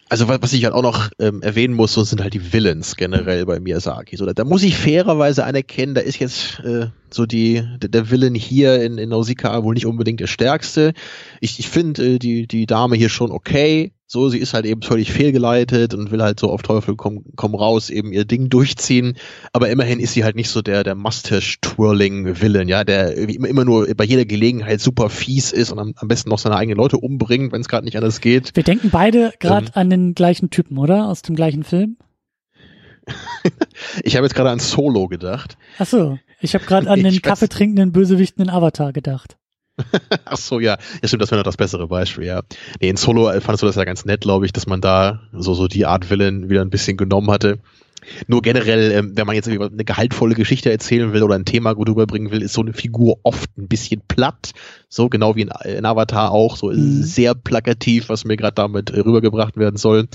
Also was ich halt auch noch ähm, erwähnen muss, so sind halt die Villains generell bei Miyazaki. So, da, da muss ich fairerweise anerkennen, da ist jetzt äh, so die der, der Villain hier in, in Nausicaa wohl nicht unbedingt der stärkste. Ich, ich finde äh, die die Dame hier schon okay. So, sie ist halt eben völlig fehlgeleitet und will halt so auf Teufel komm, komm raus eben ihr Ding durchziehen. Aber immerhin ist sie halt nicht so der, der Mustache-Twirling-Villain, ja, der immer, immer nur bei jeder Gelegenheit super fies ist und am, am besten noch seine eigenen Leute umbringt, wenn es gerade nicht anders geht. Wir denken beide gerade ähm, an den gleichen Typen, oder? Aus dem gleichen Film? <laughs> ich habe jetzt gerade an Solo gedacht. Ach so, ich habe gerade an den kaffeetrinkenden Bösewichten in Avatar gedacht. <laughs> Ach so, ja. Ja, stimmt, das wäre noch das bessere Beispiel, ja. Nee, in Solo fandest du das ja ganz nett, glaube ich, dass man da so, so die Art Villain wieder ein bisschen genommen hatte. Nur generell, ähm, wenn man jetzt eine gehaltvolle Geschichte erzählen will oder ein Thema gut rüberbringen will, ist so eine Figur oft ein bisschen platt. So genau wie in, in Avatar auch. So mhm. sehr plakativ, was mir gerade damit äh, rübergebracht werden soll.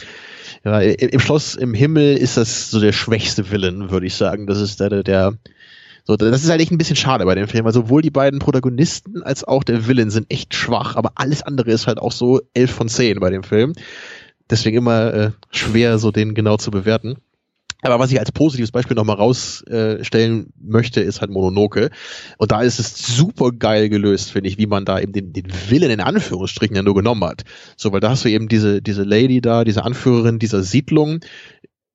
Ja, im Schloss im Himmel ist das so der schwächste Villain, würde ich sagen. Das ist der, der, so, das ist halt echt ein bisschen schade bei dem Film, weil sowohl die beiden Protagonisten als auch der Villain sind echt schwach, aber alles andere ist halt auch so elf von zehn bei dem Film. Deswegen immer äh, schwer, so den genau zu bewerten. Aber was ich als positives Beispiel nochmal rausstellen äh, möchte, ist halt Mononoke. Und da ist es super geil gelöst, finde ich, wie man da eben den, den Willen in Anführungsstrichen ja nur genommen hat. So, weil da hast du eben diese, diese Lady da, diese Anführerin dieser Siedlung,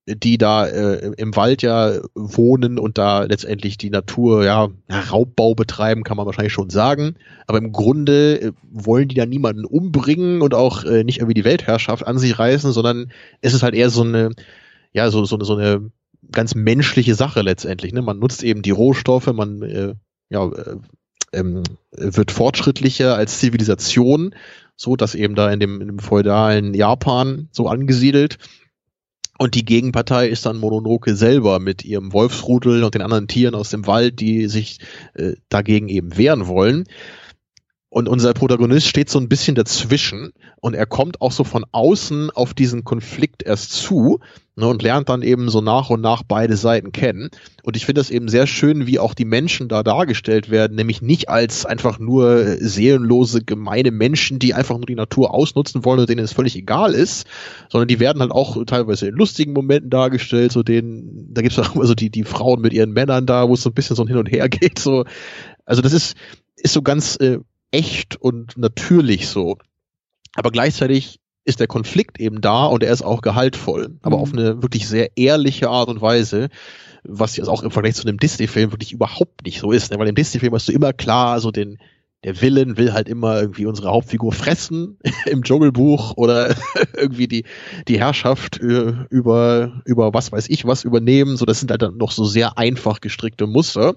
die da äh, im Wald ja wohnen und da letztendlich die Natur, ja, Raubbau betreiben, kann man wahrscheinlich schon sagen. Aber im Grunde äh, wollen die da niemanden umbringen und auch äh, nicht irgendwie die Weltherrschaft an sich reißen, sondern es ist halt eher so eine, ja, so, so, so eine ganz menschliche Sache letztendlich. Ne? Man nutzt eben die Rohstoffe, man äh, ja, äh, ähm, wird fortschrittlicher als Zivilisation, so dass eben da in dem, in dem feudalen Japan so angesiedelt und die Gegenpartei ist dann Mononoke selber mit ihrem Wolfsrudel und den anderen Tieren aus dem Wald, die sich äh, dagegen eben wehren wollen. Und unser Protagonist steht so ein bisschen dazwischen und er kommt auch so von außen auf diesen Konflikt erst zu ne, und lernt dann eben so nach und nach beide Seiten kennen. Und ich finde das eben sehr schön, wie auch die Menschen da dargestellt werden, nämlich nicht als einfach nur seelenlose, gemeine Menschen, die einfach nur die Natur ausnutzen wollen und denen es völlig egal ist, sondern die werden halt auch teilweise in lustigen Momenten dargestellt, so denen, da gibt's auch immer so die, die Frauen mit ihren Männern da, wo es so ein bisschen so hin und her <laughs> geht, so. Also das ist, ist so ganz äh, echt und natürlich so. Aber gleichzeitig ist der Konflikt eben da und er ist auch gehaltvoll, aber mhm. auf eine wirklich sehr ehrliche Art und Weise, was jetzt auch im Vergleich zu einem Disney-Film wirklich überhaupt nicht so ist, ne? weil im Disney-Film hast du immer klar so den der Villain will halt immer irgendwie unsere Hauptfigur fressen <laughs> im Dschungelbuch oder <laughs> irgendwie die, die Herrschaft äh, über, über was weiß ich was übernehmen. So, das sind halt dann noch so sehr einfach gestrickte Muster.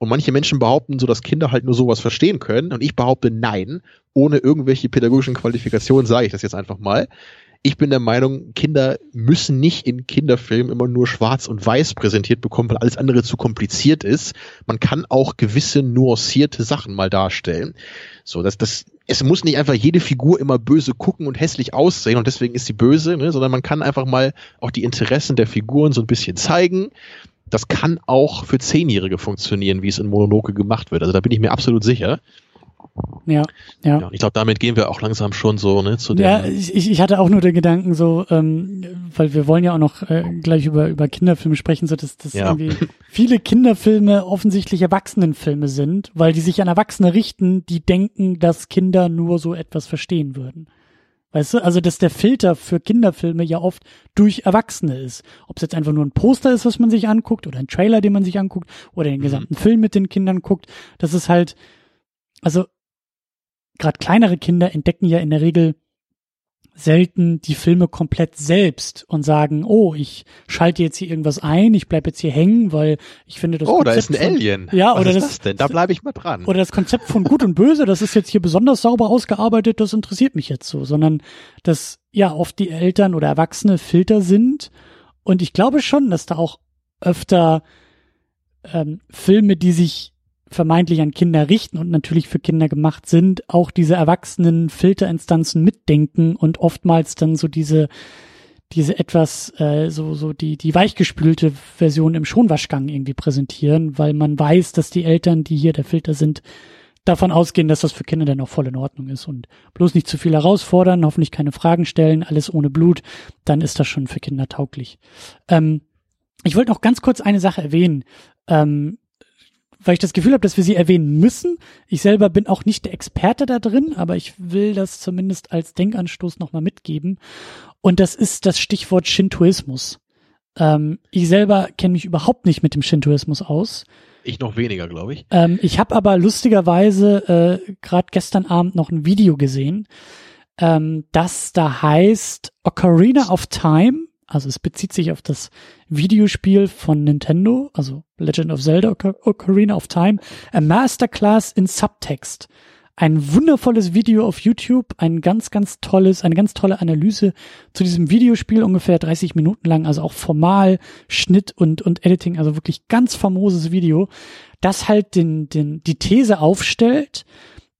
Und manche Menschen behaupten so, dass Kinder halt nur sowas verstehen können. Und ich behaupte nein. Ohne irgendwelche pädagogischen Qualifikationen sage ich das jetzt einfach mal. Ich bin der Meinung, Kinder müssen nicht in Kinderfilmen immer nur schwarz und weiß präsentiert bekommen, weil alles andere zu kompliziert ist. Man kann auch gewisse nuancierte Sachen mal darstellen. So, dass das, es muss nicht einfach jede Figur immer böse gucken und hässlich aussehen und deswegen ist sie böse, ne, sondern man kann einfach mal auch die Interessen der Figuren so ein bisschen zeigen das kann auch für Zehnjährige funktionieren, wie es in Mononoke gemacht wird. Also da bin ich mir absolut sicher. Ja, ja. ja ich glaube, damit gehen wir auch langsam schon so ne, zu dem. Ja, ich, ich hatte auch nur den Gedanken so, ähm, weil wir wollen ja auch noch äh, gleich über über Kinderfilme sprechen, so dass, dass ja. irgendwie viele Kinderfilme offensichtlich Erwachsenenfilme sind, weil die sich an Erwachsene richten, die denken, dass Kinder nur so etwas verstehen würden. Weißt du, also dass der Filter für Kinderfilme ja oft durch Erwachsene ist. Ob es jetzt einfach nur ein Poster ist, was man sich anguckt, oder ein Trailer, den man sich anguckt, oder den mhm. gesamten Film mit den Kindern guckt, das ist halt, also gerade kleinere Kinder entdecken ja in der Regel selten die Filme komplett selbst und sagen, oh, ich schalte jetzt hier irgendwas ein, ich bleib jetzt hier hängen, weil ich finde das Oh, Konzept da ist ein von, Alien. Ja, Was oder ist das, das denn? Da bleibe ich mal dran. Oder das Konzept von Gut und Böse, das ist jetzt hier besonders sauber ausgearbeitet, das interessiert mich jetzt so, sondern dass ja oft die Eltern oder Erwachsene Filter sind und ich glaube schon, dass da auch öfter ähm, Filme, die sich vermeintlich an Kinder richten und natürlich für Kinder gemacht sind, auch diese erwachsenen Filterinstanzen mitdenken und oftmals dann so diese diese etwas äh, so so die die weichgespülte Version im Schonwaschgang irgendwie präsentieren, weil man weiß, dass die Eltern, die hier der Filter sind, davon ausgehen, dass das für Kinder dann auch voll in Ordnung ist und bloß nicht zu viel herausfordern, hoffentlich keine Fragen stellen, alles ohne Blut, dann ist das schon für Kinder tauglich. Ähm, ich wollte noch ganz kurz eine Sache erwähnen. Ähm, weil ich das Gefühl habe, dass wir sie erwähnen müssen. Ich selber bin auch nicht der Experte da drin, aber ich will das zumindest als Denkanstoß nochmal mitgeben. Und das ist das Stichwort Shintoismus. Ähm, ich selber kenne mich überhaupt nicht mit dem Shintoismus aus. Ich noch weniger, glaube ich. Ähm, ich habe aber lustigerweise äh, gerade gestern Abend noch ein Video gesehen, ähm, das da heißt Ocarina of Time also es bezieht sich auf das Videospiel von Nintendo, also Legend of Zelda Ocarina of Time, a Masterclass in Subtext. Ein wundervolles Video auf YouTube, ein ganz, ganz tolles, eine ganz tolle Analyse zu diesem Videospiel, ungefähr 30 Minuten lang, also auch formal, Schnitt und, und Editing, also wirklich ganz famoses Video, das halt den, den, die These aufstellt,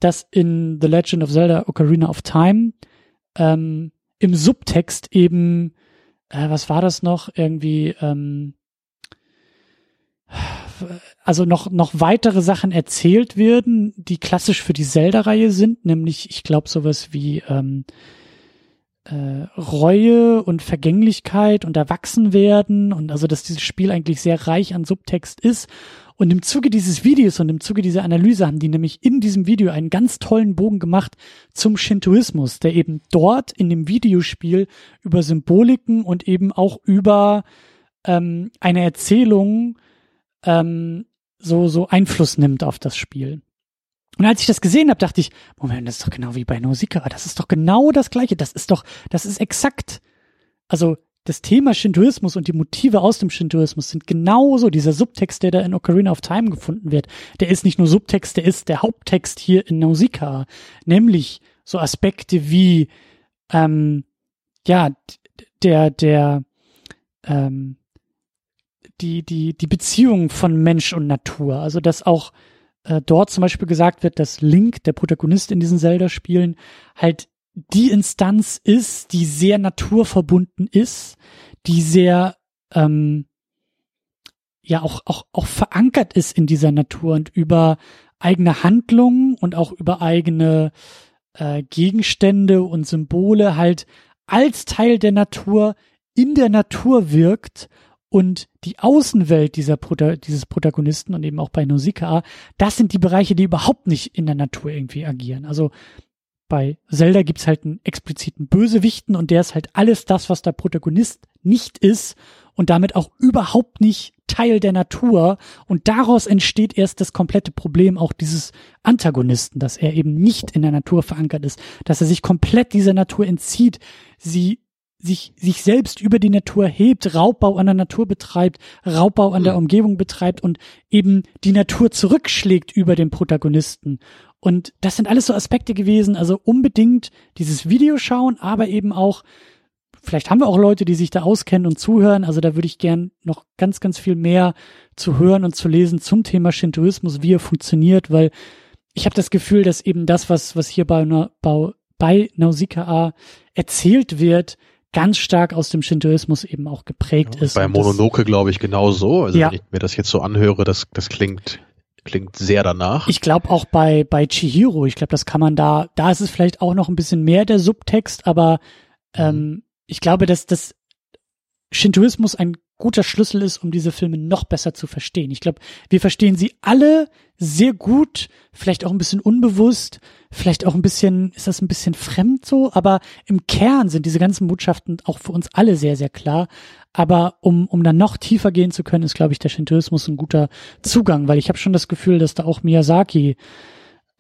dass in The Legend of Zelda Ocarina of Time ähm, im Subtext eben äh, was war das noch? Irgendwie, ähm, also noch, noch weitere Sachen erzählt werden, die klassisch für die Zelda-Reihe sind, nämlich, ich glaube, sowas wie, ähm, äh, Reue und Vergänglichkeit und Erwachsenwerden und also, dass dieses Spiel eigentlich sehr reich an Subtext ist. Und im Zuge dieses Videos und im Zuge dieser Analyse haben die nämlich in diesem Video einen ganz tollen Bogen gemacht zum Shintoismus, der eben dort in dem Videospiel über Symboliken und eben auch über ähm, eine Erzählung ähm, so, so Einfluss nimmt auf das Spiel. Und als ich das gesehen habe, dachte ich, Moment, das ist doch genau wie bei Nausicaa, das ist doch genau das gleiche, das ist doch, das ist exakt, also das Thema Shintoismus und die Motive aus dem Shintoismus sind genauso dieser Subtext, der da in Ocarina of Time gefunden wird. Der ist nicht nur Subtext, der ist der Haupttext hier in Nausicaa, nämlich so Aspekte wie ähm, ja der der ähm, die die die Beziehung von Mensch und Natur, also dass auch äh, dort zum Beispiel gesagt wird, dass Link, der Protagonist in diesen Zelda-Spielen, halt die Instanz ist, die sehr naturverbunden ist, die sehr ähm, ja auch auch auch verankert ist in dieser Natur und über eigene Handlungen und auch über eigene äh, Gegenstände und Symbole halt als Teil der Natur in der Natur wirkt und die Außenwelt dieser Prota dieses Protagonisten und eben auch bei Nausicaa, das sind die Bereiche, die überhaupt nicht in der Natur irgendwie agieren. Also bei Zelda gibt's halt einen expliziten Bösewichten und der ist halt alles das, was der Protagonist nicht ist und damit auch überhaupt nicht Teil der Natur. Und daraus entsteht erst das komplette Problem auch dieses Antagonisten, dass er eben nicht in der Natur verankert ist, dass er sich komplett dieser Natur entzieht, sie sich, sich selbst über die Natur hebt, Raubbau an der Natur betreibt, Raubbau an der. Umgebung betreibt und eben die Natur zurückschlägt über den Protagonisten. Und das sind alles so Aspekte gewesen, also unbedingt dieses Video schauen, aber eben auch, vielleicht haben wir auch Leute, die sich da auskennen und zuhören, also da würde ich gern noch ganz, ganz viel mehr zu hören und zu lesen zum Thema Shintoismus, wie er funktioniert, weil ich habe das Gefühl, dass eben das, was, was hier bei, bei, bei Nausicaa erzählt wird, ganz stark aus dem Shintoismus eben auch geprägt ja, ist. Bei Mononoke glaube ich genauso. Also ja. wenn ich mir das jetzt so anhöre, das, das klingt Klingt sehr danach. Ich glaube auch bei, bei Chihiro, ich glaube, das kann man da, da ist es vielleicht auch noch ein bisschen mehr der Subtext, aber ähm, mhm. ich glaube, dass das Shintoismus ein guter Schlüssel ist, um diese Filme noch besser zu verstehen. Ich glaube, wir verstehen sie alle sehr gut, vielleicht auch ein bisschen unbewusst, vielleicht auch ein bisschen, ist das ein bisschen fremd so, aber im Kern sind diese ganzen Botschaften auch für uns alle sehr, sehr klar. Aber um, um dann noch tiefer gehen zu können, ist, glaube ich, der Shintoismus ein guter Zugang, weil ich habe schon das Gefühl, dass da auch Miyazaki,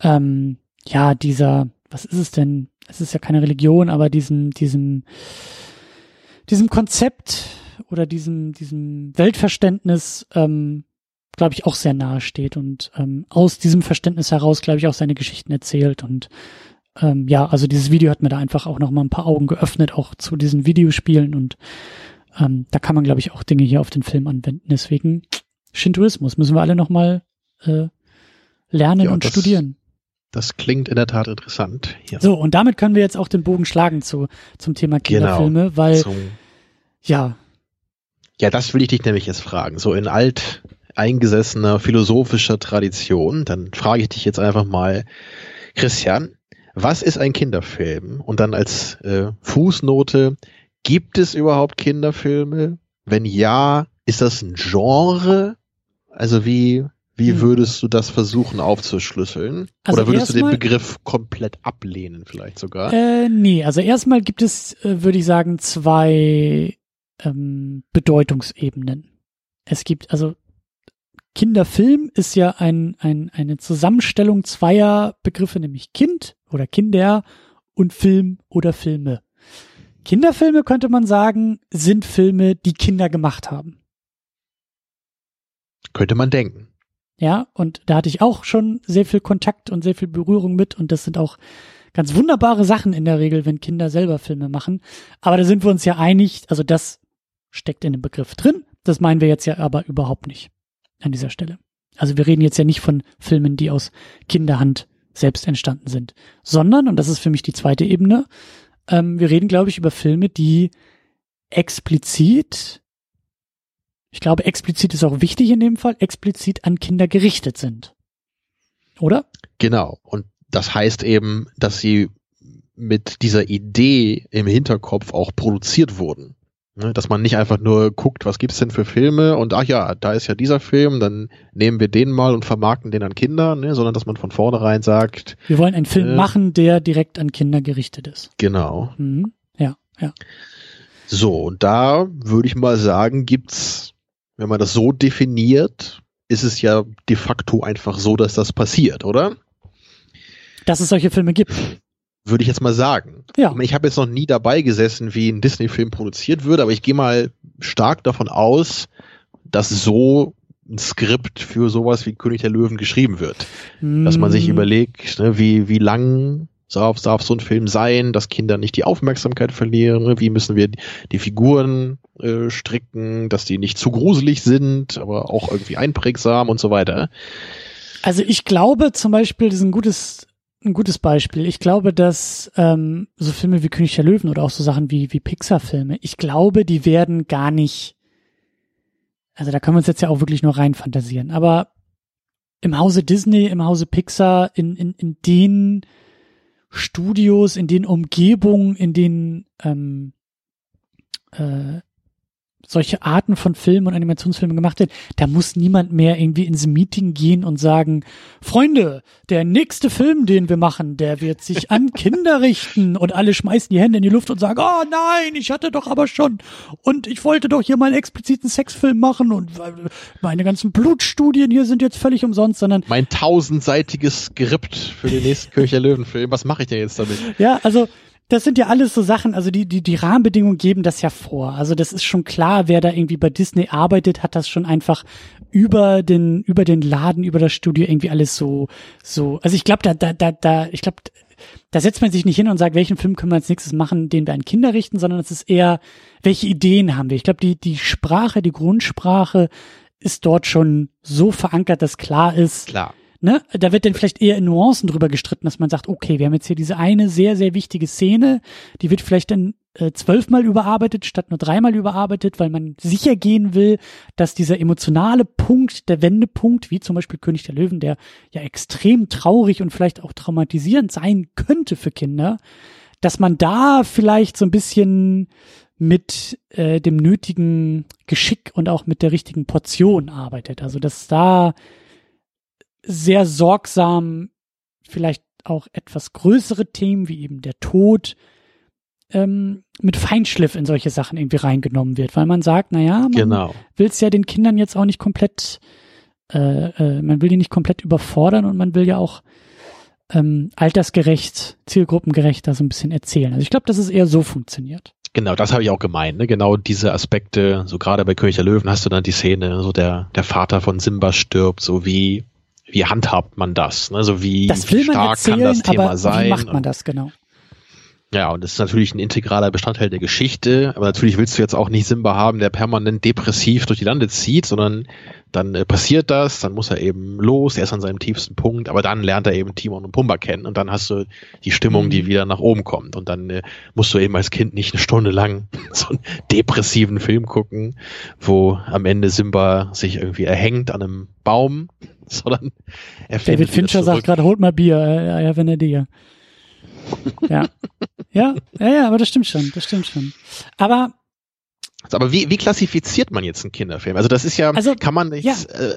ähm, ja, dieser, was ist es denn? Es ist ja keine Religion, aber diesem, diesem, diesem Konzept oder diesem, diesem Weltverständnis, ähm, glaube ich, auch sehr nahe steht und ähm, aus diesem Verständnis heraus, glaube ich, auch seine Geschichten erzählt. Und ähm, ja, also dieses Video hat mir da einfach auch noch mal ein paar Augen geöffnet, auch zu diesen Videospielen. Und ähm, da kann man, glaube ich, auch Dinge hier auf den Film anwenden. Deswegen Shintoismus müssen wir alle noch mal äh, lernen ja, und das, studieren. Das klingt in der Tat interessant. Ja. So, und damit können wir jetzt auch den Bogen schlagen zu, zum Thema genau, Kinderfilme, genau, weil ja, ja, das will ich dich nämlich jetzt fragen. So in alt eingesessener philosophischer Tradition, dann frage ich dich jetzt einfach mal, Christian, was ist ein Kinderfilm? Und dann als äh, Fußnote, gibt es überhaupt Kinderfilme? Wenn ja, ist das ein Genre? Also wie, wie hm. würdest du das versuchen aufzuschlüsseln? Also Oder würdest du den Begriff komplett ablehnen vielleicht sogar? Äh, nee, also erstmal gibt es, äh, würde ich sagen, zwei ähm, Bedeutungsebenen. Es gibt also Kinderfilm ist ja ein, ein, eine Zusammenstellung zweier Begriffe, nämlich Kind oder Kinder und Film oder Filme. Kinderfilme könnte man sagen, sind Filme, die Kinder gemacht haben. Könnte man denken. Ja, und da hatte ich auch schon sehr viel Kontakt und sehr viel Berührung mit und das sind auch ganz wunderbare Sachen in der Regel, wenn Kinder selber Filme machen. Aber da sind wir uns ja einig, also das steckt in dem Begriff drin. Das meinen wir jetzt ja aber überhaupt nicht an dieser Stelle. Also wir reden jetzt ja nicht von Filmen, die aus Kinderhand selbst entstanden sind, sondern, und das ist für mich die zweite Ebene, ähm, wir reden, glaube ich, über Filme, die explizit, ich glaube, explizit ist auch wichtig in dem Fall, explizit an Kinder gerichtet sind. Oder? Genau. Und das heißt eben, dass sie mit dieser Idee im Hinterkopf auch produziert wurden. Ne, dass man nicht einfach nur guckt, was gibt's denn für Filme und ach ja, da ist ja dieser Film, dann nehmen wir den mal und vermarkten den an Kinder, ne, sondern dass man von vornherein sagt. Wir wollen einen Film äh, machen, der direkt an Kinder gerichtet ist. Genau. Mhm. Ja, ja. So, und da würde ich mal sagen, gibt's, wenn man das so definiert, ist es ja de facto einfach so, dass das passiert, oder? Dass es solche Filme gibt würde ich jetzt mal sagen. Ja. Ich habe jetzt noch nie dabei gesessen, wie ein Disney-Film produziert wird, aber ich gehe mal stark davon aus, dass so ein Skript für sowas wie König der Löwen geschrieben wird. Mm. Dass man sich mm. überlegt, ne, wie, wie lang darf, darf so ein Film sein, dass Kinder nicht die Aufmerksamkeit verlieren, ne? wie müssen wir die Figuren äh, stricken, dass die nicht zu gruselig sind, aber auch irgendwie einprägsam und so weiter. Also ich glaube zum Beispiel, das ist ein gutes ein gutes Beispiel. Ich glaube, dass ähm, so Filme wie König der Löwen oder auch so Sachen wie, wie Pixar-Filme, ich glaube, die werden gar nicht, also da können wir uns jetzt ja auch wirklich nur rein fantasieren, aber im Hause Disney, im Hause Pixar, in, in, in den Studios, in den Umgebungen, in den ähm, äh, solche Arten von Filmen und Animationsfilmen gemacht wird, da muss niemand mehr irgendwie ins Meeting gehen und sagen, Freunde, der nächste Film, den wir machen, der wird sich an <laughs> Kinder richten und alle schmeißen die Hände in die Luft und sagen, oh nein, ich hatte doch aber schon und ich wollte doch hier mal einen expliziten Sexfilm machen und meine ganzen Blutstudien hier sind jetzt völlig umsonst, sondern mein tausendseitiges Skript für den nächsten Kirche Löwenfilm, was mache ich denn jetzt damit? Ja, also das sind ja alles so Sachen, also die, die, die Rahmenbedingungen geben das ja vor. Also das ist schon klar, wer da irgendwie bei Disney arbeitet, hat das schon einfach über den, über den Laden, über das Studio irgendwie alles so, so. Also ich glaube, da, da, da, da, ich glaube, da setzt man sich nicht hin und sagt, welchen Film können wir als nächstes machen, den wir an Kinder richten, sondern es ist eher, welche Ideen haben wir? Ich glaube, die, die Sprache, die Grundsprache ist dort schon so verankert, dass klar ist, klar ne, da wird dann vielleicht eher in Nuancen drüber gestritten, dass man sagt, okay, wir haben jetzt hier diese eine sehr, sehr wichtige Szene, die wird vielleicht dann äh, zwölfmal überarbeitet, statt nur dreimal überarbeitet, weil man sicher gehen will, dass dieser emotionale Punkt, der Wendepunkt, wie zum Beispiel König der Löwen, der ja extrem traurig und vielleicht auch traumatisierend sein könnte für Kinder, dass man da vielleicht so ein bisschen mit äh, dem nötigen Geschick und auch mit der richtigen Portion arbeitet. Also dass da sehr sorgsam vielleicht auch etwas größere Themen wie eben der Tod ähm, mit Feinschliff in solche Sachen irgendwie reingenommen wird, weil man sagt, naja, man genau. will es ja den Kindern jetzt auch nicht komplett, äh, äh, man will die nicht komplett überfordern und man will ja auch ähm, altersgerecht, zielgruppengerecht da so ein bisschen erzählen. Also ich glaube, dass es eher so funktioniert. Genau, das habe ich auch gemeint. Ne? Genau diese Aspekte, so gerade bei König der Löwen hast du dann die Szene, so der, der Vater von Simba stirbt, so wie wie handhabt man das? Also wie das will stark erzählen, kann das Thema sein? Wie macht man das genau? Ja, und das ist natürlich ein integraler Bestandteil der Geschichte, aber natürlich willst du jetzt auch nicht Simba haben, der permanent depressiv durch die Lande zieht, sondern dann äh, passiert das, dann muss er eben los, er ist an seinem tiefsten Punkt, aber dann lernt er eben Timon und Pumba kennen und dann hast du die Stimmung, mhm. die wieder nach oben kommt und dann äh, musst du eben als Kind nicht eine Stunde lang <laughs> so einen depressiven Film gucken, wo am Ende Simba sich irgendwie erhängt an einem Baum, <laughs> sondern er David Fincher sagt gerade, holt mal Bier, äh, ja, wenn er dir. <laughs> Ja. ja, ja, ja, aber das stimmt schon, das stimmt schon. Aber aber wie, wie klassifiziert man jetzt einen Kinderfilm? Also das ist ja, also, kann man nicht, ja. äh,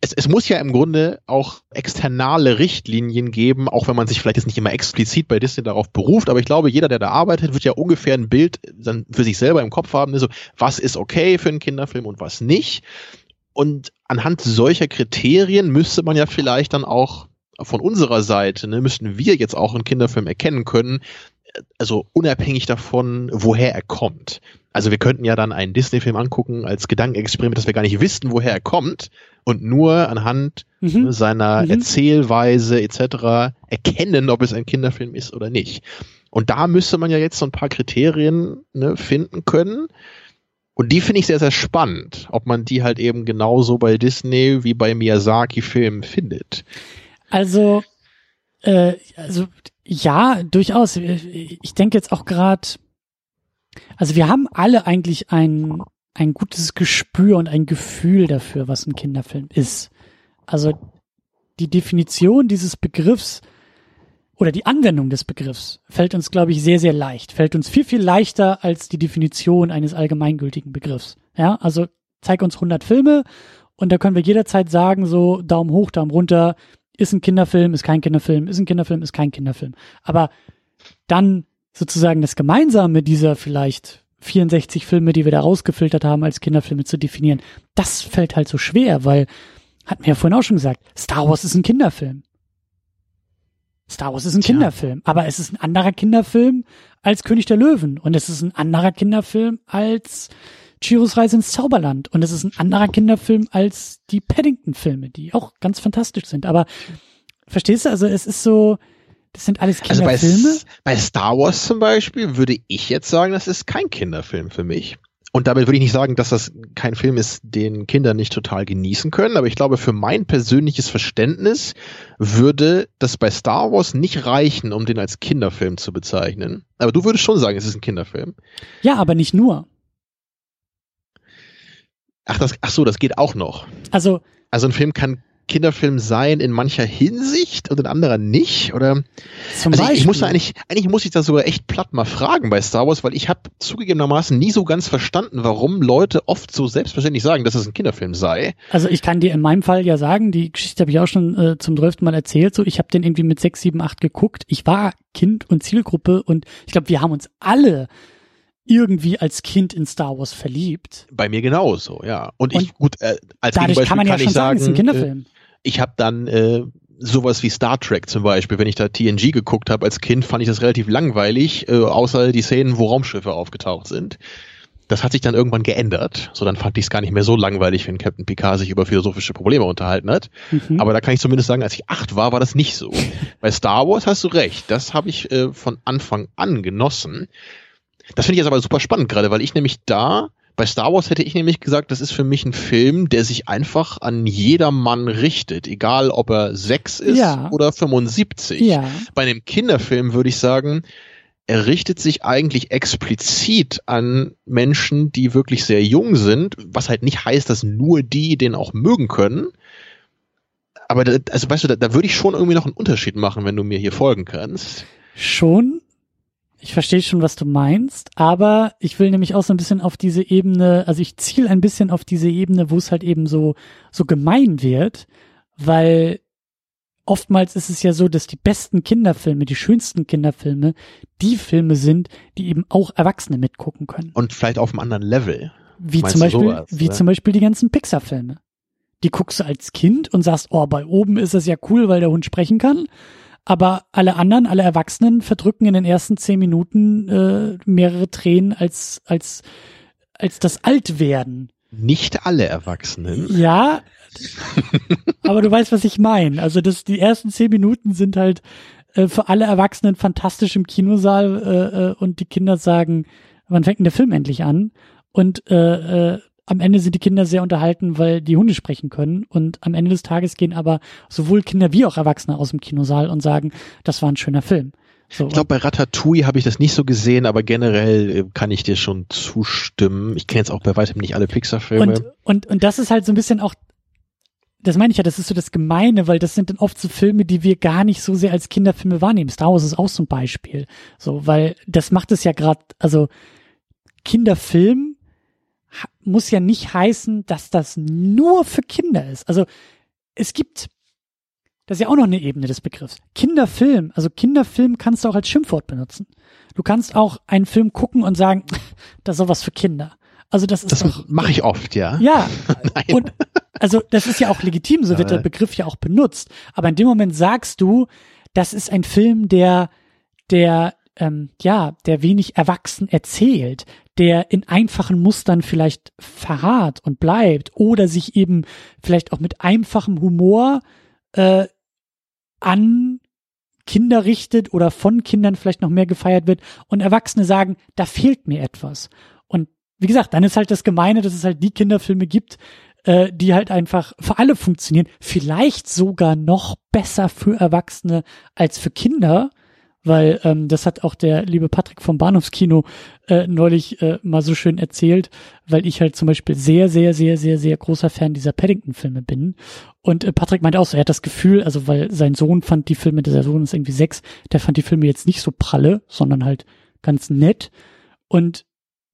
es, es muss ja im Grunde auch externe Richtlinien geben, auch wenn man sich vielleicht jetzt nicht immer explizit bei Disney darauf beruft, aber ich glaube, jeder, der da arbeitet, wird ja ungefähr ein Bild dann für sich selber im Kopf haben, ne, so was ist okay für einen Kinderfilm und was nicht. Und anhand solcher Kriterien müsste man ja vielleicht dann auch von unserer Seite, ne, müssten wir jetzt auch einen Kinderfilm erkennen können, also unabhängig davon, woher er kommt. Also wir könnten ja dann einen Disney-Film angucken als Gedankenexperiment, dass wir gar nicht wissen, woher er kommt und nur anhand mhm. Ne, seiner mhm. Erzählweise etc. erkennen, ob es ein Kinderfilm ist oder nicht. Und da müsste man ja jetzt so ein paar Kriterien ne, finden können. Und die finde ich sehr, sehr spannend, ob man die halt eben genauso bei Disney wie bei Miyazaki-Filmen findet. Also, äh, also ja, durchaus. Ich denke jetzt auch gerade, also wir haben alle eigentlich ein, ein gutes Gespür und ein Gefühl dafür, was ein Kinderfilm ist. Also die Definition dieses Begriffs oder die Anwendung des Begriffs fällt uns, glaube ich, sehr, sehr leicht. Fällt uns viel, viel leichter als die Definition eines allgemeingültigen Begriffs. Ja, also zeig uns 100 Filme und da können wir jederzeit sagen, so Daumen hoch, Daumen runter, ist ein Kinderfilm, ist kein Kinderfilm, ist ein Kinderfilm, ist kein Kinderfilm. Aber dann sozusagen das Gemeinsame dieser vielleicht 64 Filme, die wir da rausgefiltert haben, als Kinderfilme zu definieren, das fällt halt so schwer, weil, hat mir ja vorhin auch schon gesagt, Star Wars ist ein Kinderfilm. Star Wars ist ein Tja. Kinderfilm, aber es ist ein anderer Kinderfilm als König der Löwen und es ist ein anderer Kinderfilm als Chiros Reise ins Zauberland und es ist ein anderer Kinderfilm als die Paddington-Filme, die auch ganz fantastisch sind. Aber verstehst du, also es ist so, das sind alles Kinderfilme. Also bei, bei Star Wars zum Beispiel würde ich jetzt sagen, das ist kein Kinderfilm für mich. Und damit würde ich nicht sagen, dass das kein Film ist, den Kinder nicht total genießen können, aber ich glaube, für mein persönliches Verständnis würde das bei Star Wars nicht reichen, um den als Kinderfilm zu bezeichnen. Aber du würdest schon sagen, es ist ein Kinderfilm. Ja, aber nicht nur. Ach, das, ach so, das geht auch noch. Also, also ein Film kann Kinderfilm sein in mancher Hinsicht und in anderer nicht? Oder zum also ich, ich muss eigentlich, eigentlich muss ich das sogar echt platt mal fragen bei Star Wars, weil ich habe zugegebenermaßen nie so ganz verstanden, warum Leute oft so selbstverständlich sagen, dass es ein Kinderfilm sei. Also ich kann dir in meinem Fall ja sagen, die Geschichte habe ich auch schon äh, zum drölften Mal erzählt. So, ich habe den irgendwie mit sechs, sieben, acht geguckt. Ich war Kind und Zielgruppe und ich glaube, wir haben uns alle irgendwie als Kind in Star Wars verliebt. Bei mir genauso, ja. Und, und ich, gut, äh, als dadurch kann man ja kann schon sagen, sagen, es ist ein Kinderfilm. Äh, ich habe dann äh, sowas wie Star Trek zum Beispiel, wenn ich da TNG geguckt habe als Kind, fand ich das relativ langweilig, äh, außer die Szenen, wo Raumschiffe aufgetaucht sind. Das hat sich dann irgendwann geändert. So, dann fand ich es gar nicht mehr so langweilig, wenn Captain Picard sich über philosophische Probleme unterhalten hat. Mhm. Aber da kann ich zumindest sagen, als ich acht war, war das nicht so. <laughs> Bei Star Wars hast du recht. Das habe ich äh, von Anfang an genossen. Das finde ich jetzt aber super spannend gerade, weil ich nämlich da bei Star Wars hätte ich nämlich gesagt, das ist für mich ein Film, der sich einfach an jedermann richtet, egal ob er sechs ist ja. oder 75. Ja. Bei einem Kinderfilm würde ich sagen, er richtet sich eigentlich explizit an Menschen, die wirklich sehr jung sind, was halt nicht heißt, dass nur die den auch mögen können. Aber da, also weißt du, da, da würde ich schon irgendwie noch einen Unterschied machen, wenn du mir hier folgen kannst. Schon, ich verstehe schon, was du meinst, aber ich will nämlich auch so ein bisschen auf diese Ebene, also ich ziele ein bisschen auf diese Ebene, wo es halt eben so, so gemein wird, weil oftmals ist es ja so, dass die besten Kinderfilme, die schönsten Kinderfilme, die Filme sind, die eben auch Erwachsene mitgucken können. Und vielleicht auf einem anderen Level. Wie zum Beispiel, sowas, wie ja? zum Beispiel die ganzen Pixar-Filme. Die guckst du als Kind und sagst, oh, bei oben ist das ja cool, weil der Hund sprechen kann aber alle anderen, alle Erwachsenen verdrücken in den ersten zehn Minuten äh, mehrere Tränen als, als, als das Altwerden. Nicht alle Erwachsenen. Ja, aber du weißt, was ich meine. Also das, die ersten zehn Minuten sind halt äh, für alle Erwachsenen fantastisch im Kinosaal äh, äh, und die Kinder sagen, wann fängt denn der Film endlich an? Und äh, äh, am Ende sind die Kinder sehr unterhalten, weil die Hunde sprechen können. Und am Ende des Tages gehen aber sowohl Kinder wie auch Erwachsene aus dem Kinosaal und sagen, das war ein schöner Film. So, ich glaube, bei Ratatouille habe ich das nicht so gesehen, aber generell äh, kann ich dir schon zustimmen. Ich kenne jetzt auch bei weitem nicht alle Pixar-Filme. Und, und, und das ist halt so ein bisschen auch, das meine ich ja, das ist so das Gemeine, weil das sind dann oft so Filme, die wir gar nicht so sehr als Kinderfilme wahrnehmen. Star Wars ist auch so ein Beispiel. So, weil das macht es ja gerade, also Kinderfilm muss ja nicht heißen, dass das nur für Kinder ist. Also es gibt, das ist ja auch noch eine Ebene des Begriffs. Kinderfilm, also Kinderfilm kannst du auch als Schimpfwort benutzen. Du kannst auch einen Film gucken und sagen, <laughs> das ist sowas für Kinder. Also das ist Das mache ich oft, ja. Ja. <laughs> und also das ist ja auch legitim, so wird der Begriff ja auch benutzt. Aber in dem Moment sagst du, das ist ein Film, der der ähm, ja, der wenig erwachsen erzählt, der in einfachen Mustern vielleicht verharrt und bleibt oder sich eben vielleicht auch mit einfachem Humor äh, an Kinder richtet oder von Kindern vielleicht noch mehr gefeiert wird und Erwachsene sagen, da fehlt mir etwas. Und wie gesagt, dann ist halt das Gemeine, dass es halt die Kinderfilme gibt, äh, die halt einfach für alle funktionieren, vielleicht sogar noch besser für Erwachsene als für Kinder, weil ähm, das hat auch der liebe Patrick vom Bahnhofskino äh, neulich äh, mal so schön erzählt, weil ich halt zum Beispiel sehr, sehr, sehr, sehr, sehr großer Fan dieser Paddington-Filme bin. Und äh, Patrick meinte auch so, er hat das Gefühl, also weil sein Sohn fand die Filme, dieser Sohn ist irgendwie sechs, der fand die Filme jetzt nicht so pralle, sondern halt ganz nett. Und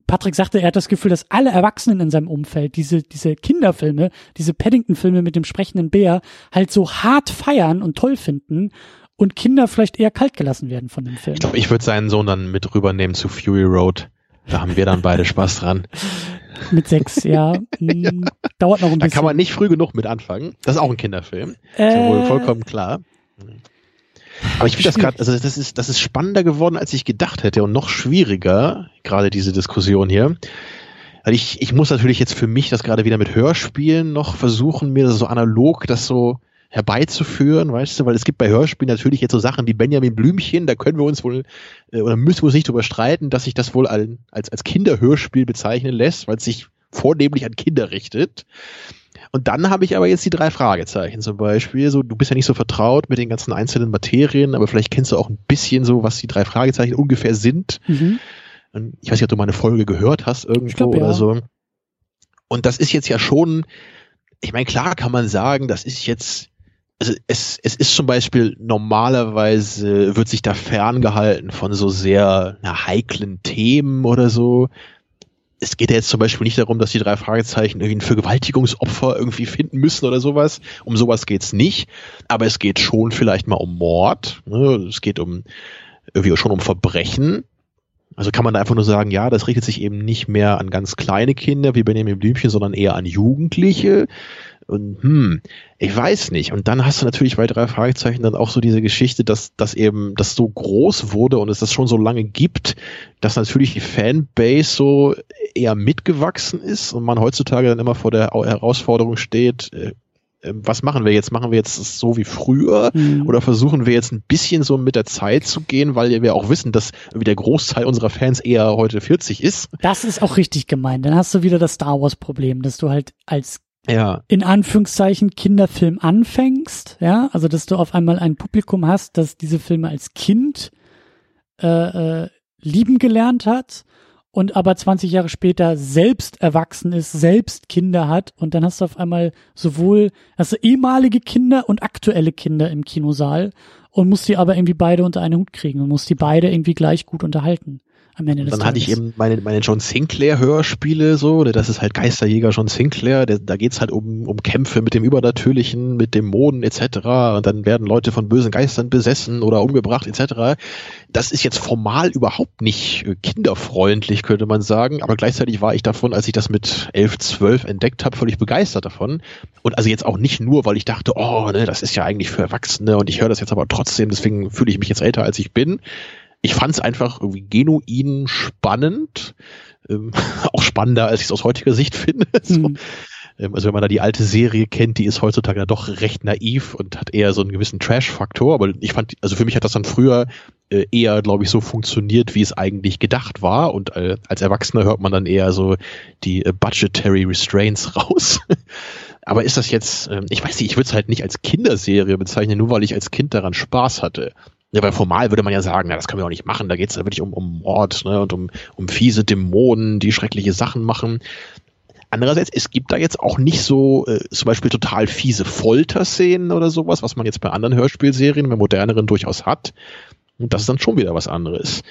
Patrick sagte, er hat das Gefühl, dass alle Erwachsenen in seinem Umfeld diese, diese Kinderfilme, diese Paddington-Filme mit dem sprechenden Bär halt so hart feiern und toll finden und Kinder vielleicht eher kalt gelassen werden von dem Film. Ich glaube, ich würde seinen Sohn dann mit rübernehmen zu Fury Road. Da haben wir dann beide Spaß dran. <laughs> Mit sechs, ja. ja. <laughs> Hm, dauert noch ein bisschen. Da kann man nicht früh genug mit anfangen. Das ist auch ein Kinderfilm. Äh, ist ja wohl vollkommen klar. Aber ich finde das gerade, also das ist, das ist spannender geworden, als ich gedacht hätte und noch schwieriger, gerade diese Diskussion hier. Weil ich, ich muss natürlich jetzt für mich das gerade wieder mit Hörspielen noch versuchen, mir so analog das so herbeizuführen, weißt du, weil es gibt bei Hörspielen natürlich jetzt so Sachen wie Benjamin Blümchen, da können wir uns wohl äh, oder müssen wir uns nicht drüber streiten, dass sich das wohl als, als Kinderhörspiel bezeichnen lässt, weil es sich vornehmlich an Kinder richtet. Und dann habe ich aber jetzt die drei Fragezeichen zum Beispiel. So, du bist ja nicht so vertraut mit den ganzen einzelnen Materien, aber vielleicht kennst du auch ein bisschen so, was die drei Fragezeichen ungefähr sind. Mhm. Ich weiß nicht, ob du mal eine Folge gehört hast irgendwo glaub, oder ja. so. Und das ist jetzt ja schon, ich meine, klar kann man sagen, das ist jetzt, also es, es ist zum Beispiel normalerweise wird sich da ferngehalten von so sehr na, heiklen Themen oder so es geht ja jetzt zum Beispiel nicht darum, dass die drei Fragezeichen irgendwie ein Vergewaltigungsopfer irgendwie finden müssen oder sowas. Um sowas geht's nicht. Aber es geht schon vielleicht mal um Mord. Ne? Es geht um irgendwie schon um Verbrechen. Also kann man da einfach nur sagen, ja, das richtet sich eben nicht mehr an ganz kleine Kinder wie Benjamin Blümchen, sondern eher an Jugendliche. Und hm, ich weiß nicht. Und dann hast du natürlich bei drei Fragezeichen dann auch so diese Geschichte, dass das eben das so groß wurde und es das schon so lange gibt, dass natürlich die Fanbase so eher mitgewachsen ist und man heutzutage dann immer vor der Herausforderung steht, äh, ähm, was machen wir jetzt? Machen wir jetzt so wie früher mhm. oder versuchen wir jetzt ein bisschen so mit der Zeit zu gehen, weil wir auch wissen, dass wie der Großteil unserer Fans eher heute 40 ist? Das ist auch richtig gemeint. Dann hast du wieder das Star Wars Problem, dass du halt als ja. in Anführungszeichen Kinderfilm anfängst, ja, also dass du auf einmal ein Publikum hast, das diese Filme als Kind äh, äh, lieben gelernt hat und aber 20 Jahre später selbst erwachsen ist, selbst Kinder hat und dann hast du auf einmal sowohl hast du ehemalige Kinder und aktuelle Kinder im Kinosaal und musst die aber irgendwie beide unter einen Hut kriegen und musst die beide irgendwie gleich gut unterhalten am Ende des Dann Tages. hatte ich eben meine, meine John Sinclair Hörspiele so, das ist halt Geisterjäger John Sinclair, der, da geht's halt um, um Kämpfe mit dem Übernatürlichen, mit Dämonen etc. Und dann werden Leute von bösen Geistern besessen oder umgebracht etc. Das ist jetzt formal überhaupt nicht äh, kinderfreundlich, könnte man sagen, aber gleichzeitig war ich davon, als ich das mit 11, 12 entdeckt habe, völlig begeistert davon. Und also jetzt auch nicht nur, weil ich dachte, oh, ne, das ist ja eigentlich für Erwachsene und ich höre das jetzt aber trotzdem, deswegen fühle ich mich jetzt älter, als ich bin ich fand es einfach irgendwie genuin spannend. Ähm, <laughs> auch spannender, als ich es aus heutiger Sicht finde. <laughs> so. mhm. ähm, also wenn man da die alte Serie kennt, die ist heutzutage ja doch recht naiv und hat eher so einen gewissen Trash-Faktor. Aber ich fand, also für mich hat das dann früher äh, eher, glaube ich, so funktioniert, wie es eigentlich gedacht war. Und äh, als Erwachsener hört man dann eher so die äh, Budgetary Restraints <laughs> raus. Aber ist das jetzt, ähm, ich weiß nicht, ich würde es halt nicht als Kinderserie bezeichnen, nur weil ich als Kind daran Spaß hatte. Ja, weil formal würde man ja sagen, na, das können wir auch nicht machen. Da geht es ja wirklich um, um Mord ne, und um, um fiese Dämonen, die schreckliche Sachen machen. Andererseits, es gibt da jetzt auch nicht so äh, zum Beispiel total fiese Folterszenen oder sowas, was man jetzt bei anderen Hörspielserien, bei moderneren durchaus hat. Und das ist dann schon wieder was anderes.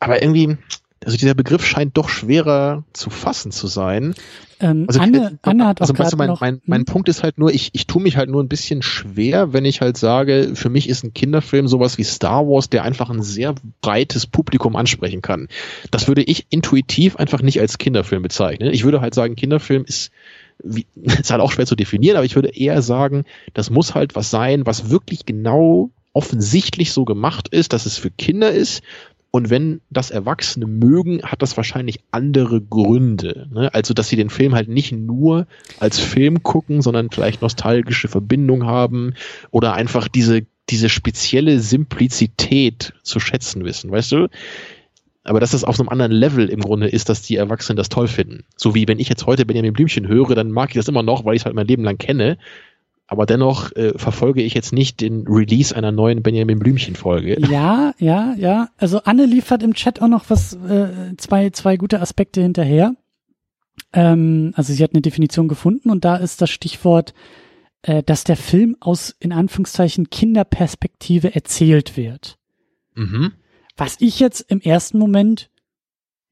Aber irgendwie, also dieser Begriff scheint doch schwerer zu fassen zu sein. Ähm, also, Anne, Anne hat also, auch weißt du, mein, noch, mein, mein hm? Punkt ist halt nur, ich, ich tue mich halt nur ein bisschen schwer, wenn ich halt sage, für mich ist ein Kinderfilm sowas wie Star Wars, der einfach ein sehr breites Publikum ansprechen kann. Das würde ich intuitiv einfach nicht als Kinderfilm bezeichnen. Ich würde halt sagen, Kinderfilm ist wie, <laughs> ist halt auch schwer zu definieren, aber ich würde eher sagen, das muss halt was sein, was wirklich genau offensichtlich so gemacht ist, dass es für Kinder ist, und wenn das Erwachsene mögen, hat das wahrscheinlich andere Gründe. Ne? Also, dass sie den Film halt nicht nur als Film gucken, sondern vielleicht nostalgische Verbindung haben oder einfach diese, diese spezielle Simplizität zu schätzen wissen, weißt du? Aber dass das auf einem anderen Level im Grunde ist, dass die Erwachsenen das toll finden. So wie wenn ich jetzt heute Benjamin Blümchen höre, dann mag ich das immer noch, weil ich es halt mein Leben lang kenne. Aber dennoch äh, verfolge ich jetzt nicht den Release einer neuen Benjamin Blümchen-Folge. <laughs> Ja, ja, ja. Also Anne liefert im Chat auch noch was, äh, zwei, zwei gute Aspekte hinterher. Ähm, also sie hat eine Definition gefunden und da ist das Stichwort, äh, dass der Film aus in Anführungszeichen Kinderperspektive erzählt wird. Mhm. Was ich jetzt im ersten Moment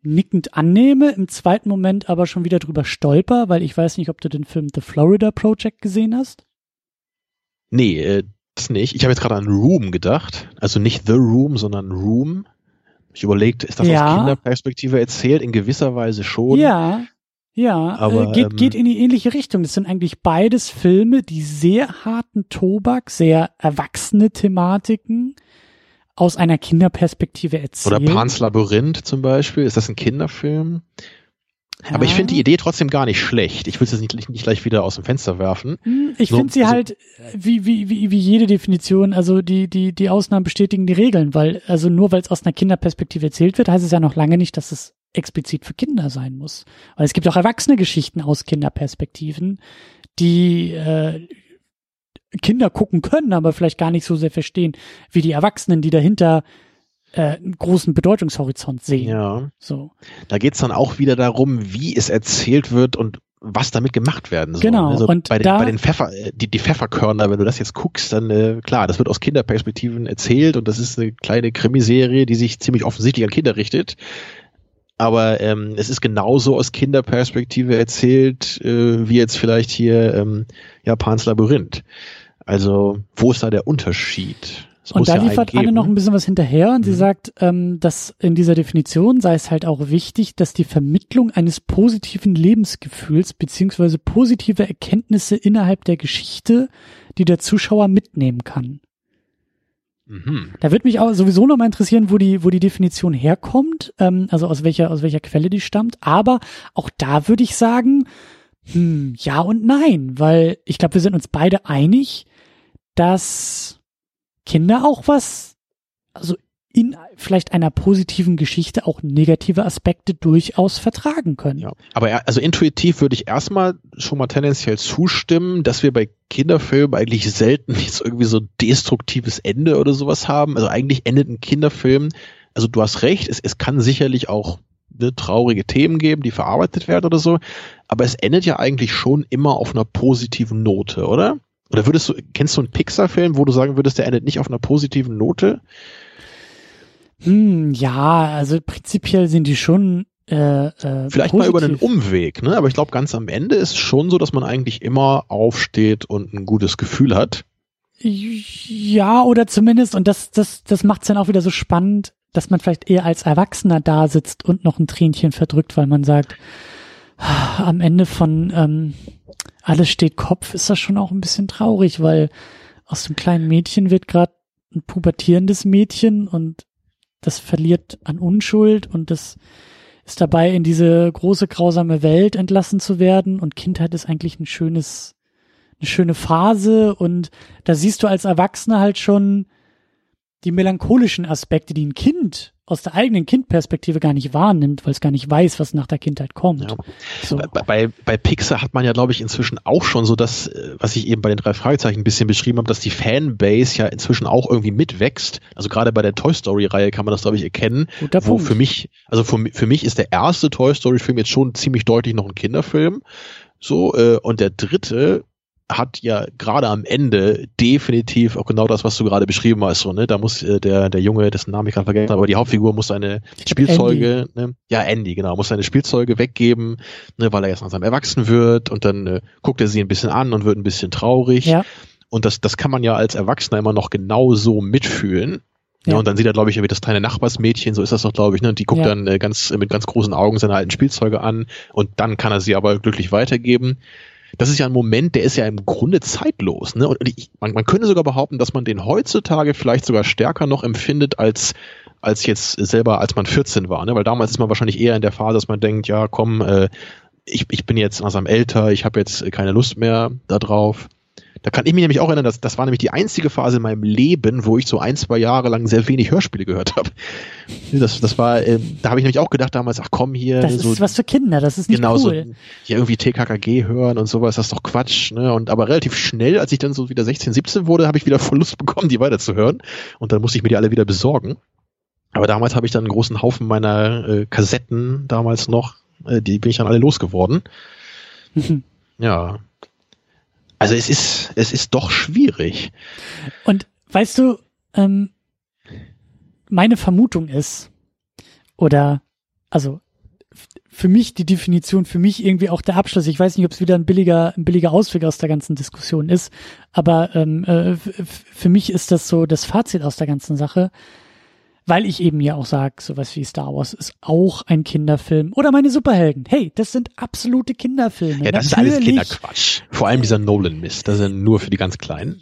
nickend annehme, im zweiten Moment aber schon wieder drüber stolper, weil ich weiß nicht, ob du den Film The Florida Project gesehen hast. Nee, äh, das nicht. Ich habe jetzt gerade an Room gedacht. Also nicht The Room, sondern Room. Ich überlegt, ist das Ja. aus Kinderperspektive erzählt? In gewisser Weise schon. Ja, ja, Aber, äh, geht, ähm, geht in die ähnliche Richtung. Das sind eigentlich beides Filme, die sehr harten Tobak, sehr erwachsene Thematiken aus einer Kinderperspektive erzählen. Oder Pans Labyrinth zum Beispiel. Ist das ein Kinderfilm? Ja. Aber ich finde die Idee trotzdem gar nicht schlecht. Ich will es jetzt nicht, nicht gleich wieder aus dem Fenster werfen. Hm, Ich So, finde sie also- halt wie, wie, wie, wie jede Definition, also die, die, die Ausnahmen bestätigen die Regeln, weil, also nur weil es aus einer Kinderperspektive erzählt wird, heißt es ja noch lange nicht, dass es explizit für Kinder sein muss. Weil es gibt auch erwachsene Geschichten aus Kinderperspektiven, die äh, Kinder gucken können, aber vielleicht gar nicht so sehr verstehen, wie die Erwachsenen, die dahinter äh, einen großen Bedeutungshorizont sehen. Ja. So. Da geht's dann auch wieder darum, wie es erzählt wird und was damit gemacht werden soll. Genau, Also und bei den, da- bei den Pfeffer, äh, die, die Pfefferkörner, wenn du das jetzt guckst, dann äh, klar, das wird aus Kinderperspektiven erzählt und das ist eine kleine Krimiserie, die sich ziemlich offensichtlich an Kinder richtet. Aber ähm, es ist genauso aus Kinderperspektive erzählt, äh, wie jetzt vielleicht hier ähm, Japans Labyrinth. Also, wo ist da der Unterschied? Es Und da ja liefert Anne geben. noch ein bisschen was hinterher und sie Mhm. sagt, ähm, dass in dieser Definition sei es halt auch wichtig, dass die Vermittlung eines positiven Lebensgefühls beziehungsweise positive Erkenntnisse innerhalb der Geschichte, die der Zuschauer mitnehmen kann. Mhm. Da würde mich auch sowieso noch mal interessieren, wo die, wo die Definition herkommt, ähm, also aus welcher, aus welcher Quelle die stammt. Aber auch da würde ich sagen, hm, ja und nein, weil ich glaube, wir sind uns beide einig, dass Kinder auch was, also in vielleicht einer positiven Geschichte auch negative Aspekte durchaus vertragen können. Ja, aber also intuitiv würde ich erstmal schon mal tendenziell zustimmen, dass wir bei Kinderfilmen eigentlich selten <laughs> jetzt irgendwie so ein destruktives Ende oder sowas haben. Also eigentlich endet ein Kinderfilm, also du hast recht, es, es kann sicherlich auch ne, traurige Themen geben, die verarbeitet werden oder so, aber es endet ja eigentlich schon immer auf einer positiven Note, oder? Oder würdest du, kennst du einen Pixar-Film, wo du sagen würdest, der endet nicht auf einer positiven Note? Hm, ja, also prinzipiell sind die schon äh, äh, Vielleicht positiv. mal über einen Umweg, ne? Aber ich glaube, ganz am Ende ist es schon so, dass man eigentlich immer aufsteht und ein gutes Gefühl hat. Ja, oder zumindest, und das, das, das macht es dann auch wieder so spannend, dass man vielleicht eher als Erwachsener da sitzt und noch ein Tränchen verdrückt, weil man sagt, ah, am Ende von ähm, alles steht Kopf, ist das schon auch ein bisschen traurig, weil aus dem kleinen Mädchen wird gerade ein pubertierendes Mädchen und das verliert an Unschuld und das ist dabei in diese große grausame Welt entlassen zu werden. Und Kindheit ist eigentlich ein schönes eine schöne Phase. Und da siehst du als Erwachsener halt schon die melancholischen Aspekte, die ein Kind aus der eigenen Kindperspektive gar nicht wahrnimmt, weil es gar nicht weiß, was nach der Kindheit kommt. Ja. So. Bei, bei, Pixar hat man ja, glaube ich, inzwischen auch schon so das, äh, was ich eben bei den drei Fragezeichen ein bisschen beschrieben habe, dass die Fanbase ja inzwischen auch irgendwie mitwächst. Also gerade bei der Toy Story-Reihe kann man das, glaube ich, erkennen. Guter wo Punkt. für mich, also für, für mich ist der erste Toy Story-Film jetzt schon ziemlich deutlich noch ein Kinderfilm. So, äh, und der dritte hat ja gerade am Ende definitiv auch genau das, was du gerade beschrieben hast. So, ne? Da muss äh, der, der Junge, dessen Namen ich gerade vergessen habe, aber die Hauptfigur muss seine Spielzeuge, ne? ja, Andy, genau, muss seine Spielzeuge weggeben, ne, weil er jetzt langsam erwachsen wird und dann äh, guckt er sie ein bisschen an und wird ein bisschen traurig. Ja, Und das, das kann man ja als Erwachsener immer noch genau so mitfühlen. Ja. Ja. und dann sieht er, glaube ich, irgendwie das kleine Nachbarsmädchen, so ist das doch, glaube ich, ne? Und die guckt Ja. dann äh, ganz mit ganz großen Augen seine alten Spielzeuge an und dann kann er sie aber glücklich weitergeben. Das ist ja ein Moment, der ist ja im Grunde zeitlos. Ne? Und ich, man, man könnte sogar behaupten, dass man den heutzutage vielleicht sogar stärker noch empfindet als als jetzt selber, als man 14 war. Ne? Weil damals ist man wahrscheinlich eher in der Phase, dass man denkt, ja, komm, äh, ich, ich bin jetzt langsam älter, ich habe jetzt keine Lust mehr da drauf. Da kann ich mich nämlich auch erinnern, dass das war nämlich die einzige Phase in meinem Leben, wo ich so ein, zwei Jahre lang sehr wenig Hörspiele gehört habe. Das, das war, äh, da habe ich nämlich auch gedacht damals, ach komm hier. Das so, ist was für Kinder, das ist nicht genau, cool. So, hier irgendwie TKKG hören und sowas, das ist doch Quatsch. Ne? Und aber relativ schnell, als ich dann so wieder 16, 17 wurde, habe ich wieder <laughs> Verlust bekommen, die weiterzuhören. Und dann musste ich mir die alle wieder besorgen. Aber damals habe ich dann einen großen Haufen meiner äh, Kassetten damals noch, äh, die bin ich dann alle losgeworden. <laughs> ja, also es ist, es ist doch schwierig. Und weißt du, ähm, meine Vermutung ist, oder also für mich die Definition, für mich irgendwie auch der Abschluss. Ich weiß nicht, ob es wieder ein billiger, ein billiger Ausweg aus der ganzen Diskussion ist, aber ähm, äh, für mich ist das so das Fazit aus der ganzen Sache weil ich eben ja auch sage, sowas wie Star Wars ist auch ein Kinderfilm. Oder meine Superhelden. Hey, das sind absolute Kinderfilme. Ja, das Natürlich. ist alles Kinderquatsch. Vor allem dieser Nolan-Mist. Das sind nur für die ganz Kleinen.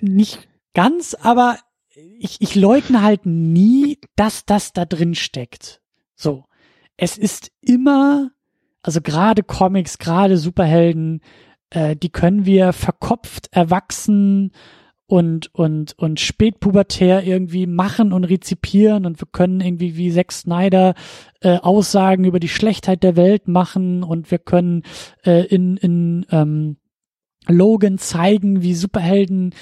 Nicht ganz, aber ich, ich leugne halt nie, dass das da drin steckt. So. Es ist immer, also gerade Comics, gerade Superhelden, äh, die können wir verkopft, erwachsen, und, und, und spätpubertär irgendwie machen und rezipieren und wir können irgendwie wie Zack Snyder äh, Aussagen über die Schlechtheit der Welt machen und wir können äh, in, in ähm, Logan zeigen, wie Superhelden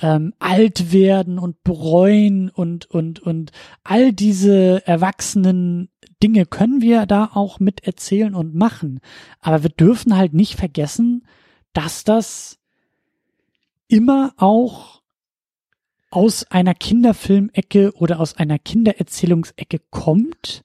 ähm, alt werden und bereuen und, und, und all diese erwachsenen Dinge können wir da auch mit erzählen und machen. Aber wir dürfen halt nicht vergessen, dass das immer auch aus einer Kinderfilmecke oder aus einer Kindererzählungsecke kommt.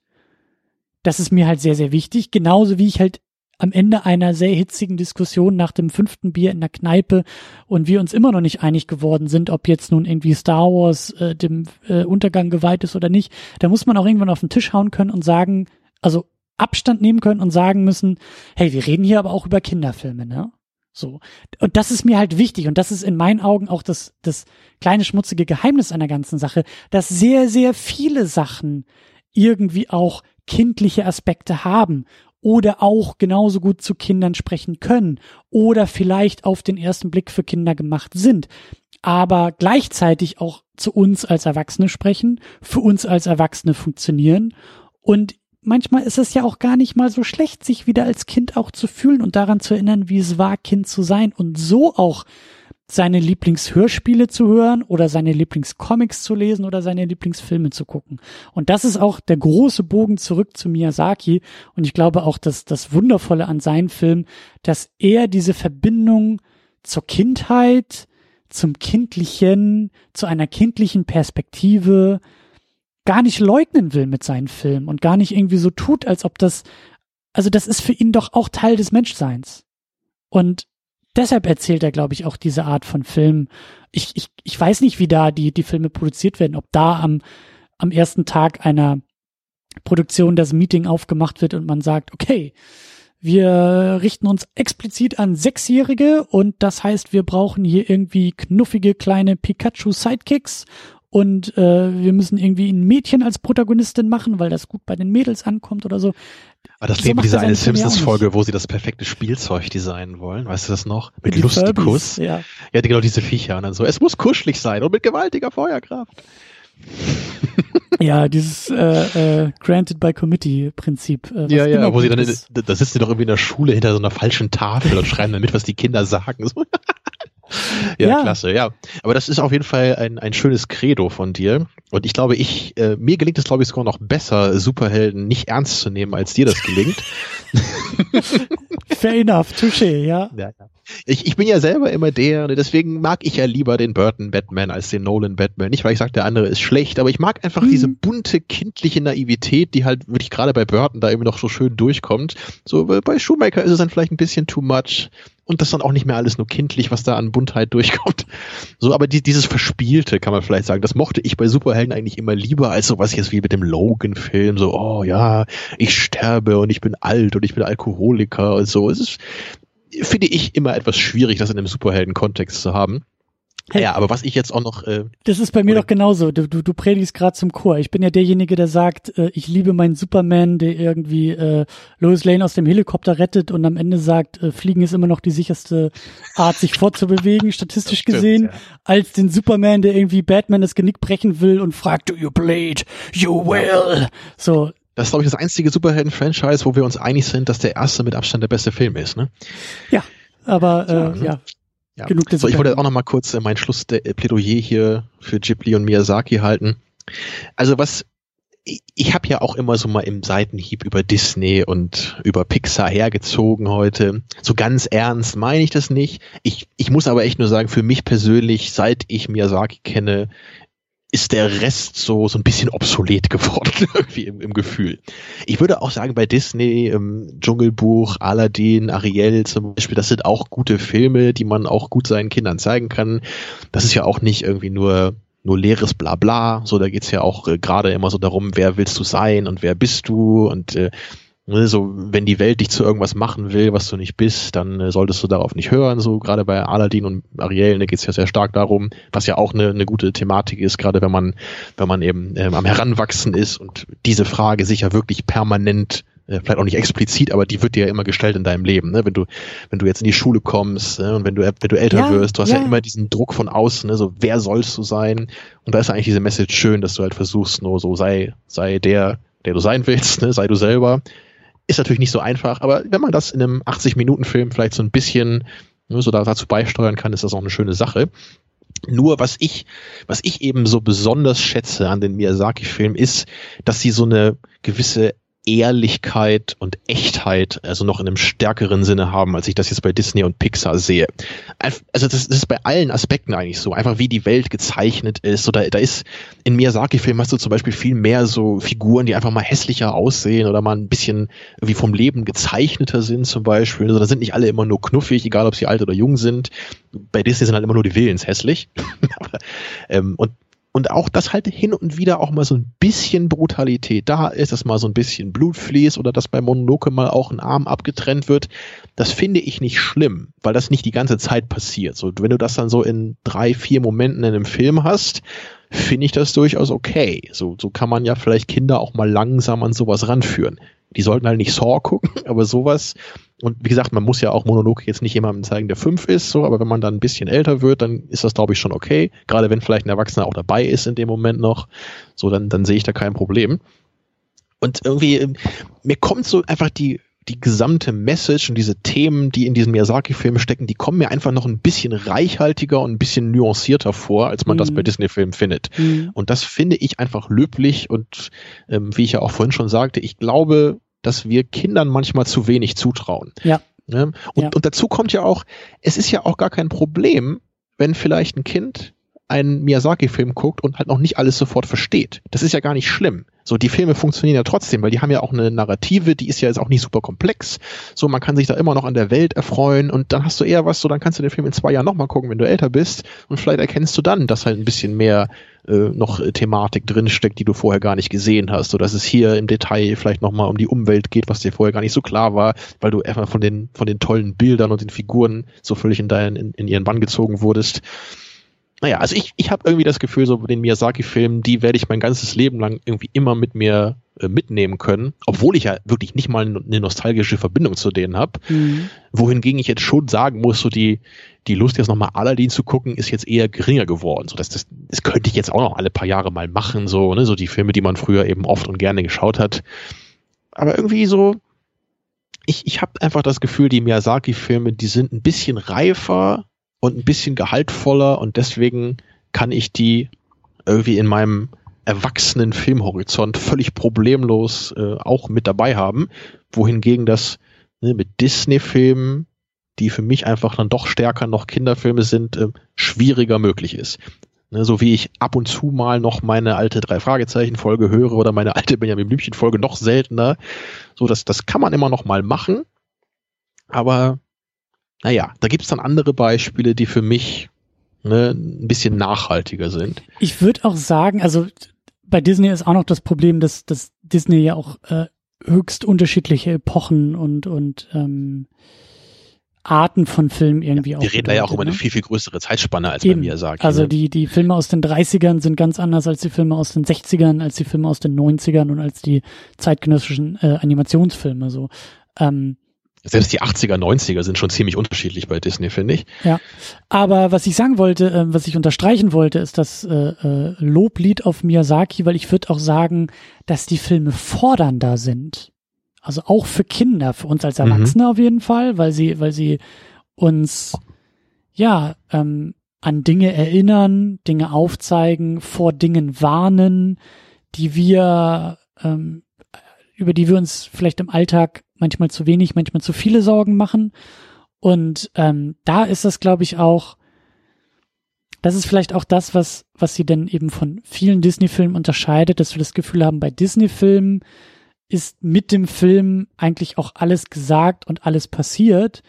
Das ist mir halt sehr, sehr wichtig. Genauso wie ich halt am Ende einer sehr hitzigen Diskussion nach dem fünften Bier in der Kneipe und wir uns immer noch nicht einig geworden sind, ob jetzt nun irgendwie Star Wars äh, dem äh, Untergang geweiht ist oder nicht, da muss man auch irgendwann auf den Tisch hauen können und sagen, also Abstand nehmen können und sagen müssen, hey, wir reden hier aber auch über Kinderfilme, ne? So. Und das ist mir halt wichtig. Und das ist in meinen Augen auch das, das kleine schmutzige Geheimnis einer ganzen Sache, dass sehr, sehr viele Sachen irgendwie auch kindliche Aspekte haben oder auch genauso gut zu Kindern sprechen können oder vielleicht auf den ersten Blick für Kinder gemacht sind, aber gleichzeitig auch zu uns als Erwachsene sprechen, für uns als Erwachsene funktionieren und manchmal ist es ja auch gar nicht mal so schlecht, sich wieder als Kind auch zu fühlen und daran zu erinnern, wie es war, Kind zu sein und so auch seine Lieblingshörspiele zu hören oder seine Lieblingscomics zu lesen oder seine Lieblingsfilme zu gucken. Und das ist auch der große Bogen zurück zu Miyazaki. Und ich glaube auch, dass das Wundervolle an seinem Film, dass er diese Verbindung zur Kindheit, zum Kindlichen, zu einer kindlichen Perspektive, gar nicht leugnen will mit seinen Filmen und gar nicht irgendwie so tut, als ob das, also das ist für ihn doch auch Teil des Menschseins. Und deshalb erzählt er, glaube ich, auch diese Art von Film. Ich, ich, ich weiß nicht, wie da die, die Filme produziert werden, ob da am, am ersten Tag einer Produktion das Meeting aufgemacht wird und man sagt, okay, wir richten uns explizit an Sechsjährige und das heißt, wir brauchen hier irgendwie knuffige kleine Pikachu-Sidekicks und äh, wir müssen irgendwie ein Mädchen als Protagonistin machen, weil das gut bei den Mädels ankommt oder so. Aber das so Leben dieser eine Simpsons-Folge, wo sie das perfekte Spielzeug designen wollen, weißt du das noch? Mit die Lustikus. Ja. ja, genau diese Viecher und dann so, es muss kuschelig sein und mit gewaltiger Feuerkraft. <laughs> ja, dieses äh, äh, Granted by Committee-Prinzip. Äh, ja, ja, wo sie dann, in, da sitzen sie doch irgendwie in der Schule hinter so einer falschen Tafel und schreiben dann mit, was die Kinder sagen. So. <laughs> ja, ja, klasse, ja. Aber das ist auf jeden Fall ein, ein schönes Credo von dir. Und ich glaube, ich, äh, mir gelingt es, glaube ich, sogar noch besser, Superhelden nicht ernst zu nehmen, als dir das gelingt. <laughs> Fair enough, touché, ja. ja, ja. Ich, ich bin ja selber immer der, und deswegen mag ich ja lieber den Burton Batman als den Nolan Batman. Nicht, weil ich sage, der andere ist schlecht, aber ich mag einfach mhm. diese bunte, kindliche Naivität, die halt wirklich gerade bei Burton da irgendwie noch so schön durchkommt. So, bei Schumacher ist es dann vielleicht ein bisschen too much und das dann auch nicht mehr alles nur kindlich, was da an Buntheit durchkommt. So, aber die, dieses Verspielte, kann man vielleicht sagen, das mochte ich bei Superhelden eigentlich immer lieber als so was jetzt wie mit dem Logan-Film, so, oh ja, ich sterbe und ich bin alt und ich bin Alkoholiker und so. Es ist, finde ich, immer etwas schwierig, das in einem Superhelden-Kontext zu haben. Hey, ja, aber was ich jetzt auch noch. Äh, das ist bei mir doch genauso. Du, du, du predigst gerade zum Chor. Ich bin ja derjenige, der sagt, äh, ich liebe meinen Superman, der irgendwie äh, Lois Lane aus dem Helikopter rettet und am Ende sagt, äh, Fliegen ist immer noch die sicherste Art, sich fortzubewegen, <laughs> statistisch stimmt, gesehen, ja. als den Superman, der irgendwie Batman das Genick brechen will und fragt, do you bleed? You will. So. Das ist, glaube ich, das einzige Superhelden-Franchise, wo wir uns einig sind, dass der erste mit Abstand der beste Film ist, ne? Ja, aber äh, ja, ne? ja. Ja. Genug so, ich wollte auch noch mal kurz äh, mein Schlussplädoyer hier für Ghibli und Miyazaki halten. Also was ich, ich habe ja auch immer so mal im Seitenhieb über Disney und über Pixar hergezogen heute. So ganz ernst meine ich das nicht. Ich, ich muss aber echt nur sagen, für mich persönlich, seit ich Miyazaki kenne, ist der Rest so, so ein bisschen obsolet geworden, <laughs> irgendwie im, im Gefühl. Ich würde auch sagen, bei Disney, ähm, Dschungelbuch, Aladdin, Ariel zum Beispiel, das sind auch gute Filme, die man auch gut seinen Kindern zeigen kann. Das ist ja auch nicht irgendwie nur nur leeres Blabla, so da geht's ja auch äh, gerade immer so darum, wer willst du sein und wer bist du und äh, Ne, so, wenn die Welt dich zu irgendwas machen will, was du nicht bist, dann äh, solltest du darauf nicht hören. So gerade bei Aladdin und Ariel ne, geht es ja sehr stark darum, was ja auch eine, eine gute Thematik ist, gerade wenn man, wenn man eben ähm, am Heranwachsen ist und diese Frage sich ja wirklich permanent äh, vielleicht auch nicht explizit, aber die wird dir ja immer gestellt in deinem Leben. Ne? Wenn du, wenn du jetzt in die Schule kommst ne? und wenn du, wenn du älter ja, wirst, du hast ja. ja. immer diesen Druck von außen, ne? so wer sollst du sein? Und da ist eigentlich diese Message schön, dass du halt versuchst, nur so sei, sei der, der du sein willst, ne? sei du selber ist natürlich nicht so einfach, aber wenn man das in einem 80-Minuten-Film vielleicht so ein bisschen nur so dazu beisteuern kann, ist das auch eine schöne Sache. Nur was ich, was ich eben so besonders schätze an den Miyazaki-Filmen ist, dass sie so eine gewisse Ehrlichkeit und Echtheit also noch in einem stärkeren Sinne haben, als ich das jetzt bei Disney und Pixar sehe. Also das, das ist bei allen Aspekten eigentlich so, einfach wie die Welt gezeichnet ist. Oder da ist in Miyazaki-Filmen hast du zum Beispiel viel mehr so Figuren, die einfach mal hässlicher aussehen oder mal ein bisschen wie vom Leben gezeichneter sind zum Beispiel. Also da sind nicht alle immer nur knuffig, egal ob sie alt oder jung sind. Bei Disney sind halt immer nur die Willens hässlich. <laughs> ähm, und und auch, dass halt hin und wieder auch mal so ein bisschen Brutalität da ist, dass mal so ein bisschen Blut fließt oder dass bei Mononoke mal auch ein Arm abgetrennt wird, das finde ich nicht schlimm, weil das nicht die ganze Zeit passiert. So, wenn du das dann so in drei, vier Momenten in einem Film hast, finde ich das durchaus okay. So, so kann man ja vielleicht Kinder auch mal langsam an sowas ranführen. Die sollten halt nicht Saw gucken, <laughs> aber sowas. Und wie gesagt, man muss ja auch Monolog jetzt nicht jemandem zeigen, der fünf ist, so, aber wenn man dann ein bisschen älter wird, dann ist das, glaube ich, schon okay. Gerade wenn vielleicht ein Erwachsener auch dabei ist in dem Moment noch, so, dann, dann sehe ich da kein Problem. Und irgendwie, ähm, mir kommt so einfach die, die gesamte Message und diese Themen, die in diesem Miyazaki-Film stecken, die kommen mir einfach noch ein bisschen reichhaltiger und ein bisschen nuancierter vor, als man mhm. das bei Disney-Filmen findet. Mhm. Und das finde ich einfach löblich und ähm, wie ich ja auch vorhin schon sagte, ich glaube, dass wir Kindern manchmal zu wenig zutrauen. Ja. Ne? Und, ja. und dazu kommt ja auch, es ist ja auch gar kein Problem, wenn vielleicht ein Kind einen Miyazaki-Film guckt und halt noch nicht alles sofort versteht. Das ist ja gar nicht schlimm. So, die Filme funktionieren ja trotzdem, weil die haben ja auch eine Narrative, die ist ja jetzt auch nicht super komplex. So, man kann sich da immer noch an der Welt erfreuen und dann hast du eher was, so, dann kannst du den Film in zwei Jahren nochmal gucken, wenn du älter bist und vielleicht erkennst du dann, dass halt ein bisschen mehr äh, noch Thematik drinsteckt, die du vorher gar nicht gesehen hast, so dass es hier im Detail vielleicht nochmal um die Umwelt geht, was dir vorher gar nicht so klar war, weil du einfach von den, von den tollen Bildern und den Figuren so völlig in deinen, in, in ihren Bann gezogen wurdest naja, also ich, ich habe irgendwie das Gefühl, so den Miyazaki-Filmen, die werde ich mein ganzes Leben lang irgendwie immer mit mir äh, mitnehmen können, obwohl ich ja wirklich nicht mal eine nostalgische Verbindung zu denen habe. Mhm. Wohingegen ich jetzt schon sagen muss, so die, die Lust jetzt nochmal Aladdin zu gucken, ist jetzt eher geringer geworden. So, das, das, das könnte ich jetzt auch noch alle paar Jahre mal machen, so, ne, so die Filme, die man früher eben oft und gerne geschaut hat. Aber irgendwie so, ich, ich habe einfach das Gefühl, die Miyazaki-Filme, die sind ein bisschen reifer und ein bisschen gehaltvoller und deswegen kann ich die irgendwie in meinem erwachsenen Filmhorizont völlig problemlos äh, auch mit dabei haben, wohingegen das ne, mit Disney-Filmen, die für mich einfach dann doch stärker noch Kinderfilme sind, äh, schwieriger möglich ist. Ne, so wie ich ab und zu mal noch meine alte drei Fragezeichen Folge höre oder meine alte Benjamin Blümchen Folge noch seltener. So das das kann man immer noch mal machen, aber naja, da gibt es dann andere Beispiele, die für mich ne, ein bisschen nachhaltiger sind. Ich würde auch sagen, also bei Disney ist auch noch das Problem, dass, dass Disney ja auch äh, höchst unterschiedliche Epochen und, und ähm, Arten von Filmen irgendwie ja, auch. Wir reden da ja auch über eine ne? viel, viel größere Zeitspanne als Eben. bei Miyazaki. Also ne? die, die Filme aus den 30ern sind ganz anders als die Filme aus den 60ern, als die Filme aus den 90ern und als die zeitgenössischen äh, Animationsfilme. So. Ähm, Selbst die 80er, 90er sind schon ziemlich unterschiedlich bei Disney, finde ich. Ja, aber was ich sagen wollte, äh, was ich unterstreichen wollte, ist das äh, äh, Loblied auf Miyazaki, weil ich würde auch sagen, dass die Filme fordernder sind. Also auch für Kinder, für uns als Mhm. Erwachsene auf jeden Fall, weil sie, weil sie uns ja ähm, an Dinge erinnern, Dinge aufzeigen, vor Dingen warnen, die wir ähm, über die wir uns vielleicht im Alltag manchmal zu wenig, manchmal zu viele Sorgen machen. Und ähm, da ist das, glaube ich, auch, das ist vielleicht auch das, was, was sie denn eben von vielen Disney-Filmen unterscheidet, dass wir das Gefühl haben, bei Disney-Filmen ist mit dem Film eigentlich auch alles gesagt und alles passiert.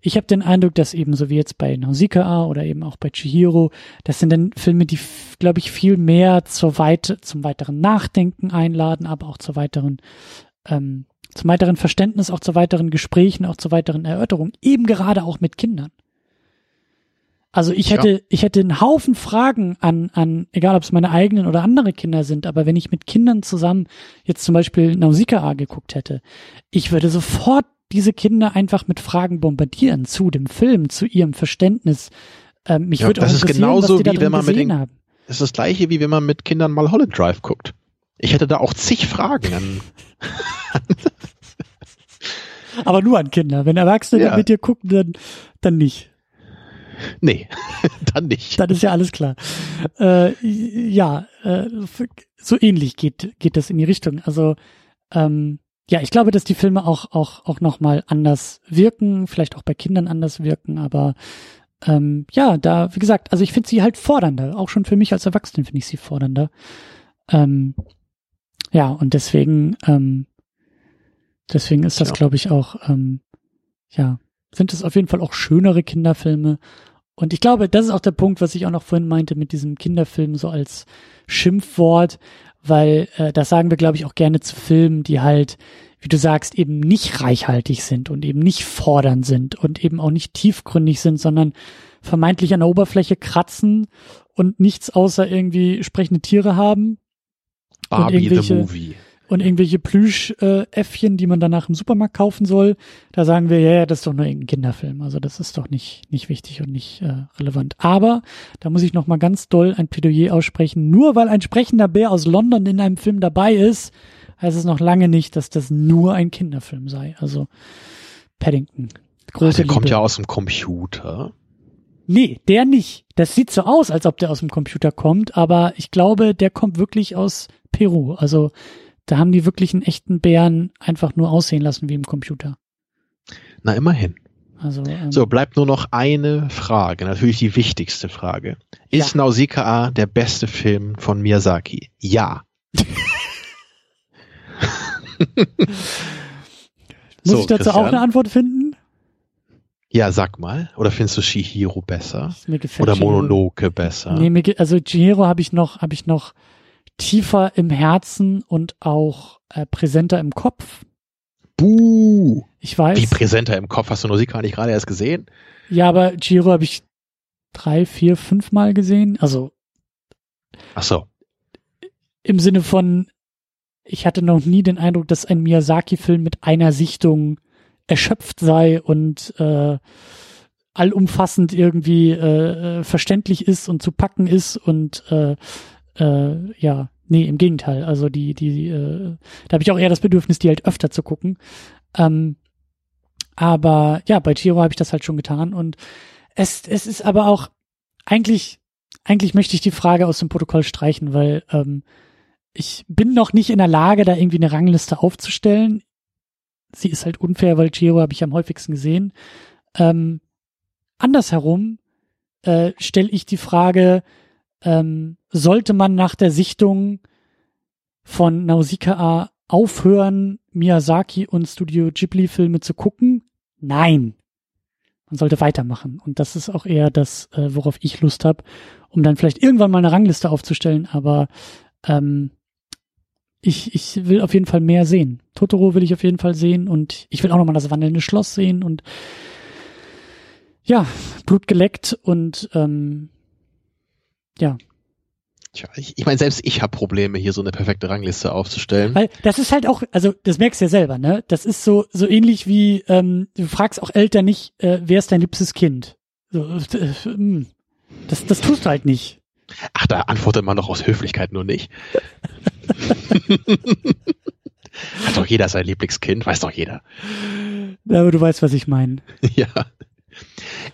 Ich habe den Eindruck, dass eben so wie jetzt bei Nausicaa oder eben auch bei Chihiro, das sind dann Filme, die, glaube ich, viel mehr zur Weite, zum weiteren Nachdenken einladen, aber auch zur weiteren, ähm, zum weiteren Verständnis, auch zu weiteren Gesprächen, auch zu weiteren Erörterungen, eben gerade auch mit Kindern. Also ich Ja. hätte, ich hätte einen Haufen Fragen an, an, egal ob es meine eigenen oder andere Kinder sind, aber wenn ich mit Kindern zusammen jetzt zum Beispiel Nausicaa geguckt hätte, ich würde sofort diese Kinder einfach mit Fragen bombardieren zu dem Film, zu ihrem Verständnis. Ähm, mich Ja, würde auch das ist genauso, was die da wie wenn man mit den- haben. Das ist das gleiche, wie wenn man mit Kindern mal Holland Drive guckt. Ich hätte da auch zig Fragen an. <laughs> Aber nur an Kinder. Wenn Erwachsene Ja. mit dir gucken, dann, dann nicht. Nee, <laughs> dann nicht. Dann ist ja alles klar. Äh, ja, äh, so ähnlich geht, geht das in die Richtung. Also, ähm, ja, ich glaube, dass die Filme auch, auch, auch nochmal anders wirken, vielleicht auch bei Kindern anders wirken, aber ähm, ja, da, wie gesagt, also ich finde sie halt fordernder. Auch schon für mich als Erwachsenen finde ich sie fordernder. Ähm, ja, und deswegen, ähm, deswegen ist das, Ja. glaube ich, auch, ähm, ja, sind es auf jeden Fall auch schönere Kinderfilme. Und ich glaube, das ist auch der Punkt, was ich auch noch vorhin meinte mit diesem Kinderfilm so als Schimpfwort, weil äh, das sagen wir, glaube ich, auch gerne zu Filmen, die halt, wie du sagst, eben nicht reichhaltig sind und eben nicht fordernd sind und eben auch nicht tiefgründig sind, sondern vermeintlich an der Oberfläche kratzen und nichts außer irgendwie sprechende Tiere haben Barbie the irgendwelche- Movie. Und irgendwelche Plüschäffchen, die man danach im Supermarkt kaufen soll. Da sagen wir, ja, ja, das ist doch nur irgendein Kinderfilm. Also das ist doch nicht, nicht wichtig und nicht äh, relevant. Aber da muss ich noch mal ganz doll ein Plädoyer aussprechen. Nur weil ein sprechender Bär aus London in einem Film dabei ist, heißt es noch lange nicht, dass das nur ein Kinderfilm sei. Also Paddington. Ach, Große der kommt Liebe. ja aus dem Computer. Nee, der nicht. Das sieht so aus, als ob der aus dem Computer kommt, aber ich glaube, der kommt wirklich aus Peru. Also da haben die wirklich einen echten Bären einfach nur aussehen lassen wie im Computer. Na, immerhin. Also ähm, So, bleibt nur noch eine Frage, natürlich die wichtigste Frage. Ist Nausicaa der beste Film von Miyazaki? Ja. <laughs> muss so, ich dazu auch Christian. eine Antwort finden? Ja, sag mal. Oder findest du Shihiro besser? Oder Chihiro- Mononoke besser? Nee, mir, also Chihiro habe ich noch, habe ich noch tiefer im Herzen und auch äh, präsenter im Kopf. Buh! Ich weiß. Wie präsenter im Kopf hast du Nausicaa nicht gerade erst gesehen? ja, aber Chihiro habe ich drei, vier, fünf Mal gesehen. Also Ach so. im Sinne von, ich hatte noch nie den Eindruck, dass ein Miyazaki-Film mit einer Sichtung erschöpft sei und äh, allumfassend irgendwie äh, äh, verständlich ist und zu packen ist und äh, äh, ja, nee, im Gegenteil. Also die, die, äh, da habe ich auch eher das Bedürfnis, die halt öfter zu gucken. Ähm, aber ja, bei Chiro habe ich das halt schon getan und es, es ist aber auch eigentlich, eigentlich möchte ich die Frage aus dem Protokoll streichen, weil ähm, ich bin noch nicht in der Lage, da irgendwie eine Rangliste aufzustellen. Sie ist halt unfair, weil Chiro habe ich am häufigsten gesehen. Ähm, andersherum äh, stelle ich die Frage, ähm, sollte man nach der Sichtung von Nausicaa aufhören, Miyazaki und Studio Ghibli Filme zu gucken? Nein. Man sollte weitermachen. Und das ist auch eher das, äh, worauf ich Lust habe, um dann vielleicht irgendwann mal eine Rangliste aufzustellen. Aber ähm, ich, ich will auf jeden Fall mehr sehen. Totoro will ich auf jeden Fall sehen und ich will auch nochmal das wandelnde Schloss sehen und ja, Blut geleckt und ähm, ja. Tja, ich, ich meine, selbst ich habe Probleme, hier so eine perfekte Rangliste aufzustellen. Weil das ist halt auch, also das merkst du ja selber, ne? Das ist so so ähnlich wie ähm, du fragst auch Eltern nicht, äh, wer ist dein liebstes Kind? So, äh, äh, das, das tust du halt nicht. Ach, da antwortet man doch aus Höflichkeit nur nicht. <laughs> Hat doch jeder sein Lieblingskind, weiß doch jeder. Aber du weißt, was ich meine. <laughs> ja.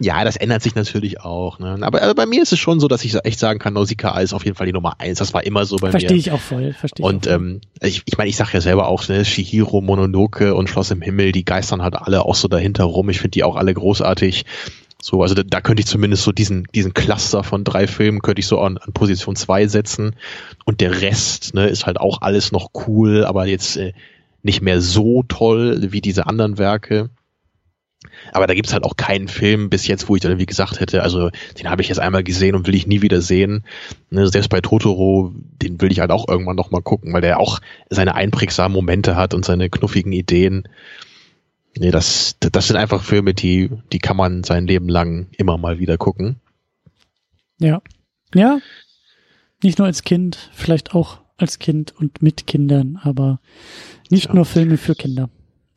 Ja, das ändert sich natürlich auch. Ne? Aber also bei mir ist es schon so, dass ich echt sagen kann, Nausicaa ist auf jeden Fall die Nummer eins. Das war immer so bei Verstehe mir. ich auch voll. Verstehe und ich auch ähm, ich, ich meine, ich sag ja selber auch, ne, Shihiro, Mononoke und Schloss im Himmel, die geistern halt alle auch so dahinter rum. Ich finde die auch alle großartig. So, also da, da könnte ich zumindest so diesen, diesen Cluster von drei Filmen könnte ich so an, an Position zwei setzen. Und der Rest, ne, ist halt auch alles noch cool, aber jetzt äh, nicht mehr so toll wie diese anderen Werke. Aber da gibt's halt auch keinen Film bis jetzt, wo ich dann irgendwie gesagt hätte, also den habe ich jetzt einmal gesehen und will ich nie wieder sehen. Ne, selbst bei Totoro, den will ich halt auch irgendwann noch mal gucken, weil der auch seine einprägsamen Momente hat und seine knuffigen Ideen. Nee, das, das sind einfach Filme, die, die kann man sein Leben lang immer mal wieder gucken. Ja. Ja. Nicht nur als Kind, vielleicht auch als Kind und mit Kindern, aber nicht Ja. nur Filme für Kinder.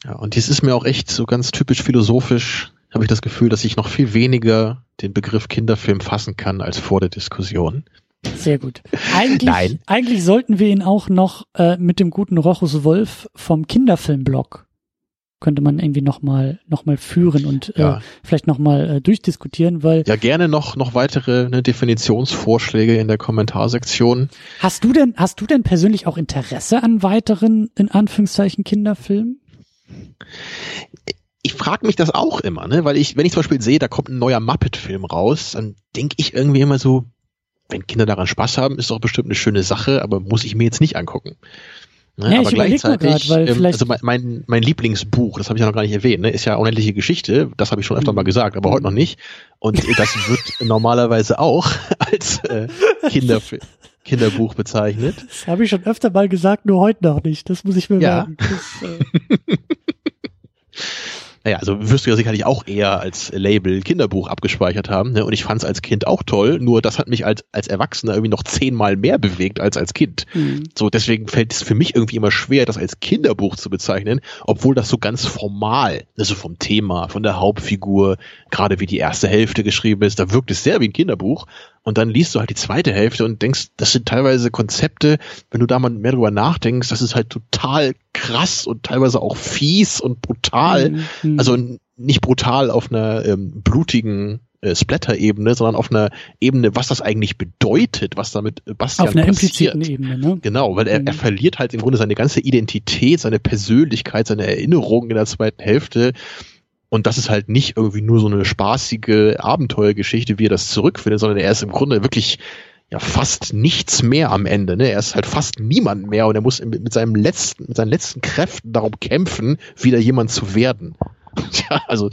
Ja, und dies ist mir auch echt so ganz typisch philosophisch, habe ich das Gefühl, dass ich noch viel weniger den Begriff Kinderfilm fassen kann als vor der Diskussion. Sehr gut. Eigentlich, Nein. eigentlich sollten wir ihn auch noch äh, mit dem guten Rochus Wolf vom Kinderfilmblog könnte man irgendwie nochmal noch mal führen und Ja. äh, vielleicht nochmal äh, durchdiskutieren, weil Ja, gerne noch, noch weitere ne, Definitionsvorschläge in der Kommentarsektion. hast du denn, hast du denn persönlich auch Interesse an weiteren, in Anführungszeichen, Kinderfilmen? Ich frage mich das auch immer, ne? weil ich, wenn ich zum Beispiel sehe, da kommt ein neuer Muppet-Film raus, dann denke ich irgendwie immer so, wenn Kinder daran Spaß haben, ist doch bestimmt eine schöne Sache, aber muss ich mir jetzt nicht angucken. Ne? Ja, aber gleichzeitig, grad, ähm, also mein, mein, Lieblingsbuch, das habe ich ja noch gar nicht erwähnt, ne, ist ja unendliche Geschichte, das habe ich schon öfter mal gesagt, aber heute noch nicht. Und das wird normalerweise auch <laughs> als äh, Kinderfilm. Kinderbuch bezeichnet. Das habe ich schon öfter mal gesagt, nur heute noch nicht. Das muss ich mir Ja. merken. Das, äh, <laughs> Naja, also wirst du ja sicherlich auch eher als Label Kinderbuch abgespeichert haben. Ne? Und ich fand es als Kind auch toll, nur das hat mich als, als Erwachsener irgendwie noch zehnmal mehr bewegt als als Kind. hm. So, deswegen fällt es für mich irgendwie immer schwer, das als Kinderbuch zu bezeichnen, obwohl das so ganz formal, also vom Thema, von der Hauptfigur, gerade wie die erste Hälfte geschrieben ist, da wirkt es sehr wie ein Kinderbuch. Und dann liest du halt die zweite Hälfte und denkst, das sind teilweise Konzepte, wenn du da mal mehr drüber nachdenkst, das ist halt total krass und teilweise auch fies und brutal. Hm, hm. Also nicht brutal auf einer ähm, blutigen äh, Splatter-Ebene, sondern auf einer Ebene, was das eigentlich bedeutet, was damit äh, Bastian auf einer passiert. impliziten Ebene, ne? Genau, weil er, Mhm. er verliert halt im Grunde seine ganze Identität, seine Persönlichkeit, seine Erinnerungen in der zweiten Hälfte. Und das ist halt nicht irgendwie nur so eine spaßige Abenteuergeschichte, wie er das zurückfindet, sondern er ist im Grunde wirklich ja fast nichts mehr am Ende. Ne? Er ist halt fast niemand mehr und er muss mit, seinem letzten, mit seinen letzten Kräften darum kämpfen, wieder jemand zu werden. <laughs> Tja, also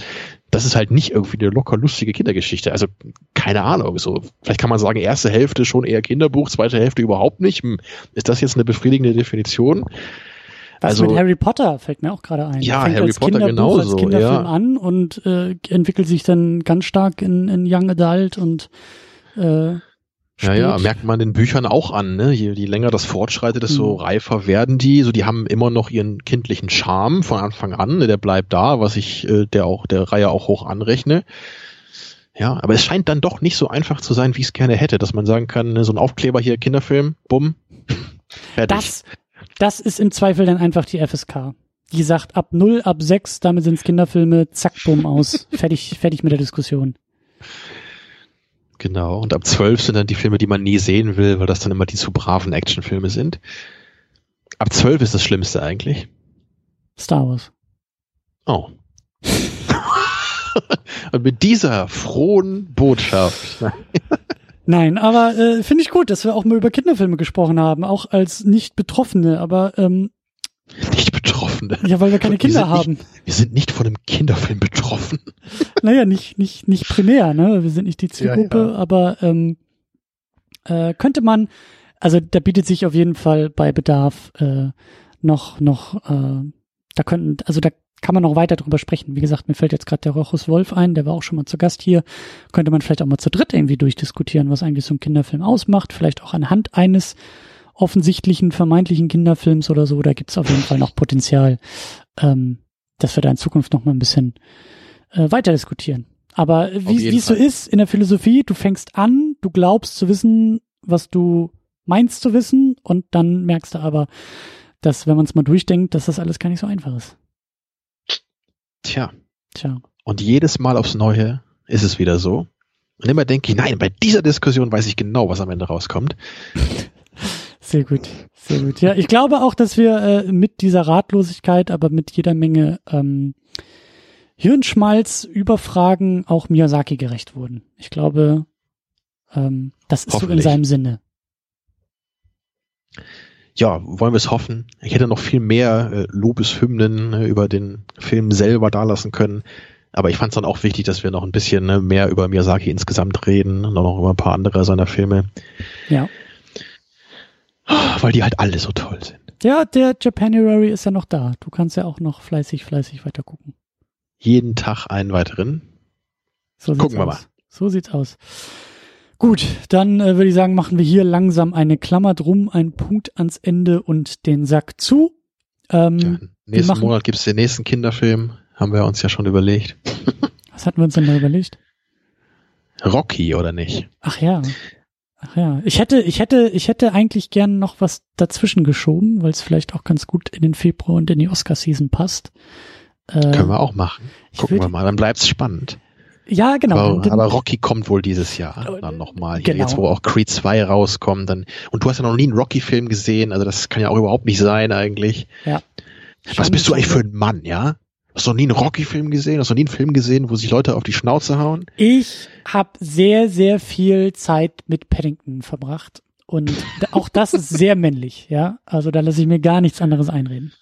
das ist halt nicht irgendwie eine locker lustige Kindergeschichte. Also keine Ahnung. So vielleicht kann man sagen, erste Hälfte schon eher Kinderbuch, zweite Hälfte überhaupt nicht. Hm, Ist das jetzt eine befriedigende Definition? Was Also- mit Harry Potter fällt mir auch gerade ein. Ja, Fängt Harry als Potter Kinderbuch, genauso, als Kinderfilm ja. an und äh, entwickelt sich dann ganz stark in, in Young Adult und äh, Ja, ja, merkt man den Büchern auch an. Ne? Je, je länger das fortschreitet, desto Mhm. reifer werden die. So, die haben immer noch ihren kindlichen Charme von Anfang an. Ne? Der bleibt da, was ich äh, der auch der Reihe auch hoch anrechne. Ja, aber es scheint dann doch nicht so einfach zu sein, wie ich es gerne hätte, dass man sagen kann, ne, so ein Aufkleber hier, Kinderfilm, bumm, <laughs> fertig. das, das ist im Zweifel dann einfach die FSK. Die sagt ab 0, ab 6, damit sind's Kinderfilme, zack, bumm, aus. <laughs> fertig, fertig mit der Diskussion. Genau. Und ab zwölf sind dann die Filme, die man nie sehen will, weil das dann immer die zu braven Actionfilme sind. Ab zwölf ist das Schlimmste eigentlich. Star Wars. Oh. <laughs> Und mit dieser frohen Botschaft. <laughs> Nein, aber äh, finde ich gut, dass wir auch mal über Kinderfilme gesprochen haben, auch als nicht Betroffene, aber ähm, Nicht Betroffene. ja, weil wir keine Wir Kinder nicht- haben. Wir sind nicht von einem Kinderfilm betroffen. <laughs> Naja, nicht, nicht, nicht primär, ne? Wir sind nicht die Zielgruppe, Ja, ja. aber ähm, äh, könnte man, also da bietet sich auf jeden Fall bei Bedarf äh, noch, noch, äh, da könnten, also da kann man noch weiter drüber sprechen. Wie gesagt, mir fällt jetzt gerade der Rochus Wolf ein, der war auch schon mal zu Gast hier. Könnte man vielleicht auch mal zu dritt irgendwie durchdiskutieren, was eigentlich so ein Kinderfilm ausmacht. Vielleicht auch anhand eines offensichtlichen, vermeintlichen Kinderfilms oder so. Da gibt es auf jeden Fall noch Potenzial, ähm, dass wir da in Zukunft noch mal ein bisschen äh, weiter diskutieren. Aber wie es so ist in der Philosophie, du fängst an, du glaubst zu wissen, was du meinst zu wissen und dann merkst du aber, dass wenn man es mal durchdenkt, dass das alles gar nicht so einfach ist. Tja. Tja. Und jedes Mal aufs Neue ist es wieder so. Und immer denke ich, nein, bei dieser Diskussion weiß ich genau, was am Ende rauskommt. Sehr gut, sehr gut. Ja, ich glaube auch, dass wir äh, mit dieser Ratlosigkeit, aber mit jeder Menge ähm, Hirnschmalz über Fragen auch Miyazaki gerecht wurden. Ich glaube, ähm, das ist so in seinem Sinne ja, wollen wir es hoffen. Ich hätte noch viel mehr äh, Lobeshymnen äh, über den Film selber dalassen können. Aber ich fand es dann auch wichtig, dass wir noch ein bisschen ne, mehr über Miyazaki insgesamt reden und noch über ein paar andere seiner Filme. Ja. Weil die halt alle so toll sind. Ja, der Japanuary ist ja noch da. Du kannst ja auch noch fleißig, fleißig weiter gucken. Jeden Tag einen weiteren. So Gucken wir aus. mal. So sieht's aus. Gut, dann äh, würde ich sagen, machen wir hier langsam eine Klammer drum, einen Punkt ans Ende und den Sack zu. Ähm, ja, nächsten machen, Monat gibt es den nächsten Kinderfilm, haben wir uns ja schon überlegt. Was hatten wir uns denn da überlegt? Rocky, oder nicht? Ach ja. Ach ja. Ich hätte, ich hätte, ich hätte eigentlich gern noch was dazwischen geschoben, weil es vielleicht auch ganz gut in den Februar und in die Oscar-Season passt. Äh, Können wir auch machen. Gucken wir mal, dann bleibt's spannend. Ja, genau. Aber, aber, Rocky kommt wohl dieses Jahr dann nochmal. Genau. Jetzt, wo auch Creed 2 rauskommt, dann, und du hast ja noch nie einen Rocky-Film gesehen, also das kann ja auch überhaupt nicht sein eigentlich. Ja. Was bist du eigentlich für ein Mann, ja? Hast du noch nie einen Rocky-Film gesehen? Hast du noch nie einen Film gesehen, wo sich Leute auf die Schnauze hauen? Ich habe sehr, sehr viel Zeit mit Paddington verbracht. Und auch das ist sehr männlich, ja. Also da lasse ich mir gar nichts anderes einreden.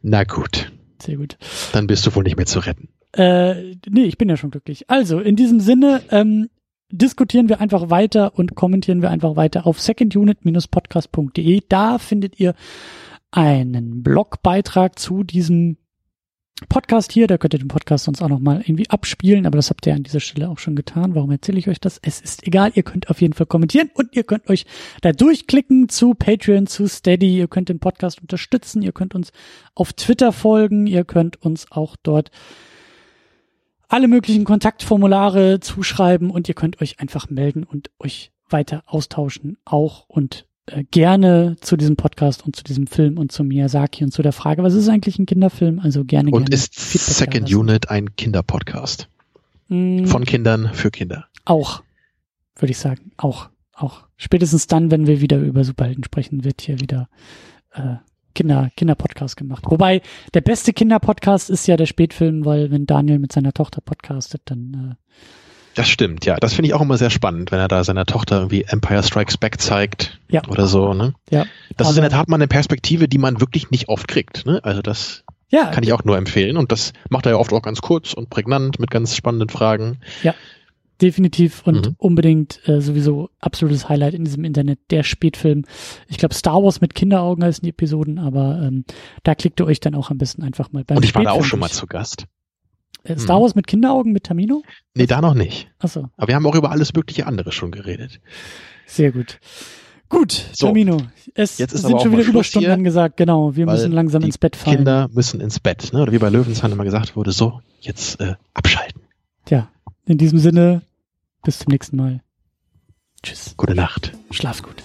Na gut. Sehr gut. Dann bist du wohl nicht mehr zu retten. Äh, nee, ich bin ja schon glücklich. Also, in diesem Sinne, ähm, diskutieren wir einfach weiter und kommentieren wir einfach weiter auf secondunit-podcast.de. Da findet ihr einen Blogbeitrag zu diesem Podcast hier. Da könnt ihr den Podcast sonst auch nochmal irgendwie abspielen, aber das habt ihr an dieser Stelle auch schon getan. Warum erzähle ich euch das? Es ist egal. Ihr könnt auf jeden Fall kommentieren und ihr könnt euch da durchklicken zu Patreon, zu Steady. Ihr könnt den Podcast unterstützen. Ihr könnt uns auf Twitter folgen. Ihr könnt uns auch dort alle möglichen Kontaktformulare zuschreiben und ihr könnt euch einfach melden und euch weiter austauschen, auch und gerne zu diesem Podcast und zu diesem Film und zu Miyazaki und zu der Frage, was ist eigentlich ein Kinderfilm? Also gerne, und gerne. Und ist Second Unit ein Kinderpodcast? Mm. Von Kindern für Kinder? Auch, würde ich sagen. Auch, auch. Spätestens dann, wenn wir wieder über Superhelden sprechen, wird hier wieder äh, Kinder, Kinderpodcast gemacht. Wobei der beste Kinderpodcast ist ja der Spätfilm, weil wenn Daniel mit seiner Tochter podcastet, dann äh, das stimmt, ja. Das finde ich auch immer sehr spannend, wenn er da seiner Tochter irgendwie Empire Strikes Back zeigt ja. oder so. Ne? Ja. Das ist in der Tat mal eine Perspektive, die man wirklich nicht oft kriegt. Ne? Also das ja. kann ich auch nur empfehlen. Und das macht er ja oft auch ganz kurz und prägnant mit ganz spannenden Fragen. Ja definitiv und mhm. unbedingt äh, sowieso absolutes Highlight in diesem Internet, der Spätfilm. Ich glaube, Star Wars mit Kinderaugen heißen die Episoden, aber ähm, da klickt ihr euch dann auch am besten einfach mal beim Und ich war da auch schon mal zu Gast. Äh, Star mhm. Wars mit Kinderaugen mit Tamino? Nee, da noch nicht. Achso. Aber wir haben auch über alles mögliche andere schon geredet. Sehr gut. Gut, so, Tamino. Es jetzt sind schon wieder Überstunden hier, angesagt. Genau, wir müssen langsam ins Bett fallen. Kinder müssen ins Bett, ne? Oder wie bei Löwenzahn immer gesagt wurde, so, jetzt äh, abschalten. Tja, in diesem Sinne, bis zum nächsten Mal. Tschüss. Gute Nacht. Schlaf gut.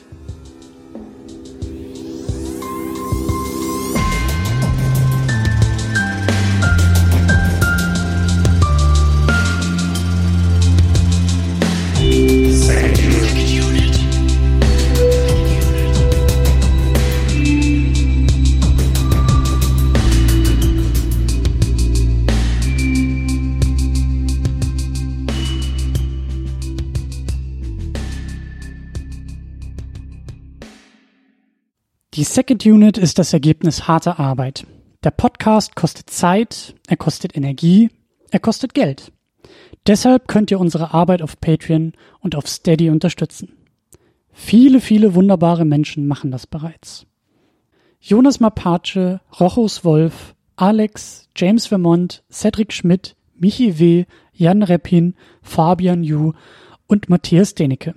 Die Second Unit ist das Ergebnis harter Arbeit. Der Podcast kostet Zeit, er kostet Energie, er kostet Geld. Deshalb könnt ihr unsere Arbeit auf Patreon und auf Steady unterstützen. Viele, viele wunderbare Menschen machen das bereits. Jonas Mapace, Rochus Wolf, Alex, James Vermont, Cedric Schmidt, Michi W., Jan Reppin, Fabian Yu und Matthias Denecke.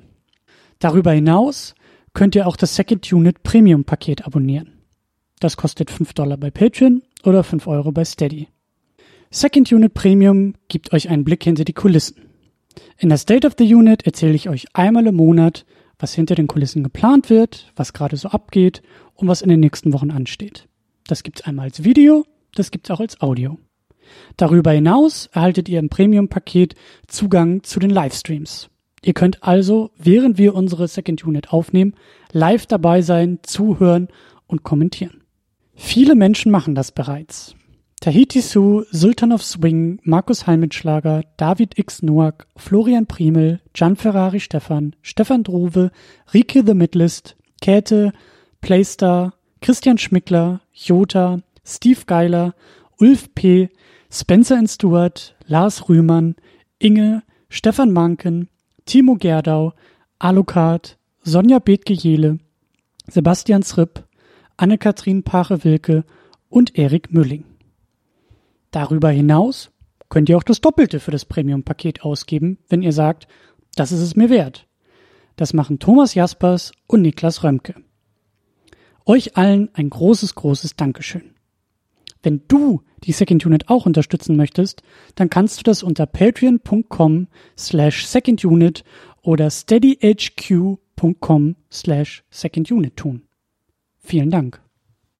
Darüber hinaus könnt ihr auch das Second Unit Premium Paket abonnieren. Das kostet 5 Dollar bei Patreon oder 5 Euro bei Steady. Second Unit Premium gibt euch einen Blick hinter die Kulissen. In der State of the Unit erzähle ich euch einmal im Monat, was hinter den Kulissen geplant wird, was gerade so abgeht und was in den nächsten Wochen ansteht. Das gibt's einmal als Video, das gibt's auch als Audio. Darüber hinaus erhaltet ihr im Premium-Paket Zugang zu den Livestreams. Ihr könnt also, während wir unsere Second Unit aufnehmen, live dabei sein, zuhören und kommentieren. Viele Menschen machen das bereits. Tahiti Su, Sultan of Swing, Markus Halmitschlager, David X. Noack, Florian Primel, Gian Ferrari Stefan, Stefan Drove, Rike The Midlist, Käthe, Playstar, Christian Schmickler, Jota, Steve Geiler, Ulf P., Spencer Stewart, Lars Rühmann, Inge, Stefan Manken, Timo Gerdau, Alucard, Sonja Bethke-Jele, Sebastian Zripp, Anne-Kathrin Pache-Wilke und Erik Mülling. Darüber hinaus könnt ihr auch das Doppelte für das Premium-Paket ausgeben, wenn ihr sagt, das ist es mir wert. Das machen Thomas Jaspers und Niklas Römke. Euch allen ein großes, großes Dankeschön. Wenn du die Second Unit auch unterstützen möchtest, dann kannst du das unter patreon.com slash secondunit oder steadyhq.com slash secondunit tun. Vielen Dank.